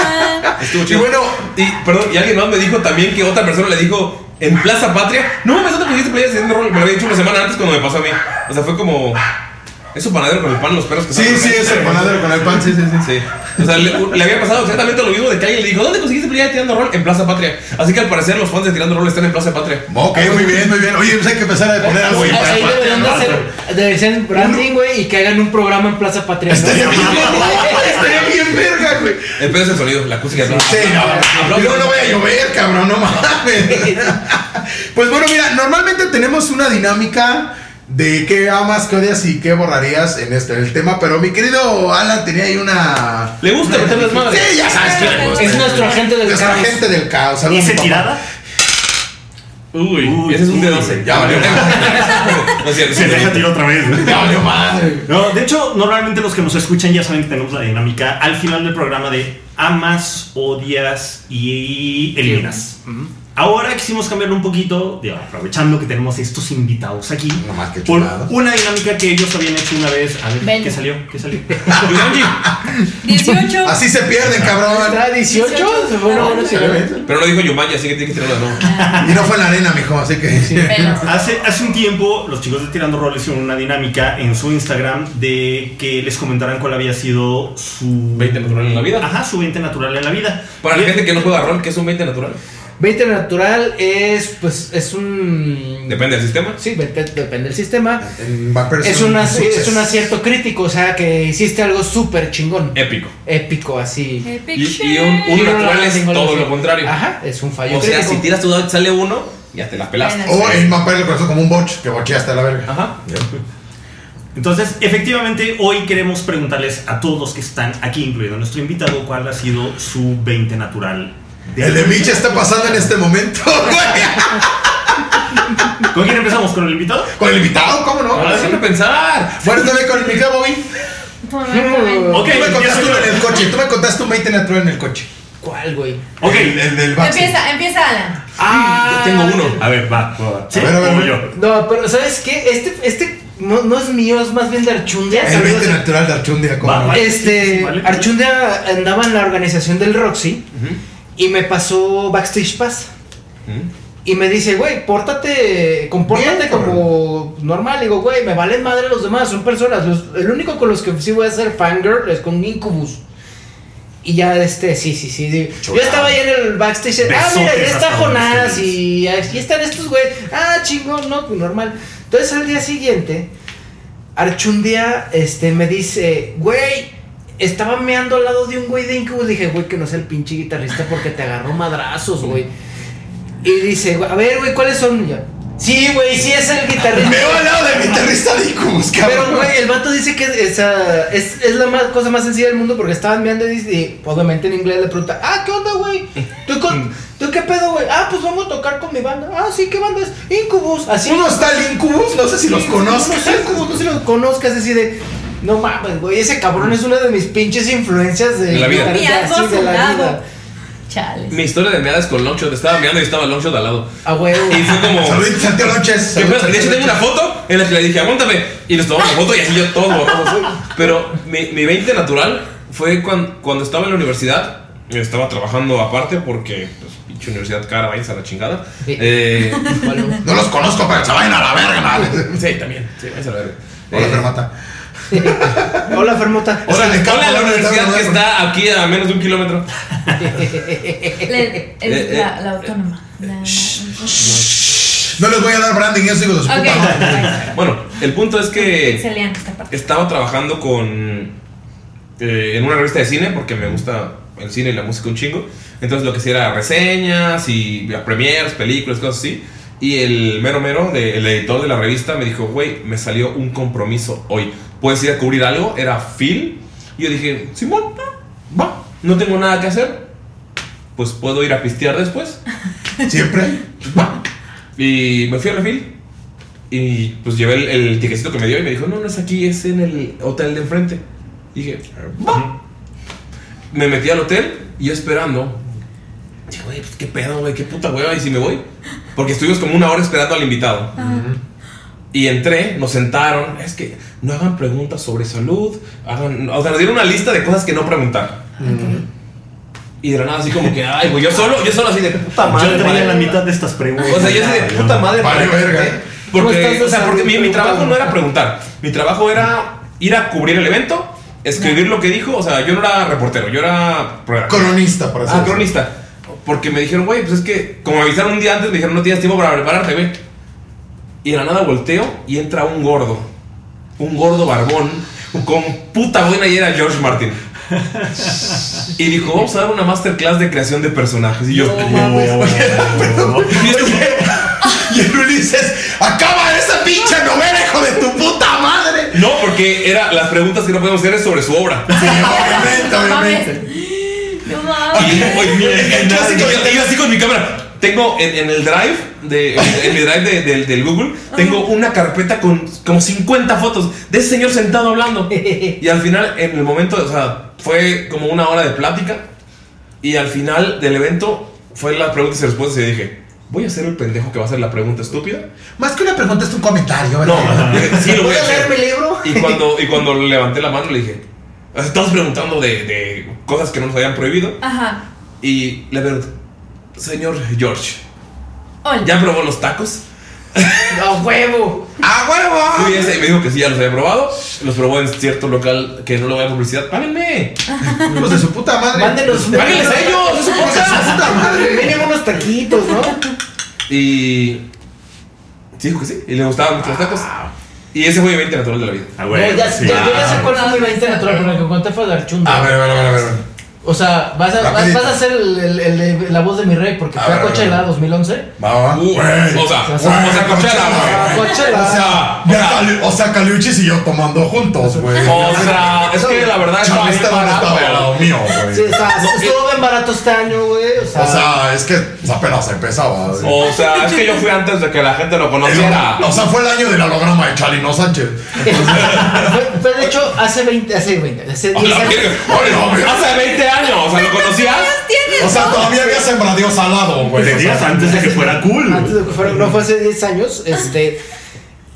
Estuvo Y bueno, Y, perdón, y alguien más me dijo también que otra persona le dijo en Plaza Patria. No mames, ¿dónde pusiste playas haciendo rol? Me lo había dicho una semana antes cuando me pasó a mí. O sea, fue como. Es un panadero con el pan, los perros que sí, sí, es el panadero con el pan, sí, sí, sí. Sí. O sea, le, le había pasado exactamente lo mismo de que alguien le dijo, ¿dónde conseguiste playa de tirando rol? En Plaza Patria. Así que al parecer los fans de tirando rol están en Plaza Patria. Ok, muy bien, muy bien. Oye, pues hay que empezar a poner algo. Ahí deberían de hacer, deberían ser branding, güey, y que hagan un programa en Plaza Patria. ¿no? Estaría bien, estaría bien verga, güey. El pedo es el sonido, la acústica. ¿no? Sí, no. Y luego no vaya a llover, cabrón, no mames. *laughs* Pues bueno, mira, normalmente tenemos una dinámica de qué amas, qué odias y qué borrarías en este el tema, pero mi querido Alan tenía ahí una. Le gusta meter las madres. Sí, ya sabes que le gusta. Es nuestro agente del Nuestro caos. agente del caos. Saludos, ¿hice mi papá. tirada? Uy, Uy, ese es un de uy. 12. Ya valió. *laughs* No es cierto, Se deja tirar otra vez. Ya valió madre. No, de hecho, normalmente los que nos escuchan ya saben que tenemos la dinámica al final del programa de amas, odias y eliminas. Ahora quisimos cambiarlo un poquito, aprovechando que tenemos estos invitados aquí, No más que por una dinámica que ellos habían hecho una vez. A ver, Ven. ¿qué salió? ¿Qué salió? *laughs* Yumanji. 18. Así se pierden, cabrón. ¿Está 18? Se fue una buena ciudad. Pero no dijo Yumanji, así que tiene que tirarlo de nuevo. Y no fue en la arena, mijo, así que. Pelos. Hace, hace un tiempo, los chicos de Tirando Rol hicieron una dinámica en su Instagram de que les comentaran cuál había sido su 20 natural en la vida. Ajá, su 20 natural en la vida. Para Y- la gente que no juega rol, ¿qué es un 20 natural? 20 natural es, pues, es un... Depende del sistema. Sí, depende del sistema. Es, una, es un acierto crítico, o sea, que hiciste algo súper chingón. Épico. Épico, así. Epic Y, un, natural es todo lo contrario. Ajá, es un fallo O sea, si tiras tu dado y sale uno, ya te la pelaste. O en Vampire lo conoce como un botch, que bocheaste a la verga. Ajá. Entonces, efectivamente, hoy queremos preguntarles a todos los que están aquí, incluido nuestro invitado, cuál ha sido su 20 natural. El de Mitch está pasando en este momento, *laughs* güey. ¿Con quién empezamos? ¿Con el invitado? Con el invitado, ¿cómo no? Ahora déjame pensar. Bueno, también con el micro, Bobby. Ok, tú me contaste uno en el coche. Tú me contaste un 20 natural en el coche. ¿Cuál, güey? Ok. El, el del Baxi. Empieza, empieza Alan. Ah, yo tengo uno. A ver, va. va, va. ¿Sí? A ver, a ver, yo. No, pero ¿sabes qué? Este, este no, no es mío, es más bien de Archundia. El Saludos 20 a- natural de Archundia, ¿cómo Va. Este, Vale. Archundia andaba en la organización del Roxy y me pasó Backstage Pass. Y me dice, güey, pórtate, compórtate Bien, como normal. Digo, güey, me valen madre los demás, son personas. Los- el único con los que sí voy a hacer fangirl es con Incubus. Y ya, este, sí, sí, sí. Yo estaba ahí en el backstage. Ah, mira, ya está Jonás y aquí están estos, güey. Ah, chingón, no, pues normal. Entonces al día siguiente, Archundia este, me dice, güey, estaba meando al lado de un güey de Incubus. Dije, güey, que no sea el pinche guitarrista porque te agarró madrazos, güey. Y dice, a ver, güey, ¿cuáles son? Yo, sí, güey, sí es el guitarrista. Me al lado del guitarrista de Incubus, Pero, cabrón. güey, el vato dice que esa, es, es la más, cosa más sencilla del mundo porque estaban meando y, dice- y obviamente en inglés le pregunta, ah, ¿qué onda, güey? ¿Tú, con- *laughs* ¿Tú qué pedo, güey? Ah, pues vamos a tocar con mi banda. Ah, sí, ¿qué banda es? Incubus. Así. Uno está el Incubus, no sé si los Sí, conozco. No sé, Incubus, no sé si los conozcas, así de... No mames, güey, ese cabrón es una de mis pinches influencias de, De la vida. de la vida. Chales. Mi historia de meadas con Longshot. Estaba meando y estaba Longshot al lado. A huevo. Y fue como. Saludos, Santiago Lonches. De hecho, tengo una foto en la que le dije, aguántame. Y nos tomamos la foto y así yo borrosos. *laughs* Pero mi, mi 20 natural fue cuando, cuando estaba en la universidad. Estaba trabajando aparte porque, pues, pinche universidad cara, váyanse a la chingada. Sí. Eh, *laughs* Bueno, No los conozco, pero se vayan a la verga, madre. sí, también. Sí, váyanse a la verga. Hola, Eh, Fermata. Hola, Fermota. O sea, Hola, de hola, la universidad que está aquí a menos de un kilómetro. Le- es Eh, la, la autónoma. La- la- No les voy a dar branding, eso digo de su puta. Bueno, el punto es que estaba trabajando con eh, en una revista de cine porque me gusta el cine y la música un chingo. Entonces lo que hacía era reseñas y premiers, películas, cosas así. Y el mero mero, de- el editor de la revista, me dijo, güey, me salió un compromiso hoy. ¿Puedes ir a cubrir algo? Era Phil. Y yo dije, Simón, va, no tengo nada que hacer. Pues puedo ir a pistear después. *laughs* Siempre. Va. Y me fui al refil. Y pues llevé el, el tiquecito que me dio y me dijo, no, no es aquí, es en el hotel de enfrente. Y dije, va. Me metí al hotel y yo esperando. Dije, güey, pues qué pedo, güey, qué puta hueva, y si me voy. Porque estuvimos como una hora esperando al invitado. Y entré, nos sentaron. Es que no hagan preguntas sobre salud. Hagan, o sea, nos dieron una lista de cosas que no preguntar. Y de la nada, así como que, ay, güey, yo solo, yo solo así de puta madre. Yo vale". la mitad de estas preguntas. O sea, yo así de puta madre. Vale, verga. ¿Cómo Porque, o sea, porque mi, mi trabajo no era preguntar. Mi trabajo era ir a cubrir el evento, escribir lo que dijo. O sea, yo no era reportero, yo era. Cronista, por así Ah, cronista. Porque me dijeron, güey, pues es que, como me avisaron un día antes, me dijeron, no tienes tiempo para prepararte, güey. Y de la nada volteo y entra un gordo. Un gordo barbón con puta buena y era George Martin. Y dijo, vamos a dar una masterclass de creación de personajes. Y yo, Y el Ulises, acaba esa pinche novela, hijo de tu puta madre. no, porque era, las preguntas que no podemos hacer es sobre su obra. Sí, obviamente, No obviamente. No mames. Y, oye, El clásico yo así con mi cámara. Tengo en, en el drive, de, en, mi drive de- del- del Google, tengo una carpeta con como 50 fotos de ese señor sentado hablando. *laughs* Y al final, en el momento, o sea, fue como una hora de plática. Y al final del evento, fue las preguntas y respuestas. Y dije, voy a ser el pendejo que va a hacer la pregunta estúpida. Más que una pregunta, es un comentario, No, ¿verdad? *laughs* dije, sí lo voy ¿Voy a mi libro? Y cuando, y *laughs* cuando levanté la mano, le dije, estamos preguntando de, de cosas que no nos habían prohibido. Ajá. Y le pregunto, señor George, Hola. ¿ya probó los tacos? *laughs* ¡A huevo! ¡A huevo! Fui ese y me dijo que sí, ya los había probado. Los probó en cierto local que no le voy a publicidad. ¡Páguenme! *laughs* Hijos de su puta madre. Mándenos. ¡Páguenles a ellos! ¡Es su puta madre. Mínimo unos taquitos, ¿no? Y. Sí, dijo que sí. Y le gustaban mucho los tacos. Y ese fue mi 20 natural de la vida. Ah, No, güey. ya, sí. ya, yo ya sé Ah, cuál fue mi 20 natural, pero que conté fue de Archunda. A ver, a ver, a ver, a ver. O sea, vas a, vas, a ser el, el- el de la voz de mi rey, porque fue a a Coachella a ver. 2011. Va, va. Uh, o sea, o o sea, sea, Coachella, Coachella, güey. O sea, ya Cali- o sea, Caliuchis y yo tomando juntos, güey. O sea, es que la verdad Charlista no estaba al lado barato. mío, güey. Sí, está, estuvo bien barato este año, güey. O sea, O sea, es que apenas empezaba. güey. O sea, es que yo fui antes de que la gente lo conociera. o sea, fue el año del holograma de Chalino Sánchez. fue, fue de hecho hace 20, hace 20, hace 10 Hola, años. Hace 20 años, o sea, ¿lo conocías? O sea, todavía había sembradío salado, güey. De días antes de que fuera cool. Antes de que fuera, no fue hace 10 años, este.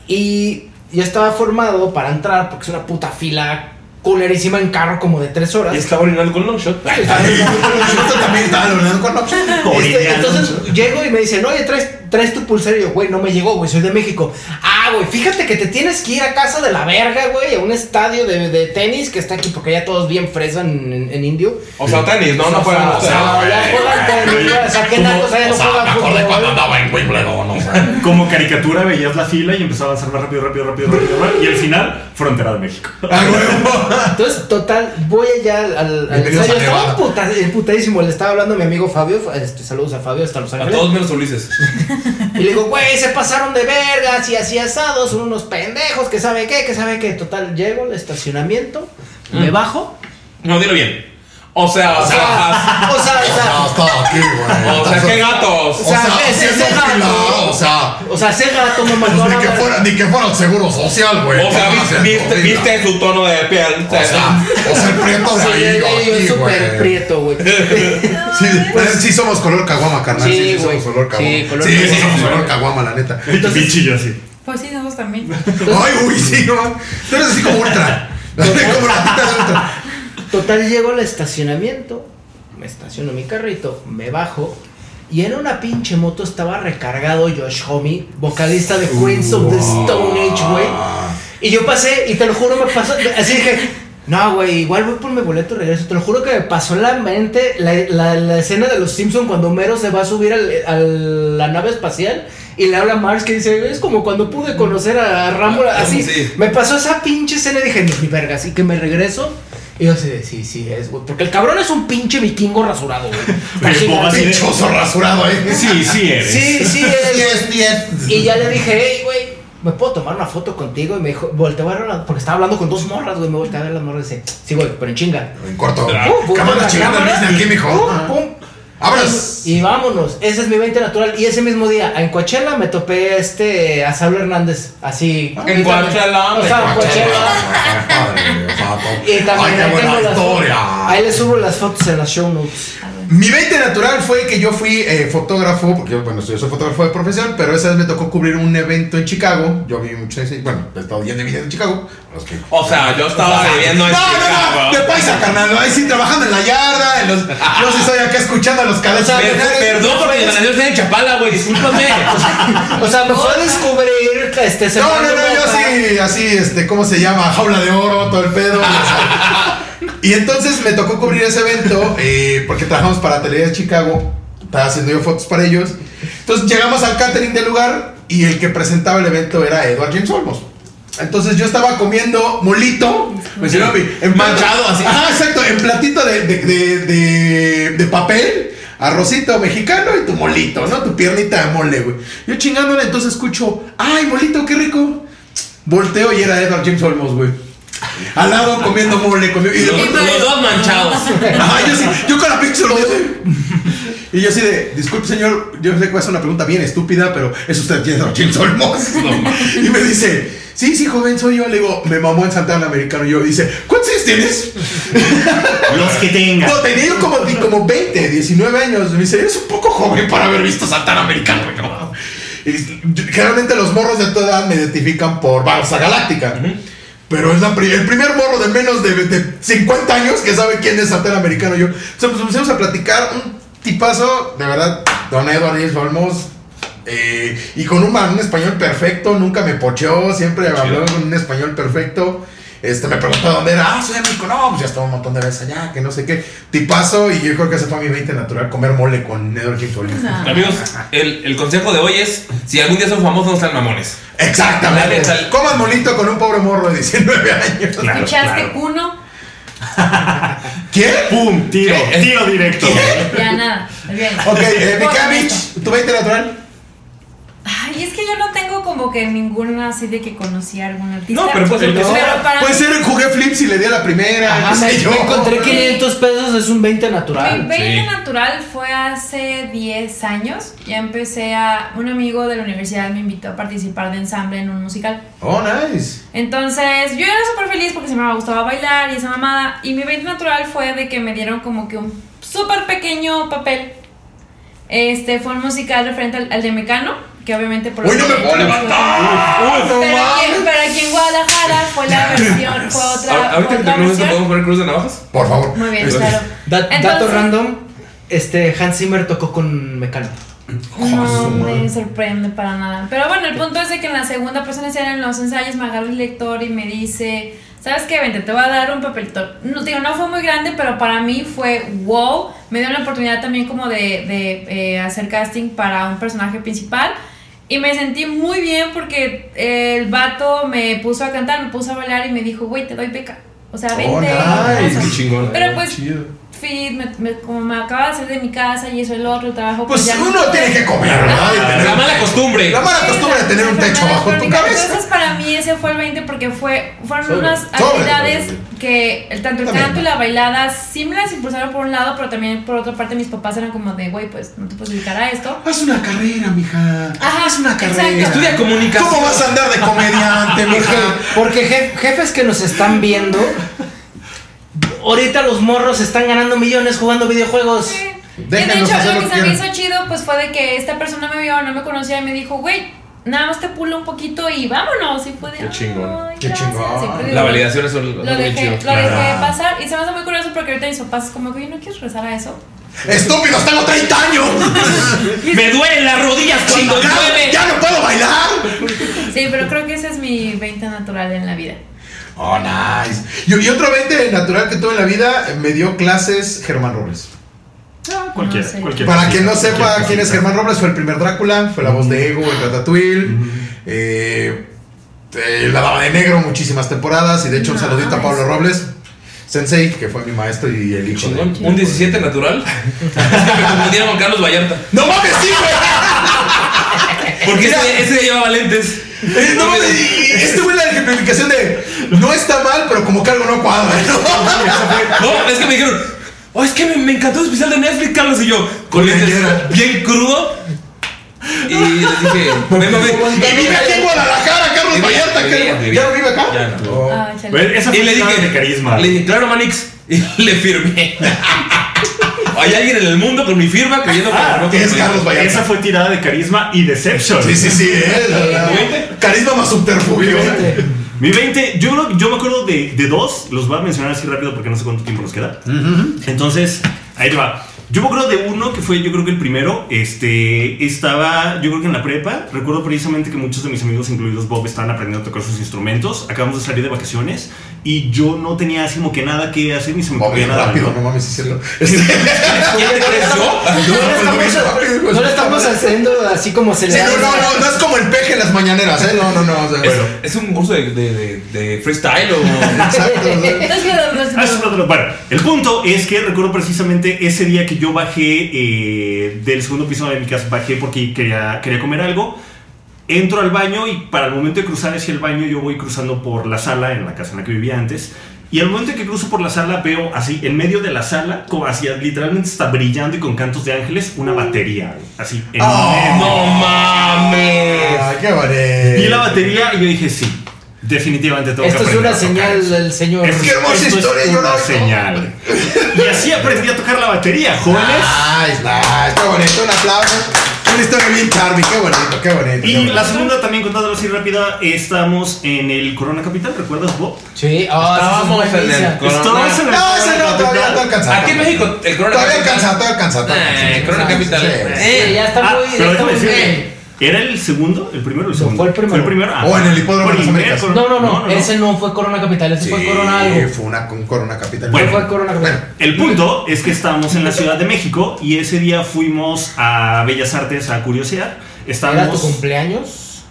Y yo estaba formado para entrar porque es una puta fila culerísima en carro como de 3 horas. Y estaba orinando con Longshot. Ay, Esto también estaba hablando con Este, Orineando. entonces llego y me dicen, oye, traes, traes tu pulsera. Y yo, güey, no me llegó, güey, soy de México. Ah, güey, fíjate que te tienes que ir a casa de la verga, güey, a un estadio de, de tenis que está aquí porque ya todos bien fresan en, en indio. O sea, tenis, no, no fueron O sea, ya juegan tenis, o sea, que no O sea, juegan me acordé cuando fútbol. andaba en Wimbledon, o sea. Como caricatura veías la fila y empezaba a avanzar más rápido, rápido, rápido, rápido, rápido. Y al final, frontera de México. *laughs* ¡A huevo! Entonces, total, voy allá al, al Bienvenidos ensayo. a Estaba Nevada. puta- emputadísimo. Le estaba hablando a mi amigo Fabio. Este, saludos a Fabio hasta Los A Ángeles. todos menos Ulises. *laughs* Y le digo, güey, se pasaron de vergas y así asados. Son unos pendejos que sabe qué, que sabe qué. Total, llego al estacionamiento, me bajo. No, dilo bien. O sea, O sea, o sea, o O sea, sea, estaba aquí, güey. O sea, qué gatos. O sea, ese- gato. o sea, o sea, ese gato me pues mandó a ni que fuera, ni que fuera el seguro social, güey. O sea, viste, su tono de piel. O sea, o sea, el prieto de Sí, ahí, yo súper prieto, güey. *laughs* Sí, sí somos color caguama, carnal. Sí, Sí, sí, güey. somos color caguama. Sí, somos color caguama, la neta. Bichi yo así. Pues sí, nosotros también. Ay, uy, sí, no. Tú eres así como ultra. *laughs* como la tita de ultra. Total, llego al estacionamiento, me estaciono mi carrito, me bajo. Y en una pinche moto estaba recargado Josh Homme, vocalista de Queens of the Stone Age, güey. Y yo pasé, y te lo juro, me pasó. Así dije, no, güey, igual voy por mi boleto y regreso. Te lo juro que me pasó en la mente la, la- la escena de los Simpsons cuando Homero se va a subir al- a la nave espacial. Y le habla a Marx que dice, es como cuando pude conocer a Rambo. Así, Sí. me pasó esa pinche escena y dije, ni verga, así que me regreso. Y yo así, de, sí, sí, es, güey. Porque el cabrón es un pinche vikingo rasurado, güey. *laughs* Sí, Pinchoso rasurado, eh. Sí, sí eres. Sí, sí, es. Yes, yes. Y ya le dije, hey, güey, ¿me puedo tomar una foto contigo? Y me dijo, volteó a ver, la- porque estaba hablando con dos morras, güey, me volteé a ver las morras y dice, sí, güey, pero en chinga. En corto. Uh, Cámara chingando business aquí, mijo. pum, Ah. pum. Vámonos. Y vámonos, ese es mi 20 natural. Y ese mismo día, en Coachella me topé este, a Saulo Hernández, así. En Coachella, O sea, en Coachella. *laughs* Y también Ay, qué ahí buena historia. Ahí les subo las fotos en las show notes. Mi 20 natural fue que yo fui eh, fotógrafo, porque yo, bueno, yo soy fotógrafo de profesión, pero esa vez me tocó cubrir un evento en Chicago. Yo vi mucho ese, bueno, he estado de vida en Chicago. Los que- O sea, yo estaba viviendo en no, no, no, Chicago. de paisa, carnal. Ahí sí, trabajando en la yarda. En los, yo sí estoy acá escuchando a los cabezas. Per- Perdón porque mi nació en Chapala, güey, discúlpame. O sea, me fue a descubrir este No, no, no, yo sí, así, este, ¿cómo se llama? Jaula de oro, todo el pedo. Y entonces me tocó cubrir ese evento, eh, porque trabajamos para Televisa de Chicago, estaba haciendo yo fotos para ellos. Entonces llegamos al catering del lugar y el que presentaba el evento era Edward James Olmos. Entonces yo estaba comiendo molito, me en Manchado, así. Ajá, exacto, en platito de, de, de, de- de papel, arrocito mexicano y tu molito, ¿no? Tu piernita de mole, güey. Yo chingándole, entonces escucho, ¡ay, molito, qué rico! Volteo y era Edward James Olmos, güey. Al lado comiendo mole, comiendo. Y de Los, los dos manchados. Ajá, yo sí, yo con la pinche. Y yo así de, disculpe señor, yo sé que va a ser una pregunta bien estúpida, pero es usted James *laughs* Olmos. y me dice, sí, sí, joven, soy yo. Le digo, me mamó en Santana Americano. Y yo dice, ¿cuántos años tienes? *laughs* Los que tengan. No, tenía yo como, como 20, 19 años. Me dice, eres un poco joven para haber visto Santana Americano. Y yo, y yo- generalmente los morros de toda edad me identifican por Barça Galáctica. Pero es la pri- el primer morro de menos de, de 50 años que sabe quién es Santana Americano. Yo, Entonces pues, empezamos a platicar. Un tipazo, de verdad, Don Edward Olmos. eh, y con un, un español perfecto, nunca me pocheó, siempre habló con un español perfecto. Este, me preguntó dónde era, ah, soy de México, no, pues ya estaba un montón de veces allá, que no sé qué. Tipazo, y yo creo que ese fue mi 20 natural, comer mole con Edward Olmos. No. Amigos, el, el consejo de hoy es: si algún día son famosos, no sean mamones. Exactamente. Neta. Coman molito con un pobre morro de 19 años. Claro, ¿Escuchaste claro. uno? *laughs* ¿Quién? ¡Pum! Tiro, ¿Qué? tiro directo. Ya nada. Bien. Ok, eh, Mikavich, tu 20 natural. Ay, es que yo no tengo como que ninguna así de que conocí a algún artista. No, pero sea. para Puede ser, jugué flips y le di a la primera. Ajá, no me, sé yo. me encontré 500 pesos, es un 20 Mi natural. 20 Sí. natural fue hace 10 años. Ya empecé a. Un amigo de la universidad me invitó a participar de ensamble en un musical. Oh, nice. Entonces, yo era súper feliz porque se me gustaba bailar y esa mamada. Y mi 20 natural fue de que me dieron como que un súper pequeño papel. Este fue un musical referente al, al de Mecano, que obviamente por Uy, no me puedo levantar. No Pero aquí, pero aquí en Guadalajara fue la versión, fue otra, Ahor- Ahorita que terminemos esto, versión. ¿podemos poner cruz de navajas? Por favor. Muy bien, claro. Da- Entonces- dato random, este Hans Zimmer tocó con Mecano. No me sorprende para nada. Pero bueno, el punto es de que en la segunda presentación en los ensayos me agarra el lector y me dice, ¿sabes qué? Vente, te voy a dar un papelito. No, digo, no fue muy grande, pero para mí fue wow. Me dio la oportunidad también como de, de, eh, hacer casting para un personaje principal. Y me sentí muy bien porque el vato me puso a cantar, me puso a bailar y me dijo, güey, te doy beca. O sea, vente. Oh, nice. Pero pues Chido. Fui, me- me- como me acaba de salir de mi casa y eso, el otro trabajo. Pues ya no uno tiene que comer, ¿verdad? Y tener- La mala costumbre. La mala costumbre de tener un techo bajo tu Entonces cabeza. para mí ese fue el 20 porque fue, fueron Sobre, unas actividades sobre. que el, tanto el También. canto y la bailada sí me las impulsaron por un lado, pero también por otra parte mis papás eran como de, güey, pues no te puedes dedicar a esto. Haz una carrera, mija. Ajá, Haz una carrera. exacto. Estudia comunicación. ¿Cómo vas a andar de comediante, *laughs* Porque, mija? porque jef- jefes que nos están viendo, ahorita los morros están ganando millones jugando videojuegos. Y de hecho, lo lo que se me hizo chido pues fue de que esta persona me vio, no me conocía y me dijo, güey, nada más te pulo un poquito y vámonos. Y fue de, Qué chingón. "Ay, Qué gracias". chingón. La validación es un- Lo dejé, chido. lo dejé Claro. pasar y se me hace muy curioso porque ahorita mis papás es como que, ¿no quieres rezar a eso? Estúpidos, tengo 30 años. *laughs* Me duelen las rodillas cuando llueve. ya no puedo bailar. Sí, pero creo que ese es mi 20 natural en la vida. Oh, nice. Y, y otro 20 natural que tuve en la vida, eh, me dio clases Germán Robles. Ah, cualquiera, No sé. cualquiera. Para quien no Cualquier sepa quién es Germán Robles, fue el primer Drácula, fue la voz de Ego en Ratatouille. eh, eh, la Dama de Negro, muchísimas temporadas. Y de hecho, un No, saludito a Pablo Robles, Sensei, que fue mi maestro y el hijo. de-. Un 17 natural. es que me confundieron con Carlos Vallarta. ¡No mames, sí, güey! Porque ese, ese llevaba lentes. Eh, no, este güey la ejemplificación de no está mal, pero como algo no cuadra. ¿no? No, es que me dijeron, oh, es que me, me encantó el especial de Netflix, Carlos. Y yo, con lentes bien crudo. Y les dije, *laughs* ven, ven, Y vive aquí en Guadalajara, Carlos Vallarta. que-. ¿Ya no vive acá? Ya no. Oh. Ah, chale. Bueno, esa Y fue le la dije, de carisma. le dije, claro, Manix. *laughs* Y le firmé. *laughs* Hay alguien en el mundo con mi firma creyendo que Ah, no es Carlos Vallarta. Esa fue tirada de carisma y deception. Sí, sí, sí. eh, la- *laughs* la- Carisma más subterfugio. Mi 20, yo, creo- yo me acuerdo de, de dos, los voy a mencionar así rápido porque no sé cuánto tiempo nos queda. Entonces, ahí te va. Yo me acuerdo de uno que fue, yo creo que el primero, este, estaba, yo creo que en la prepa, recuerdo precisamente que muchos de mis amigos, incluidos Bob, estaban aprendiendo a tocar sus instrumentos, acabamos de salir de vacaciones y yo no tenía así como que nada que hacer ni se me ocurría nada. rápido, ¿no? no mames, *laughs* sí. Este- ¿Quién te crees yo? No le estamos, no le estamos haciendo así como se Sí, le no, no, no, no es como el peje en las mañaneras, ¿eh? No, no, no. o sea, ¿Es, bueno. es un curso de, de, de, de freestyle o.? *laughs* Exacto. o sea, Es que- Ah, Bueno, el punto es que recuerdo precisamente ese día que yo bajé eh, del segundo piso de mi casa, bajé porque quería, quería comer algo. Entro al baño y para el momento de cruzar hacia el baño yo voy cruzando por la sala en la casa en la que vivía antes. Y al momento que cruzo por la sala veo así, en medio de la sala, como así, literalmente está brillando y con cantos de ángeles, una batería. Así, en Oh. medio. ¡No mames! Qué bonito. Vi la batería y yo dije, sí, definitivamente tengo Esto que es una señal eso". del señor. Es Qué hermosa esto historia, es yo una no- señal. Y así aprendí a tocar la batería, jóvenes. Nice, nice. Qué bonito, un aplauso. Una historia bien charming, qué bonito, qué bonito. qué Y bonito. la segunda, también contándolo así rápida, estamos en el Corona Capital, ¿recuerdas, Bob? Sí, ah, Estábamos es en el. Corona. Estábamos en el No, ese Corona no, todavía no alcanza. Aquí en México, el Corona Todavía Capital. todavía alcanza. todavía Eh, alcanza. Corona Capital. sí, Eh. Sí, ya está Ah, muy. pero ya está muy bien. ¿Era el segundo? ¿El primero o el segundo? fue el primero. Fue el primero. ah, O en el Hipódromo de las Américas. No, no, no, ese no fue Corona Capital, ese fue Sí, Corona algo. fue una con Corona Capital. Bueno, fue Corona bueno, Capital. El punto es que estábamos en la Ciudad de México y ese día fuimos a Bellas Artes a curiosear. ¿Era Estábamos... tu cumpleaños?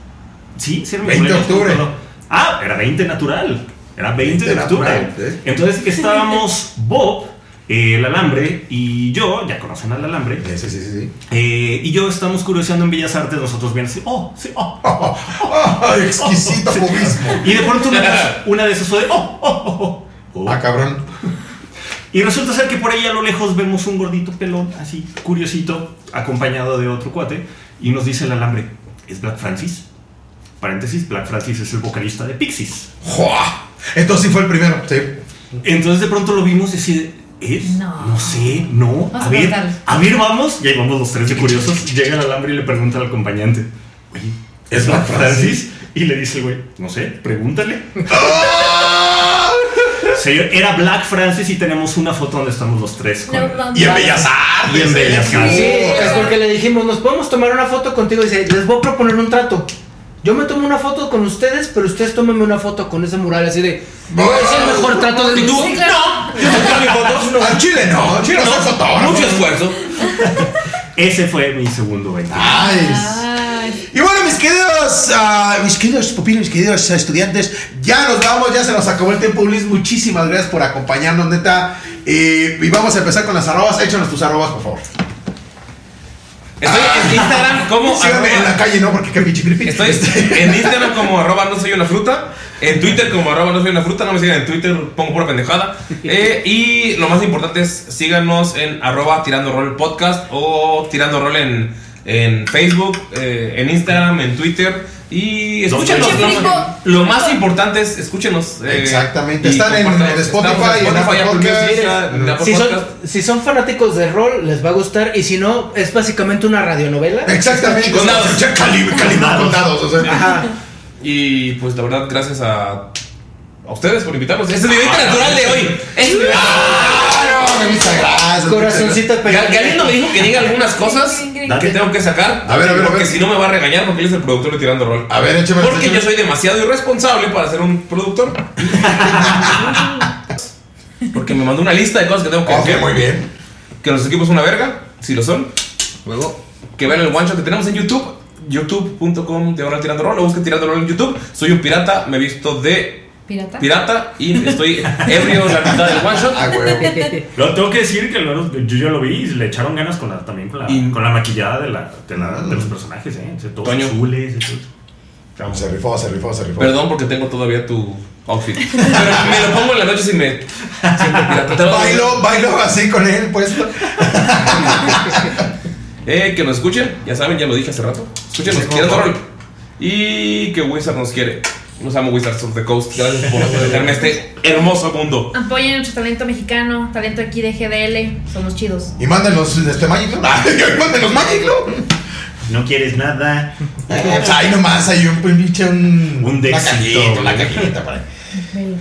Sí, sí, era mi 20 de cumpleaños, octubre. todo. Ah, era 20 natural. Era 20, 20 de octubre. natural, ¿eh? Entonces *laughs* estábamos Bob, eh, el alambre y yo, ya conocen al alambre, Sí, sí, sí, sí. eh, y yo estamos curioseando en Bellas Artes, nosotros bien así, oh, sí, oh. Oh, oh, oh, exquisito *laughs* fobismo. Y de pronto una, *laughs* una de esas de, oh, oh, oh, oh. Ah, cabrón. Y resulta ser que por ahí a lo lejos vemos un gordito pelón, así, curiosito, acompañado de otro cuate, y nos dice el alambre, ¿es Black Francis? Paréntesis, Black Francis es el vocalista de Pixies. ¡Jua! Entonces sí fue el primero. Sí. Entonces de pronto lo vimos decir, ¿es? No. sé, no. Vamos a a ver, a ver, vamos. Y ahí vamos los tres de curiosos. Llega el alambre y le pregunta al acompañante, oye, ¿es Black Francis? Y le dice el güey, no sé, pregúntale. *laughs* Señor, era Black Francis y tenemos una foto donde estamos los tres. con No. Y en Bellas Artes. Y en Bellas ¿eh? Artes. Sí, es porque le dijimos, nos podemos tomar una foto contigo. Dice, les voy a proponer un trato. Yo me tomo una foto con ustedes, pero ustedes tómenme una foto con ese mural así de. "No, Es el mejor trato de ¿Y tú? Sí, claro. Yo mis fotos. *laughs* Al Chile no, al Chile no fotógrafo. Mucho esfuerzo. *laughs* Ese fue mi segundo 20. Nice. Ay, Y bueno, mis queridos, ah, mis queridos pupilos, mis queridos estudiantes, ya nos vamos, ya se nos acabó el tiempo, Luis. Muchísimas gracias por acompañarnos, neta. Eh, y vamos a empezar con las arrobas. Échanos tus arrobas, por favor. Estoy en Instagram como. Arroba- en la calle, ¿no? Porque qué pinche creepy. Estoy en Instagram como arroba no soy una fruta. En Twitter como arroba no soy una fruta. No me sigan en Twitter, pongo pura pendejada. *laughs* Eh, y lo más importante es síganos en arroba tirando rol podcast o tirando rol en, en Facebook, eh, en Instagram, en Twitter. Y escúchenos. Lo, más importante es escúchenos. eh, Exactamente. Están en- en Spotify, en Apple Podcast. Si son, Podcast. si son fanáticos de rol, les va a gustar. Y si no, es básicamente una radionovela. Exactamente. Con dados. Ya cali- calibrado con dados, o sea. Ajá. Y pues la verdad, gracias a, a ustedes por invitarnos. Este Es el nivel natural de hoy. Es el nivel Ah. Corazoncito pegado. Galindo me dijo que diga algunas cosas que tengo que sacar. A ver, a ver, a Porque si no me va a regañar porque él es el productor de Tirando Rol. A ver, échame Porque yo soy demasiado irresponsable para ser un productor. *laughs* Porque me mandó una lista de cosas que tengo que Ok, hacer. muy bien. Que los equipos son una verga, si lo son. Huevo. Que vean el one shot que tenemos en YouTube. youtube.com diagonal tirando rol o busquen tirando rol en YouTube. Soy un pirata, me he visto de ¿Pirata? pirata y estoy ebrio en la mitad del one shot. Ah. Lo tengo que decir que luego yo ya lo vi y le echaron ganas con la, también con la, Y- con la maquillada de, la, de, la- de los personajes, ¿eh? O sea, todos Toño. azules y todo. Se rifó, se rifó, se rifó. Perdón porque tengo todavía tu outfit. Pero me lo pongo en la noche si me siento pirata. Te lo- Bailo, bailo así con él puesto. Eh, que nos escuchen, ya saben, ya lo dije hace rato. Tirando por rol. Y que Wizard nos quiere. Los amo Wizards of the Coast. Gracias por dejarme este hermoso mundo. Apoyen nuestro talento mexicano, talento aquí de GDL. Somos chidos. Y mándenos este Magic, ¿no? Ah, *laughs* mándenos Magic, ¿no? No quieres nada. Pues ahí nomás hay un pinche un, Un una dexito, cajita, una cajita para ahí.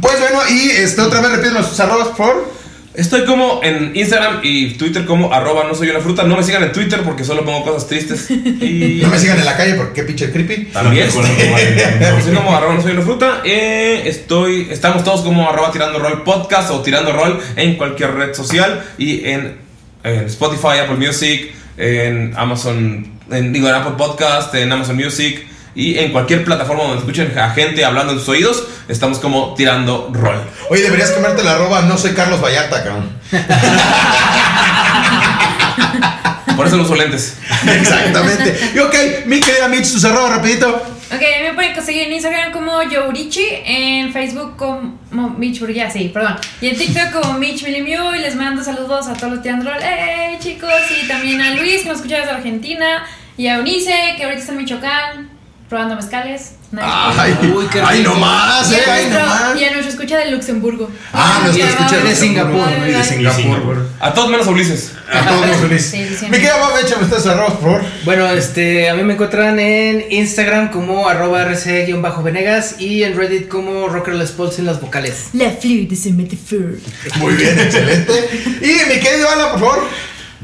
Pues bueno, y este otra vez repiten sus arrobas, por. Estoy como en Instagram y Twitter como arroba no soy una fruta. No me sigan en Twitter porque solo pongo cosas tristes. *laughs* Y No me sigan en la calle porque qué pinche creepy. también. Era. Estoy *laughs* como arroba no soy una fruta. Eh, estoy, estamos todos como arroba tirando rol podcast o tirando rol en cualquier red social y en, en Spotify, Apple Music, en Amazon, en, digo, en Apple Podcast, en Amazon Music y en cualquier plataforma donde escuchen a gente hablando en sus oídos. Estamos como tirando rol. Oye, deberías cambiarte la arroba, no soy Carlos Vallarta, cabrón. *laughs* Por eso uso lentes. Exactamente. Y ok, mi querida Mitch, tus arrobas rapidito. Ok, a mí me pueden conseguir en Instagram como Yourichi, en Facebook como Mitch Burguía, sí, perdón. Y en TikTok como Mitch Milimiu y les mando saludos a todos los tirando rol. ¡Hey, chicos! Y también a Luis, que nos escucha desde Argentina. Y a Eunice, que ahorita está en Michoacán, probando mezcales. Ay, Uy, qué ay, nomás, y, eh, a ay, nuestro, nomás. y a nuestro escucha de Luxemburgo. Ah, nos Ya escucha vamos. de Singapur. Y de Singapur. A todos menos Ulises. *laughs* A todos sí, sí. Mi querida Bob, échame ustedes arrobas, por favor. Bueno, este, a mí me encuentran en Instagram como arroba rc-venegas y en Reddit como Rockerless Pulse en las vocales. La mete fur. Muy bien, excelente. Y mi querido Alan, por favor.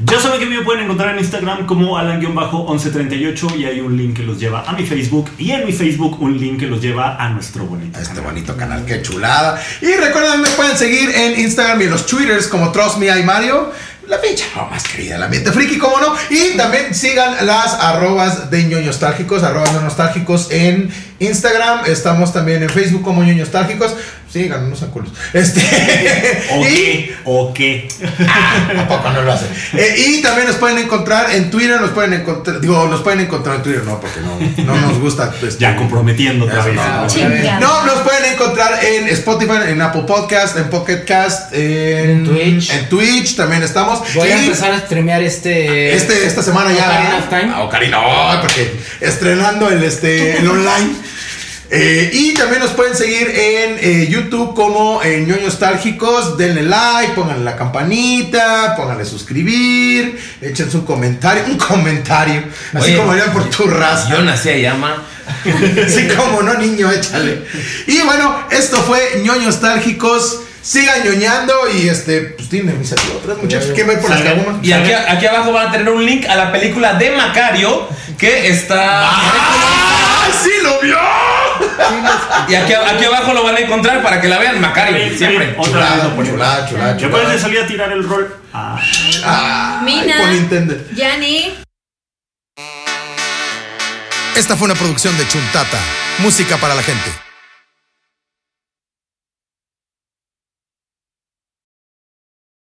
Ya saben que me pueden encontrar en Instagram como Alan-1138 y hay un link que los lleva a mi Facebook y en mi Facebook un link que los lleva a nuestro bonito A este canal. bonito canal, qué chulada. Y recuerden, me pueden seguir en Instagram y en los Twitters como Trust Me I Mario. La pinche más querida, el ambiente friki, cómo no. Y también sigan las arrobas de ñoños nostálgicos, arrobas de nostálgicos en Instagram. Estamos también en Facebook como ñoños nostálgicos. Sigan, no sean culos. Este. *laughs* ¿O y qué? ¿O qué? ¿A poco no lo hacen? Eh, y también nos pueden encontrar en Twitter, nos pueden encontrar, digo, nos pueden encontrar en Twitter, no, porque no, no *laughs* nos gusta. este, Ya comprometiendo vez. no. ¿no? Nos pueden encontrar en Spotify, en Apple Podcast, en Pocket Cast, en, En Twitch. En Twitch también estamos. Voy a empezar a streamear este. este, esta semana ya. Ocarina of Time. Ah, Ocarina, oh, porque estrenando el, este, el online. Eh, y también nos pueden seguir en eh, YouTube como eh, ñoños nostálgicos. Denle like, pónganle la campanita, pónganle suscribir, echen su comentario, un comentario, así Oye, como harían por tu raza. Yo nací a llama. *laughs* Sí, como no, niño, échale. Y bueno, esto fue ñoños nostálgicos. Sigan ñoñando y este, pues tienen mis otras muchachos. ¿Quién va a ir por las? Y aquí, aquí abajo van a tener un link a la película de Macario que está. ¡Ah! ¡Sí lo vio! Y aquí, aquí abajo lo van a encontrar para que la vean, Macario, Ahí, siempre. ahí, Otra vez Chulada, lo ponemos. chulada, chulada, ¿Ya chulada. puedes salir a tirar el rol? Ah. Ah, Mina. Yani. Esta fue una producción de Chuntata, música para la gente.